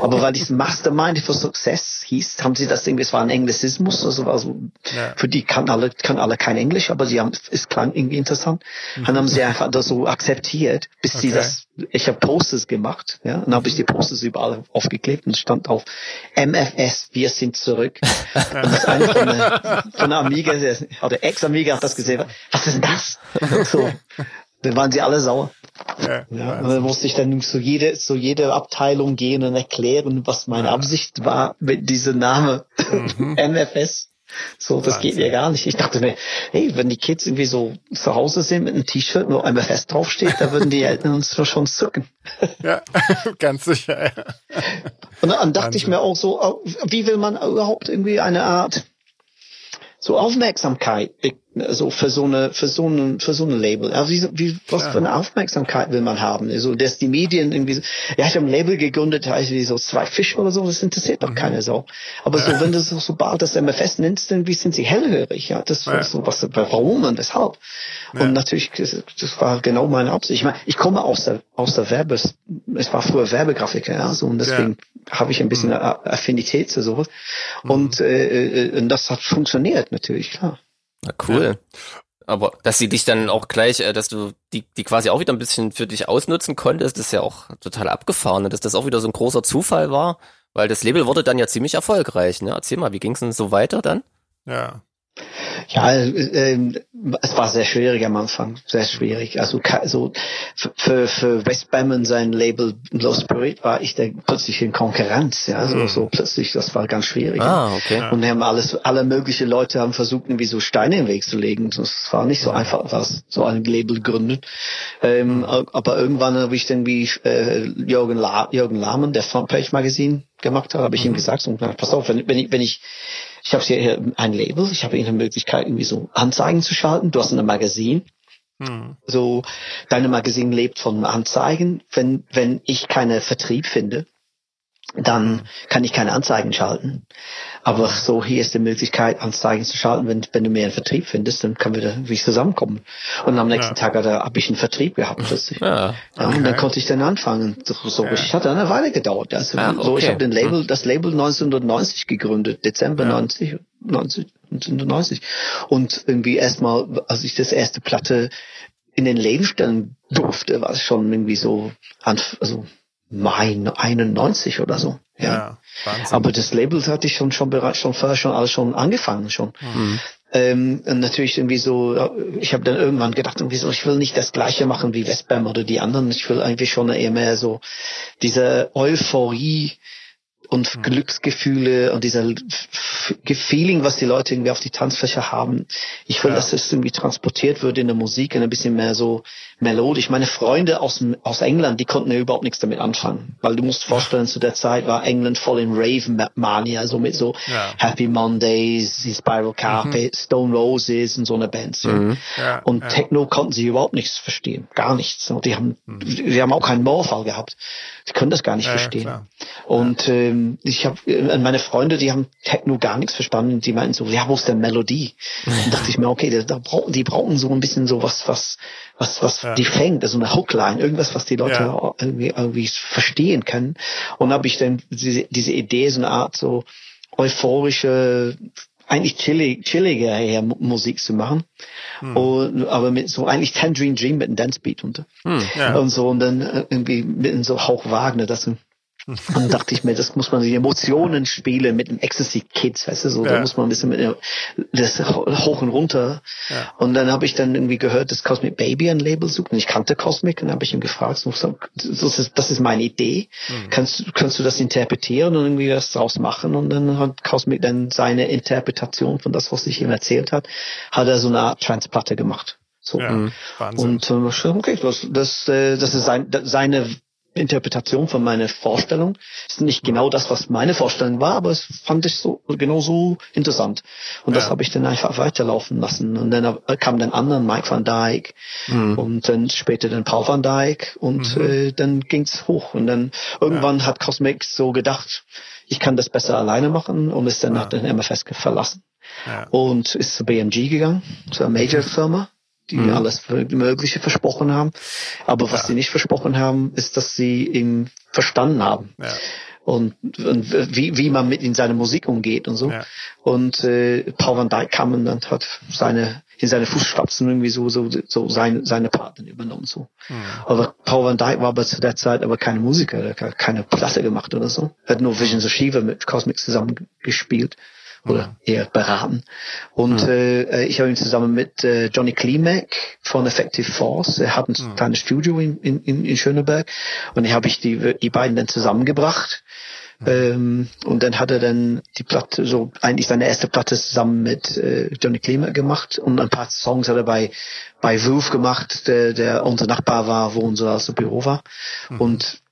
Aber weil dies Mastermind for Success hieß, haben sie das irgendwie, es war ein Englizismus, also, also ja. für die kann alle, kann alle kein Englisch, aber sie haben, es klang irgendwie interessant. Mhm. Dann haben sie einfach das so akzeptiert, bis okay. sie das, ich habe Posters gemacht, ja, und dann habe ich die Posters überall aufgeklebt und stand auf MFS, wir sind zurück. und das eine von der, von der Amiga, oder Ex-Amiga hat das gesehen, was ist denn das? So. Dann waren sie alle sauer. Ja, ja, und dann musste ich dann zu jede, zu jede Abteilung gehen und erklären, was meine ja. Absicht war mit diesem Name mhm. MFS. So, das Wahnsinn. geht ja gar nicht. Ich dachte mir, hey, wenn die Kids irgendwie so zu Hause sind mit einem T-Shirt, wo MFS draufsteht, da würden die Eltern uns schon zucken. Ja, ganz sicher, ja. Und dann dachte Wahnsinn. ich mir auch so, oh, wie will man überhaupt irgendwie eine Art so Aufmerksamkeit so für so eine für so ein für so ein Label. Ja, wie, wie was ja. für eine Aufmerksamkeit will man haben? Also dass die Medien irgendwie so, ja, ich habe ein Label gegründet, heißt wie so zwei Fische oder so, das interessiert doch mhm. keine Sau. Aber so wenn du so sobald das MFS nennst, dann wie sind sie hellhörig, ja, das ja. so was warum und weshalb. Ja. Und natürlich das, war genau meine Absicht. Ich meine, ich komme aus der aus der Werbes es war früher Werbegrafiker, ja, so und deswegen habe ich ein bisschen mhm. Affinität zu sowas. Mhm. Und äh, äh, und das hat funktioniert natürlich, klar. Na cool. Ja. Aber dass sie dich dann auch gleich, äh, dass du die, die quasi auch wieder ein bisschen für dich ausnutzen konntest, ist ja auch total abgefahren, ne? dass das auch wieder so ein großer Zufall war, weil das Label wurde dann ja ziemlich erfolgreich. Ne? Erzähl mal, wie ging es denn so weiter dann? Ja. Ja, äh, es war sehr schwierig am Anfang, sehr schwierig. Also so für für West und sein Label Low Spirit war ich dann plötzlich in Konkurrenz, ja, so, mhm. so plötzlich, das war ganz schwierig. Ah, okay. Und wir haben alles, alle möglichen Leute haben versucht, irgendwie so Steine im Weg zu legen. Das war nicht so einfach, was so ein Label gründet. Ähm, mhm. aber irgendwann habe ich dann wie äh, Jürgen, La Jürgen Lahmann, der Frontpage Magazin gemacht hat, habe ich mhm. ihm gesagt, und, pass auf, wenn, wenn ich, wenn ich ich habe hier ein Label, ich habe hier eine Möglichkeit, irgendwie so Anzeigen zu schalten. Du hast ein Magazin. Hm. So, deine Magazin lebt von Anzeigen. Wenn, wenn ich keine Vertrieb finde, dann kann ich keine Anzeigen schalten. Aber so hier ist die Möglichkeit, Anzeigen zu schalten. Wenn, wenn du mehr einen Vertrieb findest, dann können wir da wie zusammenkommen. Und am nächsten ja. Tag habe ich einen Vertrieb gehabt plötzlich. Ja, okay. und dann konnte ich dann anfangen. So, ja. Ich hatte eine Weile gedauert. Also, Ach, okay. so, ich habe den Label, hm. das Label 1990 gegründet, Dezember ja. 90, 1990. Und irgendwie erstmal, als ich das erste Platte in den Läden stellen durfte, war es schon irgendwie so, also Mai 91 oder so. Ja, ja. Aber das Label hatte ich schon schon bereits schon vorher schon alles schon angefangen schon. Mhm. Ähm, und natürlich irgendwie so, ich habe dann irgendwann gedacht, irgendwie so, ich will nicht das gleiche machen wie Westbam oder die anderen. Ich will eigentlich schon eher mehr so diese Euphorie und mhm. Glücksgefühle und dieser Feeling, was die Leute irgendwie auf die Tanzfläche haben. Ich will, ja. dass es irgendwie transportiert wird in der Musik und ein bisschen mehr so melodisch. Meine Freunde aus, aus England, die konnten ja überhaupt nichts damit anfangen. Weil du musst vorstellen, zu der Zeit war England voll in Rave-Mania, so mit so ja. Happy Mondays, Spiral Carpet, mhm. Stone Roses und so eine Band. Mhm. Ja, und ja. Techno konnten sie überhaupt nichts verstehen. Gar nichts. Und die haben, mhm. die haben auch keinen Morphall gehabt. Die können das gar nicht verstehen. Und ähm, ich habe äh, meine Freunde, die haben Techno gar nichts verstanden. Die meinten so, ja, wo ist der Melodie? Und dachte ich mir, okay, da, da brauchen, die brauchen so ein bisschen so was, was, was, was ja. die fängt, also eine Hookline, irgendwas, was die Leute ja. irgendwie, irgendwie verstehen können. Und habe ich dann diese, diese Idee, so eine Art so euphorische, eigentlich chillig, chilliger her Musik zu machen. Hm. Und, aber mit so eigentlich Tangerine Dream mit einem Dancebeat unter. Hm, ja. Und so, und dann äh, irgendwie mit so Hauch Wagner, das Und dann dachte ich mir, das muss man die Emotionen spielen mit dem Ecstasy Kids, weißt du, so, ja. da muss man ein bisschen mit das hoch und runter. Ja. Und dann habe ich dann irgendwie gehört, dass Cosmic Baby ein Label sucht und ich kannte Cosmic und dann habe ich ihn gefragt, so, das, ist, das ist meine Idee, mhm. kannst, kannst du das interpretieren und irgendwie was draus machen? Und dann hat Cosmic dann seine Interpretation von das, was ich ihm erzählt hat, hat er so eine Art Transplatte gemacht. So. Ja, Wahnsinn. Und äh, okay, das, das, äh, das ist sein, seine Interpretation von meiner Vorstellung. Ist nicht genau das, was meine Vorstellung war, aber es fand ich so genauso interessant. Und ja. das habe ich dann einfach weiterlaufen lassen. Und dann kam dann anderen Mike van Dyke mhm. und dann später dann Paul van Dyke und mhm. äh, dann ging's hoch. Und dann irgendwann ja. hat Cosmic so gedacht, ich kann das besser alleine machen und ist dann ja. hat den MFS verlassen. Ja. Und ist zur BMG gegangen, zur Major-Firma die mhm. alles Mögliche versprochen haben. Aber was ja. sie nicht versprochen haben, ist, dass sie ihn verstanden haben. Ja. Und, und wie, wie man mit in seine Musik umgeht und so. Ja. Und äh, Paul van Dyk kam und hat seine in seine Fußstapfen irgendwie so so so seine seine Partner übernommen so. Mhm. Aber Paul van Dyk war aber zu der Zeit aber kein Musiker, der hat keine Platte gemacht oder so. Er hat nur Visions of Shiva mit Cosmic zusammen gespielt oder eher beraten. Und ja. äh, ich habe ihn zusammen mit äh, Johnny Klimek von Effective Force, er hat ein ja. kleines Studio in, in, in Schöneberg und habe ich die, die beiden dann zusammengebracht. Ähm, und dann hat er dann die Platte, so eigentlich seine erste Platte zusammen mit äh, Johnny Klimek gemacht und ein paar Songs hat er bei, bei Wolf gemacht, der, der unser Nachbar war, wo unser also Büro war. Mhm. Und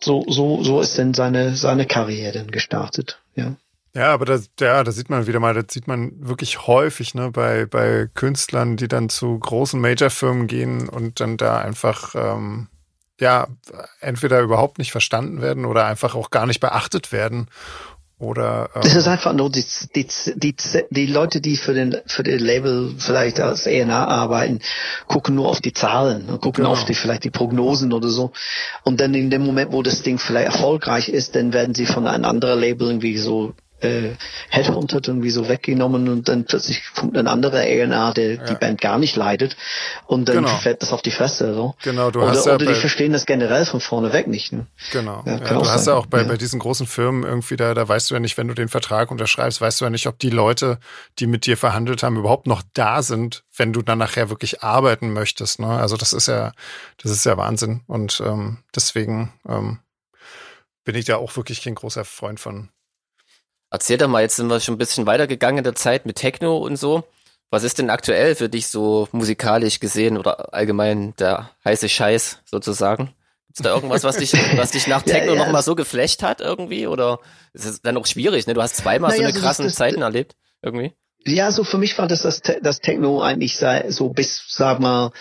so, so, so ist dann seine, seine Karriere dann gestartet, ja. Ja, aber da, ja, da sieht man wieder mal, das sieht man wirklich häufig, ne, bei, bei Künstlern, die dann zu großen Major-Firmen gehen und dann da einfach, ähm, ja, entweder überhaupt nicht verstanden werden oder einfach auch gar nicht beachtet werden. Oder, ähm, das ist einfach nur die, die, die, die Leute, die für den, für den Label vielleicht als ENA arbeiten, gucken nur auf die Zahlen und gucken genau. auf die, vielleicht die Prognosen oder so. Und dann in dem Moment, wo das Ding vielleicht erfolgreich ist, dann werden sie von einem anderen Label irgendwie so äh, Headhunted irgendwie so weggenommen und dann plötzlich kommt ein anderer A&R, der ja. die Band gar nicht leidet und dann genau. fällt das auf die Fresse. So. Genau, du oder, hast ja oder die verstehen das generell von vorne weg nicht. Ne? Genau. Ja, ja, du hast sein. ja auch bei, bei diesen großen Firmen irgendwie da, da weißt du ja nicht, wenn du den Vertrag unterschreibst, weißt du ja nicht, ob die Leute, die mit dir verhandelt haben, überhaupt noch da sind, wenn du dann nachher wirklich arbeiten möchtest. Ne? Also das ist ja, das ist ja Wahnsinn. Und ähm, deswegen ähm, bin ich da auch wirklich kein großer Freund von. Erzähl doch mal, jetzt sind wir schon ein bisschen weitergegangen in der Zeit mit Techno und so. Was ist denn aktuell für dich so musikalisch gesehen oder allgemein der heiße Scheiß sozusagen? Ist da irgendwas, was dich, was dich nach Techno ja, ja. nochmal so geflecht hat irgendwie? Oder ist es dann auch schwierig, ne? Du hast zweimal naja, so eine krassen das, Zeiten erlebt, irgendwie? Ja, so für mich war das das, das Techno eigentlich sei, so bis, sag mal,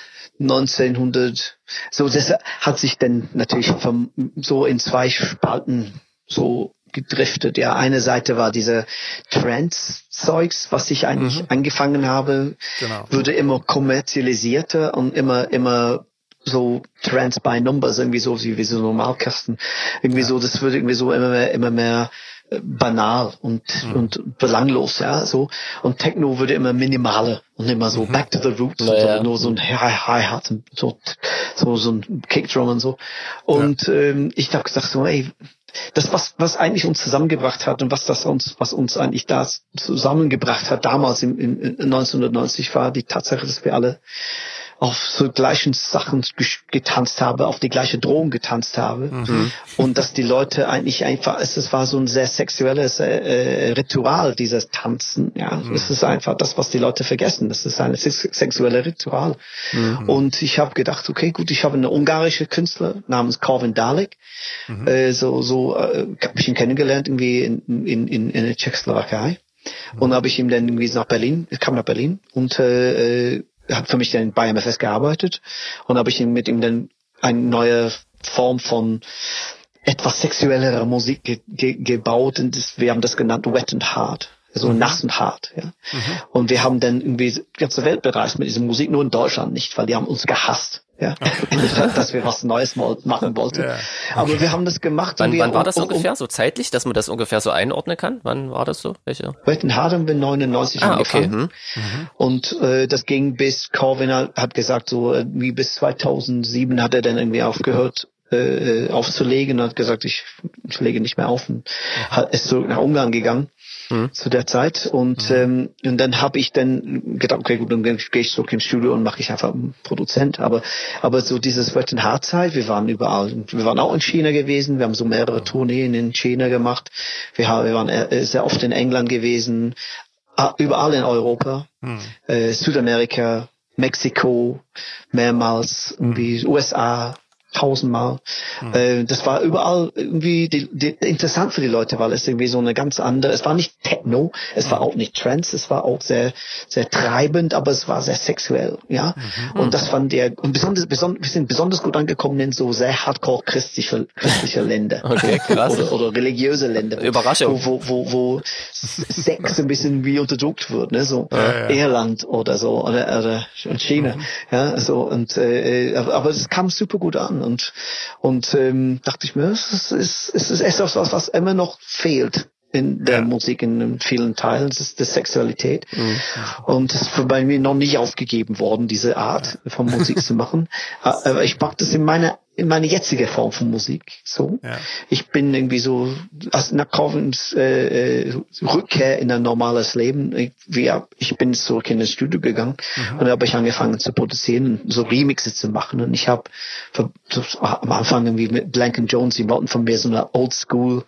1900, so das hat sich dann natürlich vom, so in zwei Spalten so gedriftet. Ja, eine Seite war diese Trends-Zeugs, was ich eigentlich mhm. angefangen habe, genau. wurde immer kommerzialisierter und immer, immer so Trends by Numbers, irgendwie so wie, wie so Normalkasten. Irgendwie ja. so, das wird irgendwie so immer mehr, immer mehr äh, banal und, mhm. und belanglos, ja, so. Und Techno wurde immer minimaler und immer so mhm. back to the roots, naja. so, nur so ein Hi-Hat und so, so, so ein Kickdrum und so. Und ja. ähm, ich dachte so, ey, das, was, was eigentlich uns zusammengebracht hat und was das uns, was uns eigentlich da zusammengebracht hat damals im, im 1990 war die Tatsache, dass wir alle auf so gleichen Sachen getanzt habe, auf die gleiche Drohung getanzt habe. Mhm. Und dass die Leute eigentlich einfach, es, es war so ein sehr sexuelles äh, äh Ritual, dieses Tanzen. Ja, mhm. es ist einfach das, was die Leute vergessen. Das ist ein sexuelle Ritual. Mhm. Und ich habe gedacht, okay, gut, ich habe eine ungarische Künstler namens Corvin Dalek. Mhm. Äh, so so äh, habe ich ihn kennengelernt irgendwie in, in, in, in der Tschechoslowakei. Mhm. Und habe ich ihm dann irgendwie nach Berlin, ich kam nach Berlin und äh, hat für mich dann bei MFS gearbeitet und habe ich mit ihm dann eine neue Form von etwas sexuellerer Musik ge ge gebaut und das, wir haben das genannt Wet and Hard. So mhm. nass und hart, ja. Mhm. Und wir haben dann irgendwie die ganze Welt bereist mit dieser Musik, nur in Deutschland nicht, weil die haben uns gehasst ja, okay. dass wir was Neues machen wollten. Ja. Aber wir haben das gemacht. Wann, wann war das um, ungefähr so zeitlich, dass man das ungefähr so einordnen kann? Wann war das so? Welche? Wetten haben wir 99 ah, angefangen. Okay. Hm. Mhm. Und äh, das ging bis Corvin hat gesagt, so äh, wie bis 2007 hat er dann irgendwie aufgehört, äh, aufzulegen und hat gesagt, ich, ich lege nicht mehr auf und hat, ist zurück nach Ungarn gegangen mhm. zu der Zeit. Und mhm. ähm, und dann habe ich dann gedacht, okay gut, dann gehe ich zurück ins Studio und mache ich einfach einen Produzent, aber aber so dieses Western Hard Zeit, wir waren überall, wir waren auch in China gewesen, wir haben so mehrere Tourneen in China gemacht, wir, haben, wir waren äh, sehr oft in England gewesen, überall in Europa, mhm. äh, Südamerika, Mexiko, mehrmals, irgendwie USA, tausendmal. Mhm. Äh, das war überall irgendwie die, die, interessant für die Leute, weil es irgendwie so eine ganz andere, es war nicht Techno, es mhm. war auch nicht Trance, es war auch sehr, sehr treibend, aber es war sehr sexuell, ja. Mhm. Und das fand der, und besonders, besonders, wir sind besonders gut angekommen in so sehr hardcore christliche, christliche Länder. Okay, krass. Oder, oder religiöse Länder. Überraschung. Wo, wo, wo, wo Sex ein bisschen wie unterdrückt wird, ne, so ja, ja. Irland oder so, oder, oder China, mhm. ja, so, und, äh, aber es kam super gut an und und ähm, dachte ich mir, es ist, es ist, etwas, was immer noch fehlt in der ja. Musik in vielen Teilen, das ist die Sexualität. Mhm. Und das ist bei mir noch nicht aufgegeben worden, diese Art von Musik zu machen. Aber ich mag das in meiner in meine jetzige Form von Musik. So, ja. ich bin irgendwie so als nach Calvins äh, äh, Rückkehr in ein normales Leben. Ich, wie, ich bin zurück in das Studio gegangen mhm. und da habe ich angefangen zu produzieren, so Remixe zu machen. Und ich habe am Anfang irgendwie mit Blank Jones, die wollten von mir so eine Old School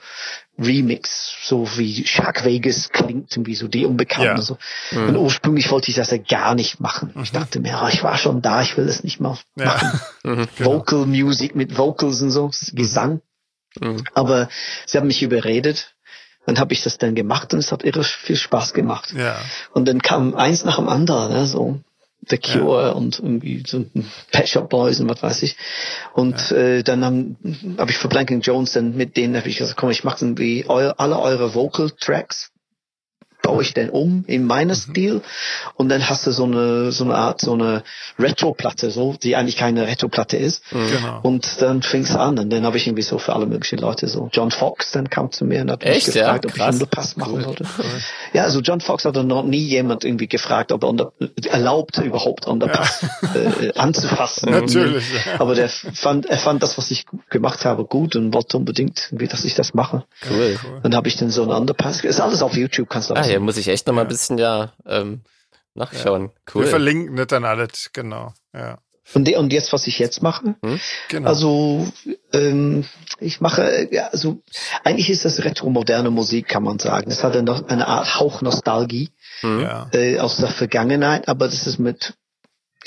Remix, so wie Shark Vegas klingt, irgendwie so die Unbekannten. Ja. So. Mhm. Und ursprünglich wollte ich das ja gar nicht machen. Mhm. Ich dachte mir, oh, ich war schon da, ich will es nicht mal ja. machen. Mhm, genau. Vocal Music mit Vocals und so, Gesang. Mhm. Aber sie haben mich überredet. Dann habe ich das dann gemacht und es hat irre viel Spaß gemacht. Ja. Und dann kam eins nach dem anderen, ne, so The Cure ja. und irgendwie so Pet Shop Boys und was weiß ich. Und ja. äh, dann habe hab ich für Blanking Jones dann mit denen habe ich gesagt, komm, ich mache irgendwie eu alle eure Vocal Tracks baue ich denn um in meinen mhm. Stil und dann hast du so eine so eine Art so eine Retro-Platte, so die eigentlich keine Retro-Platte ist. Mhm. Genau. Und dann fing es an und dann habe ich irgendwie so für alle möglichen Leute so John Fox dann kam zu mir und hat Echt, mich gefragt, ja? ob ich einen Pass machen cool. sollte. Cool. Ja, also John Fox hat noch nie jemand irgendwie gefragt, ob er unter, erlaubt überhaupt Underpass ja. äh, anzufassen. Natürlich. Ja. Aber der fand er fand das, was ich gemacht habe, gut und wollte unbedingt, irgendwie, dass ich das mache. Cool. Dann habe ich dann so einen Underpass. Ist alles auf YouTube, kannst du auch hier muss ich echt noch mal ein bisschen ja ähm, nachschauen. Cool. Wir verlinken das dann alles, genau. Ja. Und, und jetzt, was ich jetzt mache, hm? genau. also ähm, ich mache, ja, also eigentlich ist das retromoderne Musik, kann man sagen. Es hat eine, eine Art Hauch Nostalgie hm. äh, aus der Vergangenheit, aber das ist mit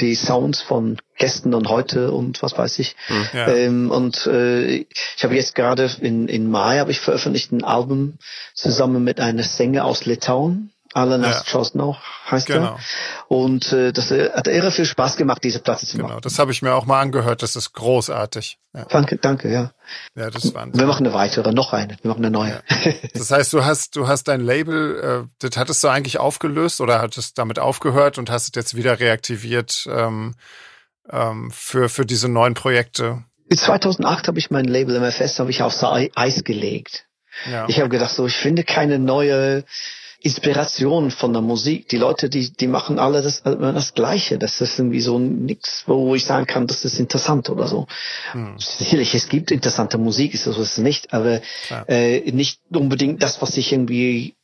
die Sounds von gestern und heute und was weiß ich. Hm. Ja. Ähm, und äh, ich habe jetzt gerade in, in Mai habe ich veröffentlicht ein Album zusammen mit einer Sänger aus Litauen, Alanas ja. Chosno heißt genau. er. Und äh, das äh, hat irre viel Spaß gemacht, diese Platte zu genau, machen. Genau, das habe ich mir auch mal angehört. Das ist großartig. Ja. Danke, danke, ja. Ja, das war. Wir machen eine weitere, noch eine. Wir machen eine neue. Ja. Das heißt, du hast, du hast dein Label, äh, das hattest du eigentlich aufgelöst oder hattest damit aufgehört und hast es jetzt wieder reaktiviert ähm, ähm, für für diese neuen Projekte. 2008 habe ich mein Label MFS habe ich aufs Eis gelegt. Ja. Ich habe gedacht, so ich finde keine neue Inspiration von der Musik. Die Leute, die, die machen alle das, das Gleiche. Das ist irgendwie so nichts, wo ich sagen kann, das ist interessant oder so. Hm. Sicherlich, es gibt interessante Musik, ist es nicht, aber äh, nicht unbedingt das, was ich irgendwie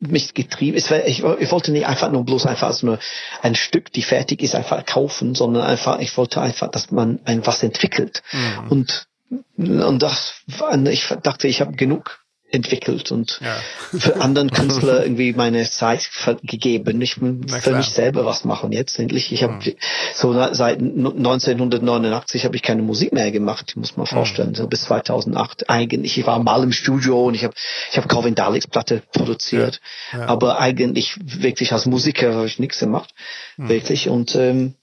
mich getrieben ist. Ich, ich wollte nicht einfach nur bloß einfach so eine, ein Stück, die fertig ist, einfach kaufen, sondern einfach, ich wollte einfach, dass man ein was entwickelt. Mhm. Und und das, ich dachte, ich habe genug entwickelt und ja. für anderen Künstler irgendwie meine Zeit gegeben. Ich will für mich selber was machen jetzt endlich. Ich habe mhm. so seit 1989 habe ich keine Musik mehr gemacht, muss man vorstellen, mhm. so bis 2008 eigentlich. Ich war mal im Studio und ich habe ich habe Calvin Daleks Platte produziert, ja. Ja. aber eigentlich wirklich als Musiker habe ich nichts gemacht, mhm. wirklich und ähm,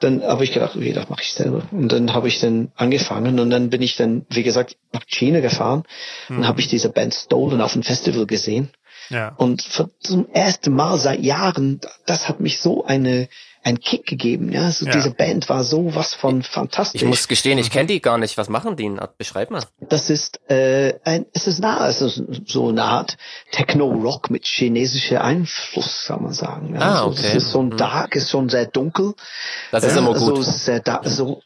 dann habe ich gedacht, okay, das mache ich selber. Und dann habe ich dann angefangen und dann bin ich dann, wie gesagt, nach China gefahren mhm. und habe ich diese Band Stolen auf dem Festival gesehen. Ja. Und zum ersten Mal seit Jahren, das hat mich so eine einen Kick gegeben. Ja, so ja. diese Band war so was von fantastisch. Ich muss gestehen, ich kenne die gar nicht. Was machen die? Beschreib mal. Das ist äh, ein, es ist nah, es ist so eine Art Techno-Rock mit chinesischer Einfluss, kann man sagen. Ja, ah, also okay. Das ist so ein mhm. Dark, ist schon sehr dunkel. Das ist immer gut. So sehr da, so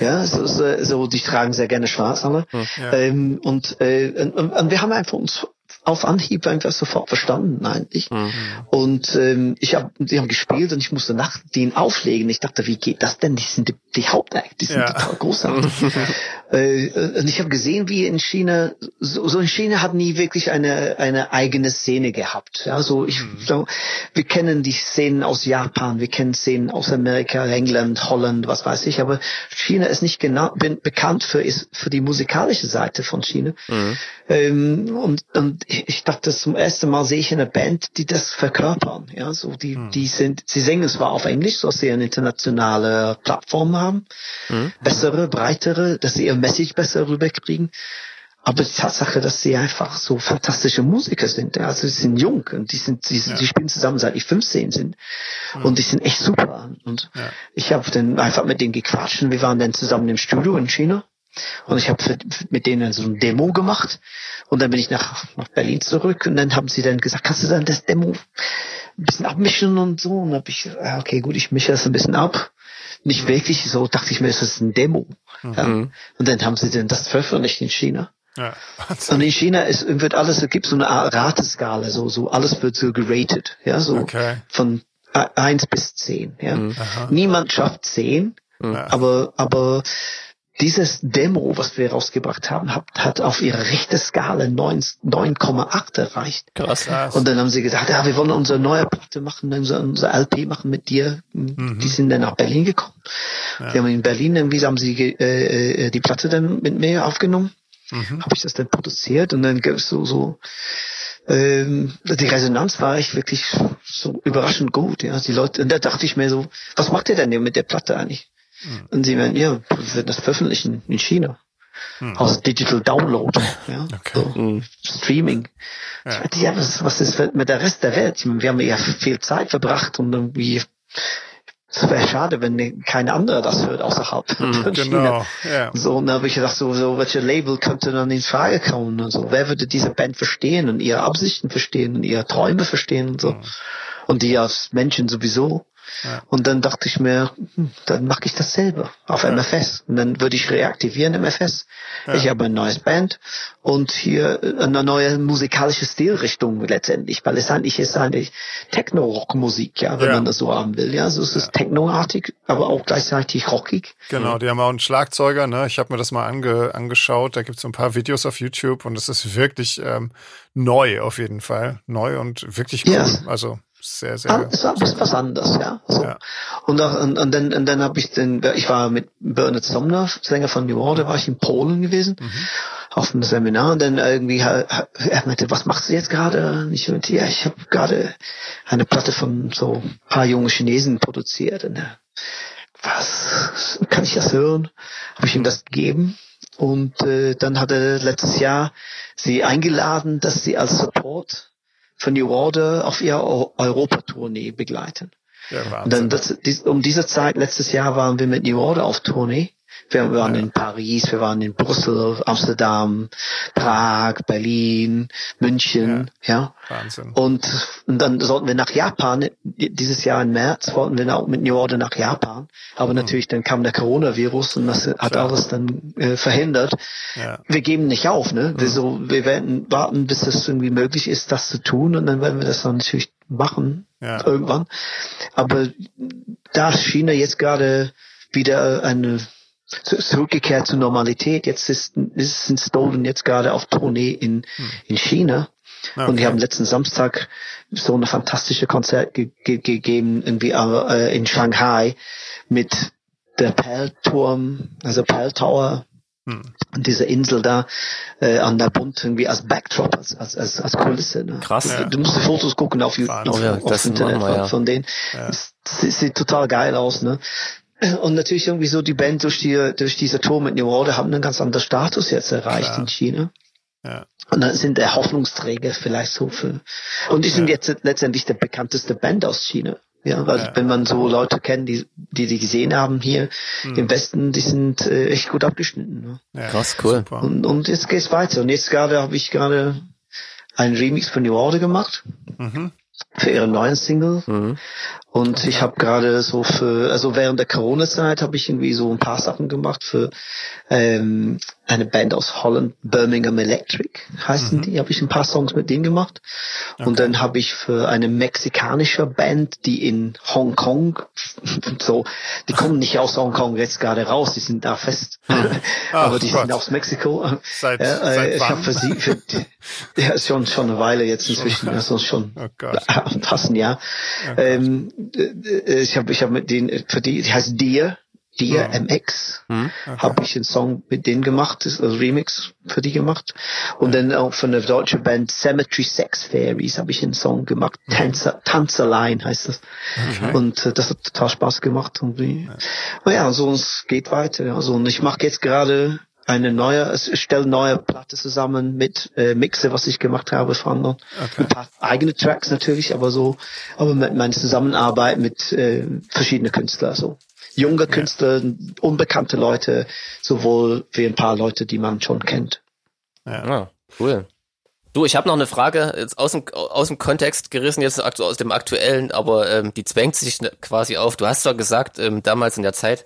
Ja, so, so, so die tragen sehr gerne schwarz alle. Ja. Ähm, und, äh, und, und wir haben einfach uns auf Anhieb einfach sofort verstanden eigentlich. Mhm. Und ähm, ich habe, die haben gespielt und ich musste nach denen auflegen. Ich dachte, wie geht das denn? Die sind die, die Hauptact, die sind ja. total großartig. äh, und ich habe gesehen, wie in China, so, so in China hat nie wirklich eine eine eigene Szene gehabt. Ja, so ich, mhm. so, wir kennen die Szenen aus Japan, wir kennen Szenen aus Amerika, England, Holland, was weiß ich. Aber China ist nicht genau bin, bekannt für ist für die musikalische Seite von China. Mhm. Ähm, und, und ich dachte, zum ersten Mal sehe ich eine Band, die das verkörpern. Ja, so die, hm. die sind, sie singen zwar auf Englisch, so dass sie eine internationale Plattform haben, hm. bessere, breitere, dass sie ihr Message besser rüberkriegen. Aber die Tatsache, dass sie einfach so fantastische Musiker sind, ja, also sie sind jung und die sind, die, ja. die spielen zusammen seit ich 15 sind mhm. und die sind echt super. Und ja. ich habe dann einfach mit denen gequatscht und wir waren dann zusammen im Studio in China und ich habe mit denen so ein Demo gemacht und dann bin ich nach, nach Berlin zurück und dann haben sie dann gesagt, kannst du dann das Demo ein bisschen abmischen und so? Und dann habe ich, ja, okay, gut, ich mische das ein bisschen ab. Nicht wirklich, so dachte ich mir, es ist ein Demo. Mhm. Und dann haben sie dann das veröffentlicht in China. Ja, und in China ist, wird alles, es gibt so eine Art Rateskala, so, so alles wird so geratet, ja, so okay. von eins bis zehn, ja. Mhm. Niemand schafft zehn, ja. aber, aber dieses Demo, was wir rausgebracht haben, hat, hat auf ihre rechte Skala 9,8 erreicht. Krass. Und dann haben sie gesagt, ja, wir wollen unsere neue Platte machen, unser, unser LP machen mit dir. Mhm. Die sind dann nach Berlin gekommen. Ja. Die haben in Berlin irgendwie haben sie äh, äh, die Platte dann mit mir aufgenommen. Mhm. Habe ich das dann produziert und dann gab es so so ähm, die Resonanz war ich wirklich so überraschend gut. Ja, die Leute. Und da dachte ich mir so, was macht ihr denn mit der Platte eigentlich? Mhm. Und sie meinen, ja, wir werden das veröffentlichen in China. Mhm. Aus Digital Download, ja, okay. so, mhm. Streaming. Ja. Ich meinte, ja, was, was ist mit der Rest der Welt? Meine, wir haben ja viel Zeit verbracht und irgendwie, es wäre schade, wenn keine andere das hört außerhalb mhm, von China. Genau, ja. So, und da habe ich gedacht, so, so, welche Label könnte dann in Frage kommen und so. Wer würde diese Band verstehen und ihre Absichten verstehen und ihre Träume verstehen und so. Mhm. Und die als Menschen sowieso. Und dann dachte ich mir, hm, dann mache ich das selber auf ja. MFS. Und dann würde ich reaktivieren MFS. Ja. Ich habe ein neues Band und hier eine neue musikalische Stilrichtung letztendlich, weil es eigentlich ist eigentlich Techno-Rock-Musik, ja, wenn man das so haben will. Ja, so ist es Techno-artig, aber auch gleichzeitig rockig. Genau, die haben auch einen Schlagzeuger, ne? Ich habe mir das mal ange angeschaut. Da gibt es ein paar Videos auf YouTube und es ist wirklich ähm, neu auf jeden Fall. Neu und wirklich cool. Also sehr, sehr. Es war was anderes, ja. So. ja. Und, auch, und, und dann, und dann habe ich den, ich war mit Bernard Somner, Sänger von New Order, war ich in Polen gewesen, mhm. auf einem Seminar und dann irgendwie, er meinte, was machst du jetzt gerade? Und ich meinte, ja, ich habe gerade eine Platte von so ein paar junge Chinesen produziert. Und er, was, kann ich das hören? Habe ich ihm das gegeben? Und äh, dann hat er letztes Jahr sie eingeladen, dass sie als Support von New Order auf ihrer Europatournee begleiten. Ja, und dann das, um diese Zeit letztes Jahr waren wir mit New Order auf Tournee wir waren in Paris, wir waren in Brüssel, Amsterdam, Prag, Berlin, München, ja. ja. Wahnsinn. Und, und dann sollten wir nach Japan, dieses Jahr im März wollten wir auch mit New Order nach Japan. Aber mhm. natürlich dann kam der Coronavirus und das hat Klar. alles dann äh, verhindert. Ja. Wir geben nicht auf, ne? Mhm. Wir so, wir werden warten, bis es irgendwie möglich ist, das zu tun und dann werden wir das dann natürlich machen, ja. irgendwann. Aber da China jetzt gerade wieder eine zurückgekehrt zur Normalität. Jetzt ist, ist sind Stolen jetzt gerade auf Tournee in, in China. Okay. Und die haben letzten Samstag so eine fantastische Konzert ge ge gegeben, irgendwie äh, in Shanghai mit der Perlturm, also Pearl Tower, hm. und diese Insel da äh, an der Bund irgendwie als Backdrop, als, als, als, als Kulisse. Ne? Krass. Ja. Du musst die Fotos gucken auf, YouTube, oh, ja, auf Internet wir, ja. von denen. Ja. Es sieht total geil aus. Ne? Und natürlich irgendwie so die Band durch die, durch diese Tour mit New Order haben einen ganz anderen Status jetzt erreicht Klar. in China. Ja. Und dann sind der Hoffnungsträger vielleicht so für, und die sind ja. jetzt letztendlich der bekannteste Band aus China. Ja, weil ja. wenn man so Leute kennt, die, die die gesehen haben hier mhm. im Westen, die sind äh, echt gut abgeschnitten. Ne? Ja, Krass, cool. Und, und jetzt geht's weiter. Und jetzt gerade habe ich gerade einen Remix von New Order gemacht. Mhm. für ihre neuen Single. Mhm. Und ich habe gerade so für, also während der Corona-Zeit habe ich irgendwie so ein paar Sachen gemacht für ähm, eine Band aus Holland, Birmingham Electric heißen mhm. die, habe ich ein paar Songs mit denen gemacht. Okay. Und dann habe ich für eine mexikanische Band, die in Hongkong, so, die kommen nicht aus Hongkong jetzt gerade raus, die sind da fest, aber die Gott. sind aus Mexiko. Seit, ja, äh, seit ich habe für sie, für, ja, schon schon eine Weile jetzt inzwischen, also schon oh ein Jahr. Oh ähm, äh, ich habe ich hab mit denen für die, die heißt Dear, Dear mhm. MX, mhm. Okay. habe ich einen Song mit denen gemacht, das ist also Remix für die gemacht. Und dann auch von der deutschen Band Cemetery Sex Fairies habe ich einen Song gemacht, mhm. Tanzer, Tanzerline heißt das. Okay. Und äh, das hat total Spaß gemacht. Und ja. Oh ja, so es geht weiter. Also und ich mache jetzt gerade eine neue, ich stelle neue Platte zusammen mit äh, Mixe, was ich gemacht habe von anderen. Okay. Ein paar eigene Tracks natürlich, aber so, aber mit meiner Zusammenarbeit mit äh, verschiedenen Künstlern so. Junge Künstler, ja. unbekannte Leute, sowohl wie ein paar Leute, die man schon kennt. Ja, ah, cool. Du, ich habe noch eine Frage, jetzt aus dem, aus dem Kontext gerissen, jetzt aus dem aktuellen, aber ähm, die zwängt sich quasi auf. Du hast doch gesagt, ähm, damals in der Zeit,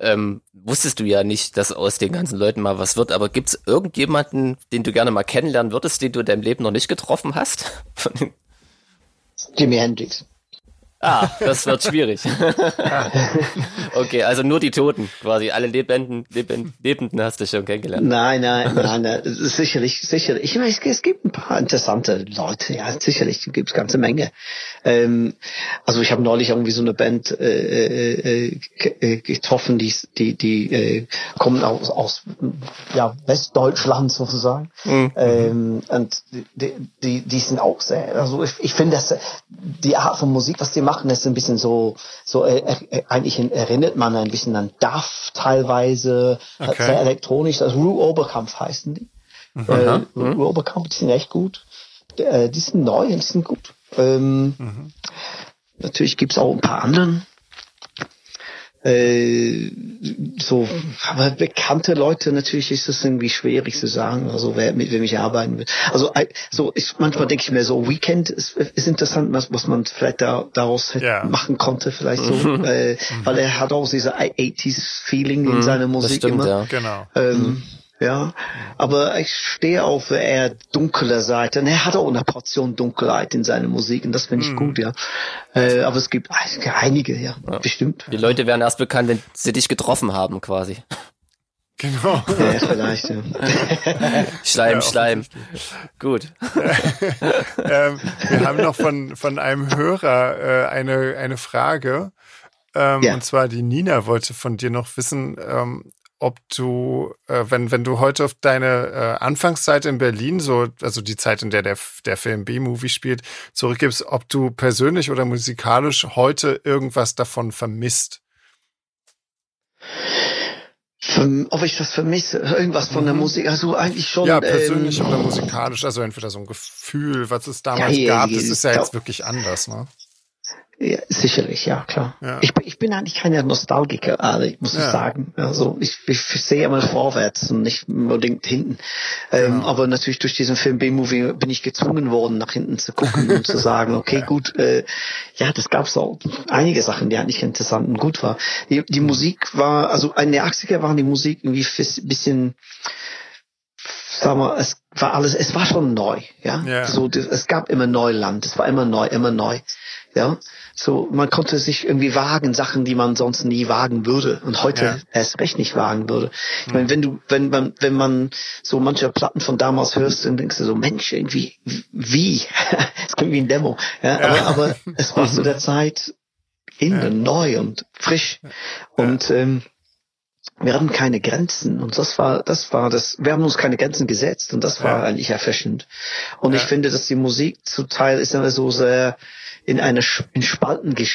ähm, wusstest du ja nicht, dass aus den ganzen Leuten mal was wird, aber gibt es irgendjemanden, den du gerne mal kennenlernen würdest, den du in deinem Leben noch nicht getroffen hast? Jimi Hendrix. Ah, das wird schwierig. okay, also nur die Toten, quasi alle Lebenden, Lebenden, Lebenden hast du schon kennengelernt. Nein, nein, nein, nein sicherlich, sicherlich. Ich meine, es gibt ein paar interessante Leute, ja, sicherlich gibt es ganze Menge. Ähm, also ich habe neulich irgendwie so eine Band äh, äh, äh getroffen, die, die, die äh, kommen aus, aus ja, Westdeutschland sozusagen. Mhm. Ähm, und die, die, die sind auch sehr, also ich, ich finde, dass die Art von Musik, was die machen, ist ein bisschen so, so äh, äh, eigentlich erinnert man ein bisschen an DAF teilweise, okay. sehr elektronisch. Also Ru Oberkampf heißen die. Mhm. Äh, mhm. Ru Oberkampf, die sind echt gut. Äh, die sind neu und die sind gut. Ähm, mhm. Natürlich gibt's auch ein paar anderen äh, so, aber bekannte Leute natürlich ist es irgendwie schwierig zu sagen, also wer mit wem ich arbeiten will. Also so ich, manchmal denke ich mir so Weekend ist, ist interessant, was, was man vielleicht da, daraus yeah. machen konnte, vielleicht so, äh, weil er hat auch diese 80s Feeling in mhm, seiner Musik stimmt, immer. Ja. Genau. Ähm, mhm. Ja, aber ich stehe auf eher dunkler Seite. Und er hat auch eine Portion Dunkelheit in seiner Musik und das finde ich mhm. gut, ja. Äh, aber es gibt einige, ja, ja, bestimmt. Die Leute werden erst bekannt, wenn sie dich getroffen haben, quasi. Genau. Ja, vielleicht, ja. Schleim, ja, Schleim. Gut. ähm, wir haben noch von, von einem Hörer äh, eine, eine Frage. Ähm, ja. Und zwar die Nina wollte von dir noch wissen, ähm, ob du, äh, wenn, wenn du heute auf deine äh, Anfangszeit in Berlin, so, also die Zeit, in der der, der Film B-Movie spielt, zurückgibst, ob du persönlich oder musikalisch heute irgendwas davon vermisst. Ob ich das vermisse, irgendwas von der mhm. Musik, also eigentlich schon. Ja, persönlich ähm, oder musikalisch, also entweder so ein Gefühl, was es damals ja, gab, das ist ja jetzt wirklich anders, ne? Ja, sicherlich, ja, klar. Ja. Ich, ich bin eigentlich keine Nostalgiker, also ich muss ja. sagen. Also ich, ich sehe immer vorwärts und nicht unbedingt hinten. Ähm, genau. aber natürlich durch diesen Film B-Movie bin ich gezwungen worden, nach hinten zu gucken und zu sagen, okay, gut, äh, ja, das gab's auch einige Sachen, die eigentlich interessant und gut war. Die, die Musik war, also in der 80er waren die Musik irgendwie ein bisschen sagen wir, es war alles, es war schon neu, ja. Yeah. So, es gab immer Neuland, es war immer neu, immer neu, ja. So, man konnte sich irgendwie wagen, Sachen, die man sonst nie wagen würde und heute ja. erst recht nicht wagen würde. Ich meine, wenn du, wenn man, wenn man so manche Platten von damals hörst, dann denkst du so, Mensch, irgendwie, wie? Es klingt wie ein Demo. Ja, ja. Aber, aber es war zu der Zeit innen, ja. neu und frisch. Und ähm, wir hatten keine Grenzen und das war, das war das, wir haben uns keine Grenzen gesetzt und das war eigentlich erfrischend. Und ich finde, dass die Musik zu Teil ist immer so sehr, in eine in Spalten ge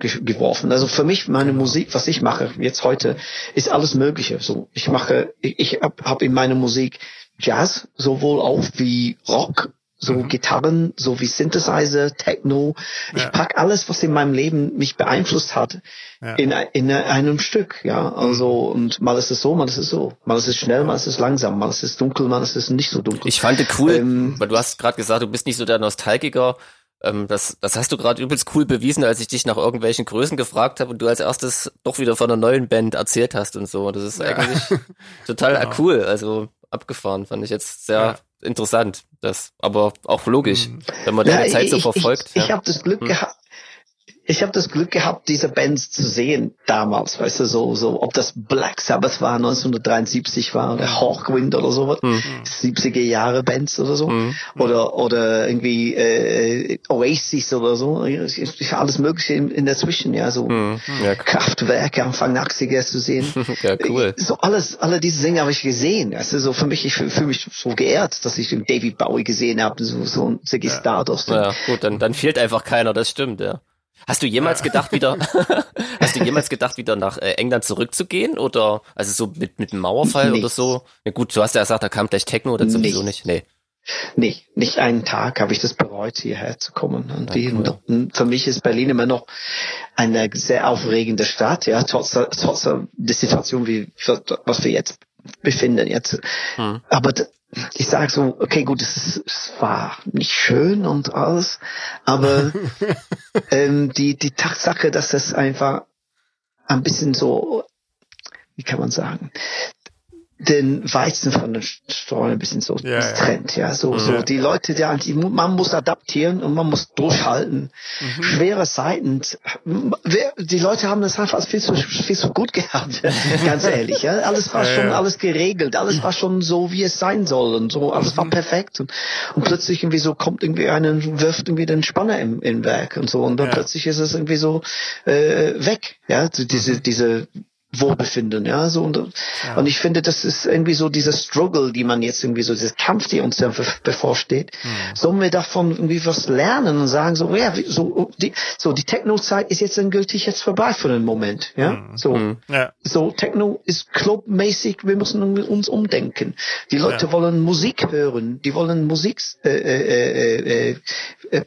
ge geworfen. Also für mich meine Musik, was ich mache jetzt heute, ist alles Mögliche. So ich mache, ich, ich habe hab in meiner Musik Jazz sowohl auch wie Rock, so mhm. Gitarren, so wie Synthesizer, Techno. Ich ja. pack alles, was in meinem Leben mich beeinflusst hat, ja. in, in einem Stück. Ja, also und mal ist es so, mal ist es so, mal ist es schnell, mal ist es langsam, mal ist es dunkel, mal ist es nicht so dunkel. Ich fand es cool, ähm, weil du hast gerade gesagt, du bist nicht so der Nostalgiker Ähm, das, das hast du gerade übelst cool bewiesen, als ich dich nach irgendwelchen Größen gefragt habe und du als erstes doch wieder von einer neuen Band erzählt hast und so. Das ist ja. eigentlich total genau. cool. Also abgefahren, fand ich jetzt sehr ja. interessant. Das, aber auch logisch, mhm. wenn man deine Zeit so verfolgt. Ich, ich, ich habe das Glück mhm. gehabt, ich habe das Glück gehabt, diese Bands zu sehen damals, weißt du, so, so, ob das Black Sabbath war, 1973 war, oder Hawkwind oder sowas, mhm. 70er Jahre Bands oder so, mhm. oder, oder irgendwie, äh, Oasis oder so, alles mögliche in, in dazwischen, ja, so mhm. ja. Kraftwerke Anfang 80er zu sehen. ja, cool. So alles, alle diese Dinge habe ich gesehen, also so für mich, ich fühle mich so geehrt, dass ich David Bowie gesehen habe, so, so ein Ziggy ja. Stardust. Ja, gut, dann, dann fehlt einfach keiner, das stimmt, ja. Hast du jemals gedacht, wieder, hast du jemals gedacht, wieder nach äh, England zurückzugehen? Oder, also so mit, mit dem Mauerfall nicht. oder so? Ja, gut, du hast ja gesagt, da kam gleich Techno oder sowieso nicht. Nee. Nee, nicht einen Tag habe ich das bereut, hierher zu kommen. Und, ja, cool. für mich ist Berlin immer noch eine sehr aufregende Stadt, ja, trotz, trotz der Situation, wie, was wir jetzt befinden jetzt. Hm. Aber ich sage so, okay, gut, es, ist, es war nicht schön und alles, aber ähm, die, die Tatsache, dass das einfach ein bisschen so, wie kann man sagen, den Weizen von den Streuen ein bisschen so ja, trennt, ja. So, ja. so die Leute, die, die, man muss adaptieren und man muss durchhalten. Mhm. Schwere Zeiten. Die Leute haben das einfach viel zu, viel zu gut gehabt, ganz ehrlich, ja. Alles war schon alles geregelt, alles war schon so, wie es sein soll und so, alles war mhm. perfekt und, und plötzlich irgendwie so kommt irgendwie einen, wirft irgendwie den Spanner im, im Werk und so und dann plötzlich ist es irgendwie so, äh, weg, ja. So diese, mhm. diese, Wohlbefinden, ja, so und, ja. und ich finde, das ist irgendwie so dieser Struggle, die man jetzt irgendwie so, dieser Kampf, die uns dann bevorsteht, mhm. sollen wir davon irgendwie was lernen und sagen so, ja, so die, so die Techno-Zeit ist jetzt endgültig jetzt vorbei für den Moment, ja, mhm. so, mhm. Ja. so Techno ist clubmäßig, wir müssen uns umdenken. Die Leute ja. wollen Musik hören, die wollen Musik äh, äh, äh, äh, äh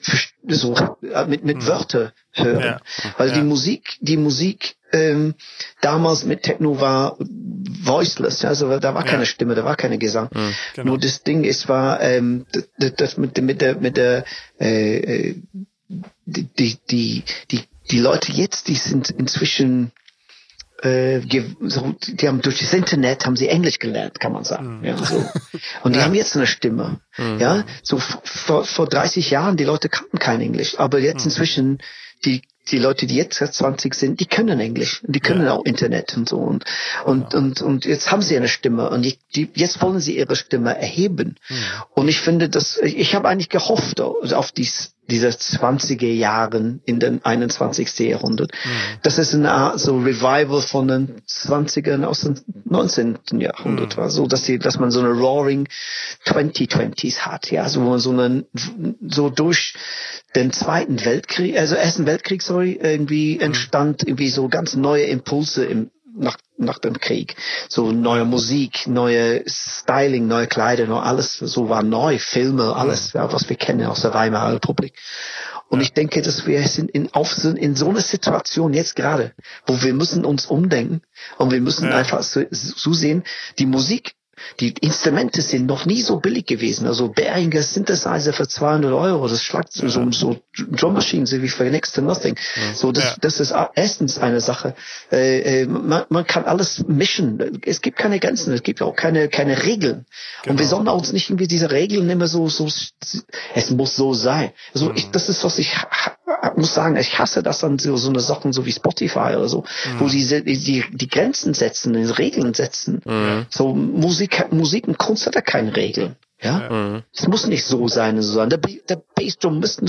so mit mit mhm. Wörter hören, ja. weil die Musik, die Musik ähm, damals mit Techno war voiceless, also da war keine ja. Stimme, da war keine Gesang. Mhm, genau. Nur das Ding ist war ähm, das, das mit, mit der mit der äh, äh die, die die die Leute jetzt, die sind inzwischen äh, so, die haben durch das Internet haben sie Englisch gelernt, kann man sagen. Mhm. Ja, so. Und die ja. haben jetzt eine Stimme. Mhm. Ja, so vor, vor 30 Jahren die Leute kannten kein Englisch, aber jetzt mhm. inzwischen die die Leute, die jetzt 20 sind, die können Englisch und die können ja. auch Internet und so und und, ja. und und jetzt haben sie eine Stimme und die, die, jetzt wollen sie ihre Stimme erheben mhm. und ich finde, dass ich habe eigentlich gehofft auf dies dieser 20er Jahren in den 21. Jahrhundert. Mhm. Das ist eine Art so Revival von den 20ern aus dem 19. Jahrhundert mhm. war, so dass sie, dass man so eine Roaring 2020s hat, ja, so so einen so durch den Zweiten Weltkrieg, also Ersten Weltkrieg, sorry, irgendwie mhm. entstand irgendwie so ganz neue Impulse im nach, nach dem Krieg. So neue Musik, neue Styling, neue Kleider, noch alles so war neu, Filme, alles, ja, was wir kennen aus der Weimarer Republik. Und ich denke, dass wir sind in, auf, in so einer Situation jetzt gerade, wo wir müssen uns umdenken und wir müssen ja. einfach so, so sehen, die Musik die Instrumente sind noch nie so billig gewesen. Also Behringer Synthesizer für 200 Euro, das schlagt so, so, so Drum Machines wie für next to nothing. So, das, ja. das ist erstens eine Sache. Äh, äh, man, man kann alles mischen. Es gibt keine Grenzen, es gibt auch keine, keine Regeln. Genau. Und wir genau. sollen uns nicht irgendwie diese Regeln immer so, so, es muss so sein. Also mhm. ich, das ist, was ich muss sagen, ich hasse das dann so, so eine Sachen so wie Spotify oder so, mhm. wo sie die, die Grenzen setzen, die Regeln setzen. Mhm. So Musik, Musik und Kunst hat ja keine Regeln. Ja, mhm. es muss nicht so sein, so sein. Der, der Bassdrum muss,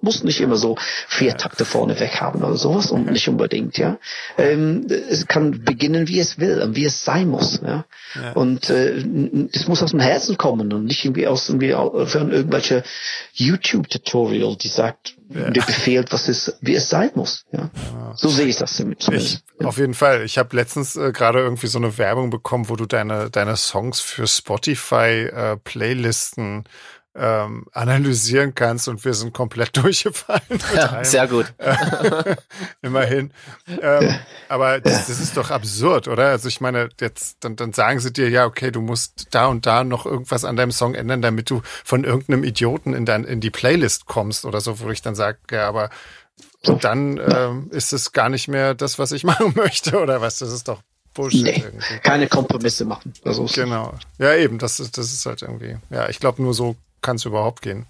muss nicht immer so vier ja. Takte vorne weg haben oder sowas und nicht unbedingt, ja. Ähm, es kann beginnen, wie es will und wie es sein muss, ja. ja. Und äh, es muss aus dem Herzen kommen und nicht irgendwie aus irgendwie von irgendwelche YouTube-Tutorial, die sagt, ja. dir befehlt, was es, wie es sein muss. Ja. ja. So sehe ich das zumindest. Ich, auf jeden Fall. Ich habe letztens äh, gerade irgendwie so eine Werbung bekommen, wo du deine deine Songs für Spotify äh, Playlisten ähm, analysieren kannst und wir sind komplett durchgefallen. Ja, sehr gut. Immerhin. Ähm, aber das, das, ist doch absurd, oder? Also ich meine, jetzt dann, dann sagen sie dir, ja, okay, du musst da und da noch irgendwas an deinem Song ändern, damit du von irgendeinem Idioten in, dein, in die Playlist kommst oder so, wo ich dann sage, ja, aber dann ähm, ist es gar nicht mehr das, was ich machen möchte, oder was? Das ist doch Bullshit nee, irgendwie. Keine Kompromisse machen. Also genau. Ja, eben, das ist, das ist halt irgendwie. Ja, ich glaube, nur so kann es überhaupt gehen.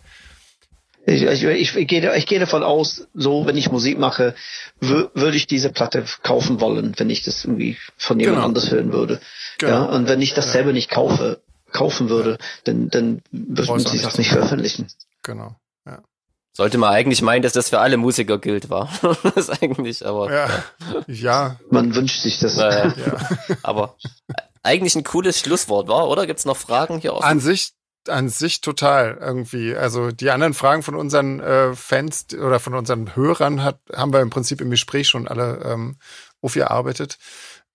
Ich, ich, ich, ich, gehe, ich gehe davon aus, so wenn ich Musik mache, würde ich diese Platte kaufen wollen, wenn ich das irgendwie von jemand genau. anders hören würde. Genau. Ja, und wenn ich das ja. selber nicht kaufe, kaufen würde, dann, dann würden sie das nicht veröffentlichen. Genau. Ja. Sollte man eigentlich meinen, dass das für alle Musiker gilt, war. das ist eigentlich, aber. Ja. ja. Man wünscht sich das. Naja. ja. Aber eigentlich ein cooles Schlusswort, war, oder? Gibt's noch Fragen hier aus? An sich an sich total irgendwie. Also die anderen Fragen von unseren äh, Fans oder von unseren Hörern hat, haben wir im Prinzip im Gespräch schon alle ähm, aufgearbeitet.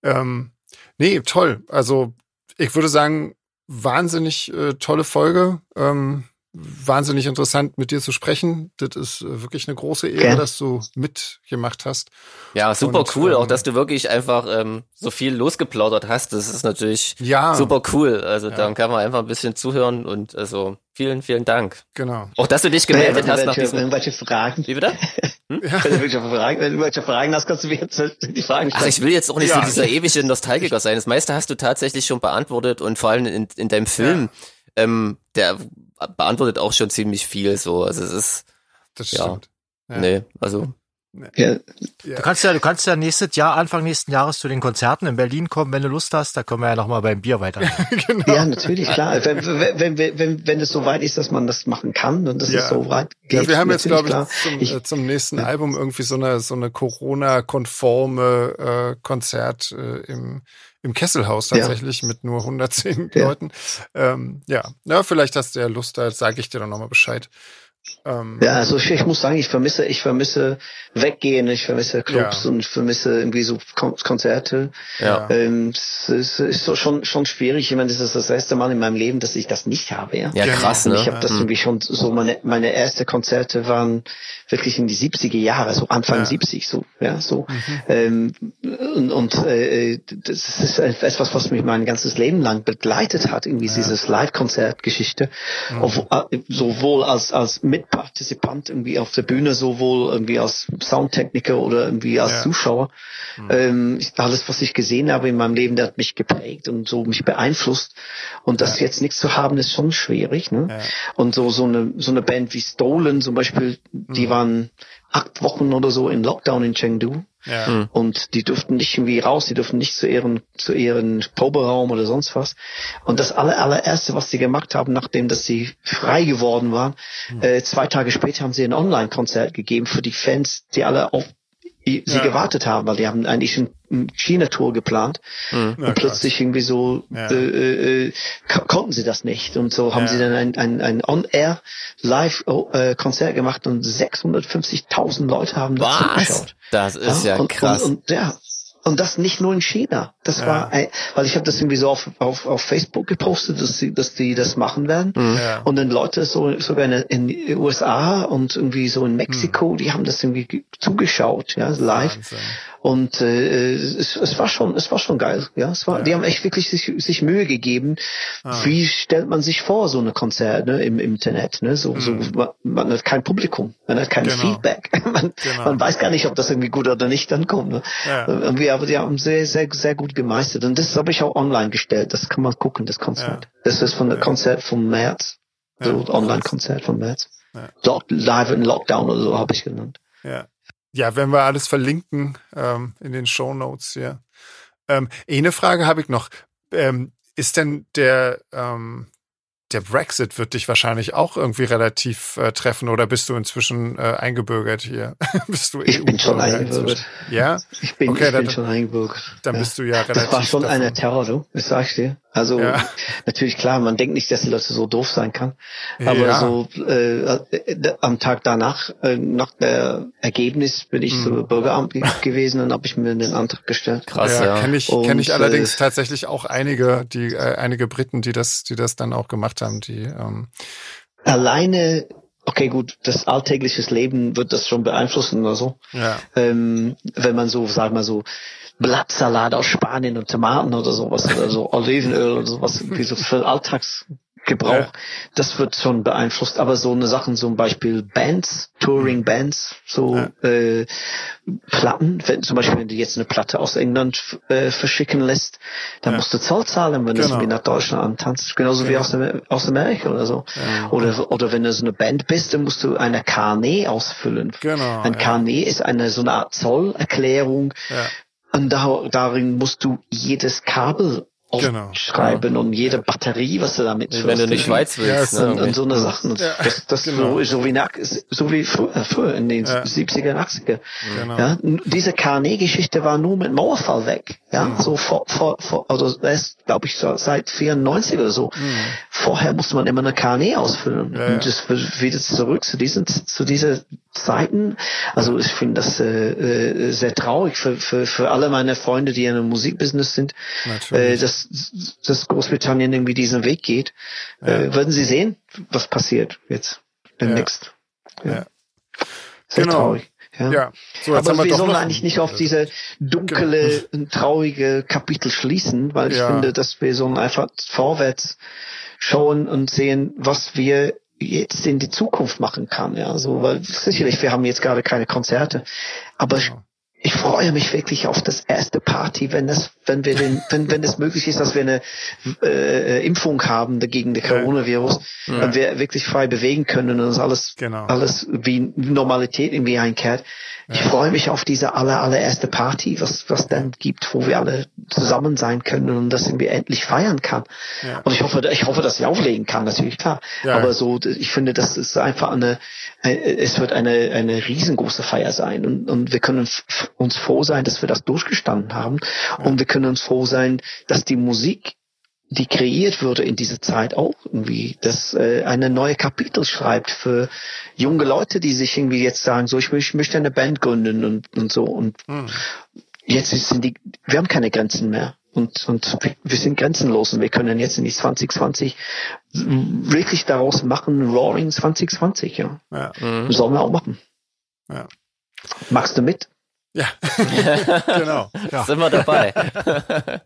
Ähm, nee, toll. Also ich würde sagen, wahnsinnig äh, tolle Folge. Ähm, wahnsinnig interessant, mit dir zu sprechen. Das ist äh, wirklich eine große Ehre, ja. dass du mitgemacht hast. Ja, super Und, cool, ähm, auch dass du wirklich einfach ähm, so viel losgeplaudert hast. Das ist natürlich ja. super cool. Also ja. dann kann man einfach ein bisschen zuhören und also vielen, vielen Dank. Genau. Auch dass du dich gemeldet hast nach diesem... Irgendwelche Fragen. Wie bitte? Hm? Ja. Wenn, du welche Fragen, wenn du welche Fragen hast, kannst du mir jetzt die Fragen stellen. Ach, ich will jetzt auch nicht ja. so dieser ewige Nostalgiker sein. Das meiste hast du tatsächlich schon beantwortet und vor allem in, in deinem Film, ähm, der beantwortet auch schon ziemlich viel so. Also es ist. Das stimmt. Ja, ja. Nee, also. Ja. Du kannst ja, du kannst ja nächstes Jahr, Anfang nächsten Jahres zu den Konzerten in Berlin kommen, wenn du Lust hast. Da können wir ja nochmal beim Bier weiter. genau. Ja, natürlich, klar. Wenn, wenn, wenn, wenn, wenn es so weit ist, dass man das machen kann und das ja. ist so weit geht. Ja, wir haben jetzt, glaube ich, zum, ich, äh, zum nächsten ja. Album irgendwie so eine, so eine Corona-konforme äh, Konzert äh, im, im Kesselhaus tatsächlich ja. mit nur 110 ja. Leuten. Ähm, ja, ja, vielleicht hast du ja Lust, da sage ich dir dann nochmal Bescheid. Ähm, ja, also ich, ich, muss sagen, ich vermisse, ich vermisse weggehen, ich vermisse Clubs ja. und ich vermisse irgendwie so Kon Konzerte. Ja. Ähm, es, es ist so schon schon schwierig. Ich meine, das ist das erste Mal in meinem Leben, dass ich das nicht habe. Ja, ja krass. Ne? Und ich habe das irgendwie schon so meine meine erste Konzerte waren wirklich in die 70er Jahre, so Anfang ja. 70 so, ja so. Mhm. Ähm, und und äh, das ist etwas, was mich mein ganzes Leben lang begleitet hat, irgendwie ja. dieses Live-Konzert-Geschichte, mhm. Äh, sowohl als als Mitpartizipant irgendwie auf der Bühne, sowohl irgendwie als Soundtechniker oder irgendwie als ja. Zuschauer. Mhm. Ähm, alles, was ich gesehen habe in meinem Leben, der hat mich geprägt und so mich beeinflusst. Und das ja. jetzt nichts zu haben, ist schon schwierig. Ne? Ja. Und so so eine so eine Band wie Stolen zum Beispiel, die mhm. waren acht Wochen oder so in Lockdown in Chengdu. Ja. Hm. Und die durften nicht irgendwie raus, die durften nicht zu ihren, zu ihren Proberaum oder sonst was. Und das aller, allererste, was sie gemacht haben, nachdem dass sie frei geworden waren, mhm. äh, zwei Tage später haben sie ein Online-Konzert gegeben für die Fans, die alle auf sie ja. gewartet haben, weil die haben eigentlich eine China-Tour geplant mhm. und plötzlich irgendwie so ja. äh, äh, konnten sie das nicht und so haben ja. sie dann ein, ein, ein On-Air Live-Konzert gemacht und 650.000 Leute haben das zugeschaut. Das ist ja, krass. Und, und, ja, und das nicht nur in China. Das ja. war, ein, weil ich habe das irgendwie so auf, auf, auf Facebook gepostet, dass sie, dass die das machen werden. Mhm. Ja. Und dann Leute so sogar in, in den USA und irgendwie so in Mexiko, mhm. die haben das irgendwie zugeschaut, ja, live. Wahnsinn. Und äh, es, es war schon, es war schon geil. Ja, es war, ja. die haben echt wirklich sich, sich Mühe gegeben. Ah. Wie stellt man sich vor so eine Konzert ne, im, im Internet? Ne? So, mhm. so man, man hat kein Publikum, man hat kein genau. Feedback. man, genau. man weiß gar nicht, ob das irgendwie gut oder nicht dann kommt. Ne? Ja. Irgendwie, aber die haben sehr, sehr, sehr gut gemeistert. Und das habe ich auch online gestellt. Das kann man gucken, das Konzert. Ja. Das ist von der Konzert vom März. So Online-Konzert vom März. Ja. Live in Lockdown oder so habe ich genannt. Ja. Ja, wenn wir alles verlinken ähm, in den Show Notes hier. Ähm, eine Frage habe ich noch. Ähm, ist denn der, ähm, der Brexit wird dich wahrscheinlich auch irgendwie relativ äh, treffen oder bist du inzwischen äh, eingebürgert hier? bist du ich bin schon eingebürgert. Ja? Ich bin, okay, ich dann, bin schon eingebürgert. Dann ja. bist du ja relativ. Das war schon davon. eine Terror, du, das sag ich dir. Also ja. natürlich klar, man denkt nicht, dass die Leute so doof sein kann, aber ja. so äh, äh, am Tag danach, äh, nach der Ergebnis, bin ich mhm. zum Bürgeramt gewesen und habe ich mir den Antrag gestellt. Krass, ja. ja. Kenne ich, kenn ich allerdings äh, tatsächlich auch einige, die äh, einige Briten, die das, die das dann auch gemacht haben, die ähm, alleine, okay, gut, das alltägliches Leben wird das schon beeinflussen oder so. Ja. Ähm, wenn man so, sag mal so, Blattsalat aus Spanien und Tomaten oder sowas oder so Olivenöl oder sowas, wie so für Alltagsgebrauch, Ja. das wird schon beeinflusst. Aber so eine Sachen, zum Beispiel Bands, Touring Bands, so äh, Platten, wenn zum Beispiel wenn du jetzt eine Platte aus England äh, verschicken lässt, dann Ja. musst du Zoll zahlen, wenn du Genau. es nach Deutschland antanzt. Genauso wie aus, Amer- aus Amerika oder so. Oder, oder wenn du so eine Band bist, dann musst du eine Carnet ausfüllen. Genau, Ein ja. Carnet ist eine so eine Art Zollerklärung. Ja. Und da, darin musst du jedes Kabel Genau. und jede Batterie, was du damit Wenn du nicht Schweiz Ja, willst. ne, und, und irgendwie. so eine Sachen. Ja, Das, das genau. so, so wie nach, so wie früher, früher in den Ja. 70er, 80er. Genau. Ja, diese Carnet-Geschichte war nur mit Mauerfall weg. Ja, Mhm. so vor, vor, vor, also erst, glaube ich, so seit 94 oder so. Vorher musste man immer eine Carnet ausfüllen. Mhm. Ja, ja. Und das wird wieder zurück zu diesen, zu dieser Zeiten. Also ich finde das äh, äh, sehr traurig für, für, für alle meine Freunde, die in einem Musikbusiness sind, äh, Natürlich. Dass, dass Großbritannien irgendwie diesen Weg geht. Äh, werden Sie sehen, was passiert jetzt demnächst. Ja. Ja. Sehr Genau. traurig. Ja. Ja. So, Aber wir sollen eigentlich nicht auf diese dunkle, traurige Kapitel schließen, weil ich Ja. finde, dass wir sollen einfach vorwärts schauen und sehen, was wir jetzt in die Zukunft machen kann. Ja, so, weil sicherlich, wir haben jetzt gerade keine Konzerte, aber ich, ich freue mich wirklich auf das erste Party, wenn das, wenn wir den, wenn, wenn es möglich ist, dass wir eine äh, Impfung haben dagegen den Coronavirus, und wir wirklich frei bewegen können und uns alles, Genau. alles wie Normalität irgendwie einkehrt. Ich freue mich auf diese aller, allererste Party, was, was dann gibt, wo wir alle zusammen sein können und das irgendwie endlich feiern kann. Ja. Und ich hoffe, ich hoffe, dass ich auflegen kann, natürlich klar. Ja. Aber so, ich finde, das ist einfach eine, äh, es wird eine, eine riesengroße Feier sein und, und wir können uns froh sein, dass wir das durchgestanden haben und wir können uns froh sein, dass die Musik die kreiert wurde in dieser Zeit auch irgendwie, dass äh, eine neue Kapitel schreibt für junge Leute, die sich irgendwie jetzt sagen, so ich, ich möchte eine Band gründen und, und so und jetzt ist- sind die, wir haben keine Grenzen mehr und und wir- sind grenzenlos und wir können jetzt in die 2020 wirklich daraus machen, Roaring 2020, ja, Ja. sollen wir auch machen. Ja. Machst du mit? Ja. genau. Sind wir dabei.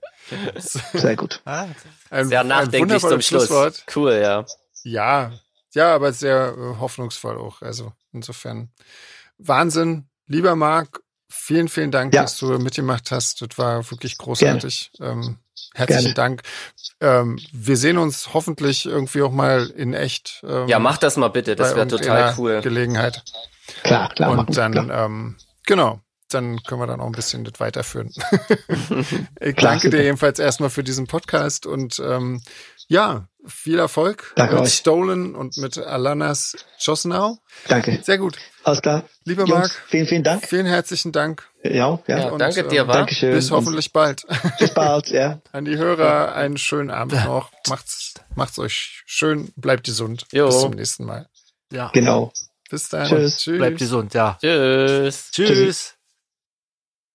Sehr gut. Ein, Sehr nachdenklich zum Schluss. Schlusswort. Cool, ja. Ja, ja, aber sehr äh, hoffnungsvoll auch. Also insofern Wahnsinn, lieber Marc. Vielen, vielen Dank, Ja. dass du mitgemacht hast. Das war wirklich großartig. Ähm, herzlichen Gerne. Dank. Ähm, wir sehen uns hoffentlich irgendwie auch mal in echt. Ähm, Ja, mach das mal bitte, das wäre total cool. Gelegenheit. Klar, klar. machen Und wir, dann, klar. ähm, genau, dann können wir dann auch ein bisschen das weiterführen. ich danke dir jedenfalls erstmal für diesen Podcast und ähm, ja, viel Erfolg Danke mit euch. Stolen und mit Alanas Josnau. Danke. Sehr gut. Alles klar. Lieber Jungs, Marc. vielen, vielen Dank. Vielen herzlichen Dank. Ja, ja. Ja, Und, danke ähm, dir, war. Dankeschön. Bis Und hoffentlich bald. Bis bald, ja. An die Hörer einen schönen Abend noch. Macht's, macht's euch schön. Bleibt gesund. Jo. Bis zum nächsten Mal. Ja. Genau. Bis dann. Tschüss. Tschüss. Bleibt gesund, ja. Tschüss. Tschüss.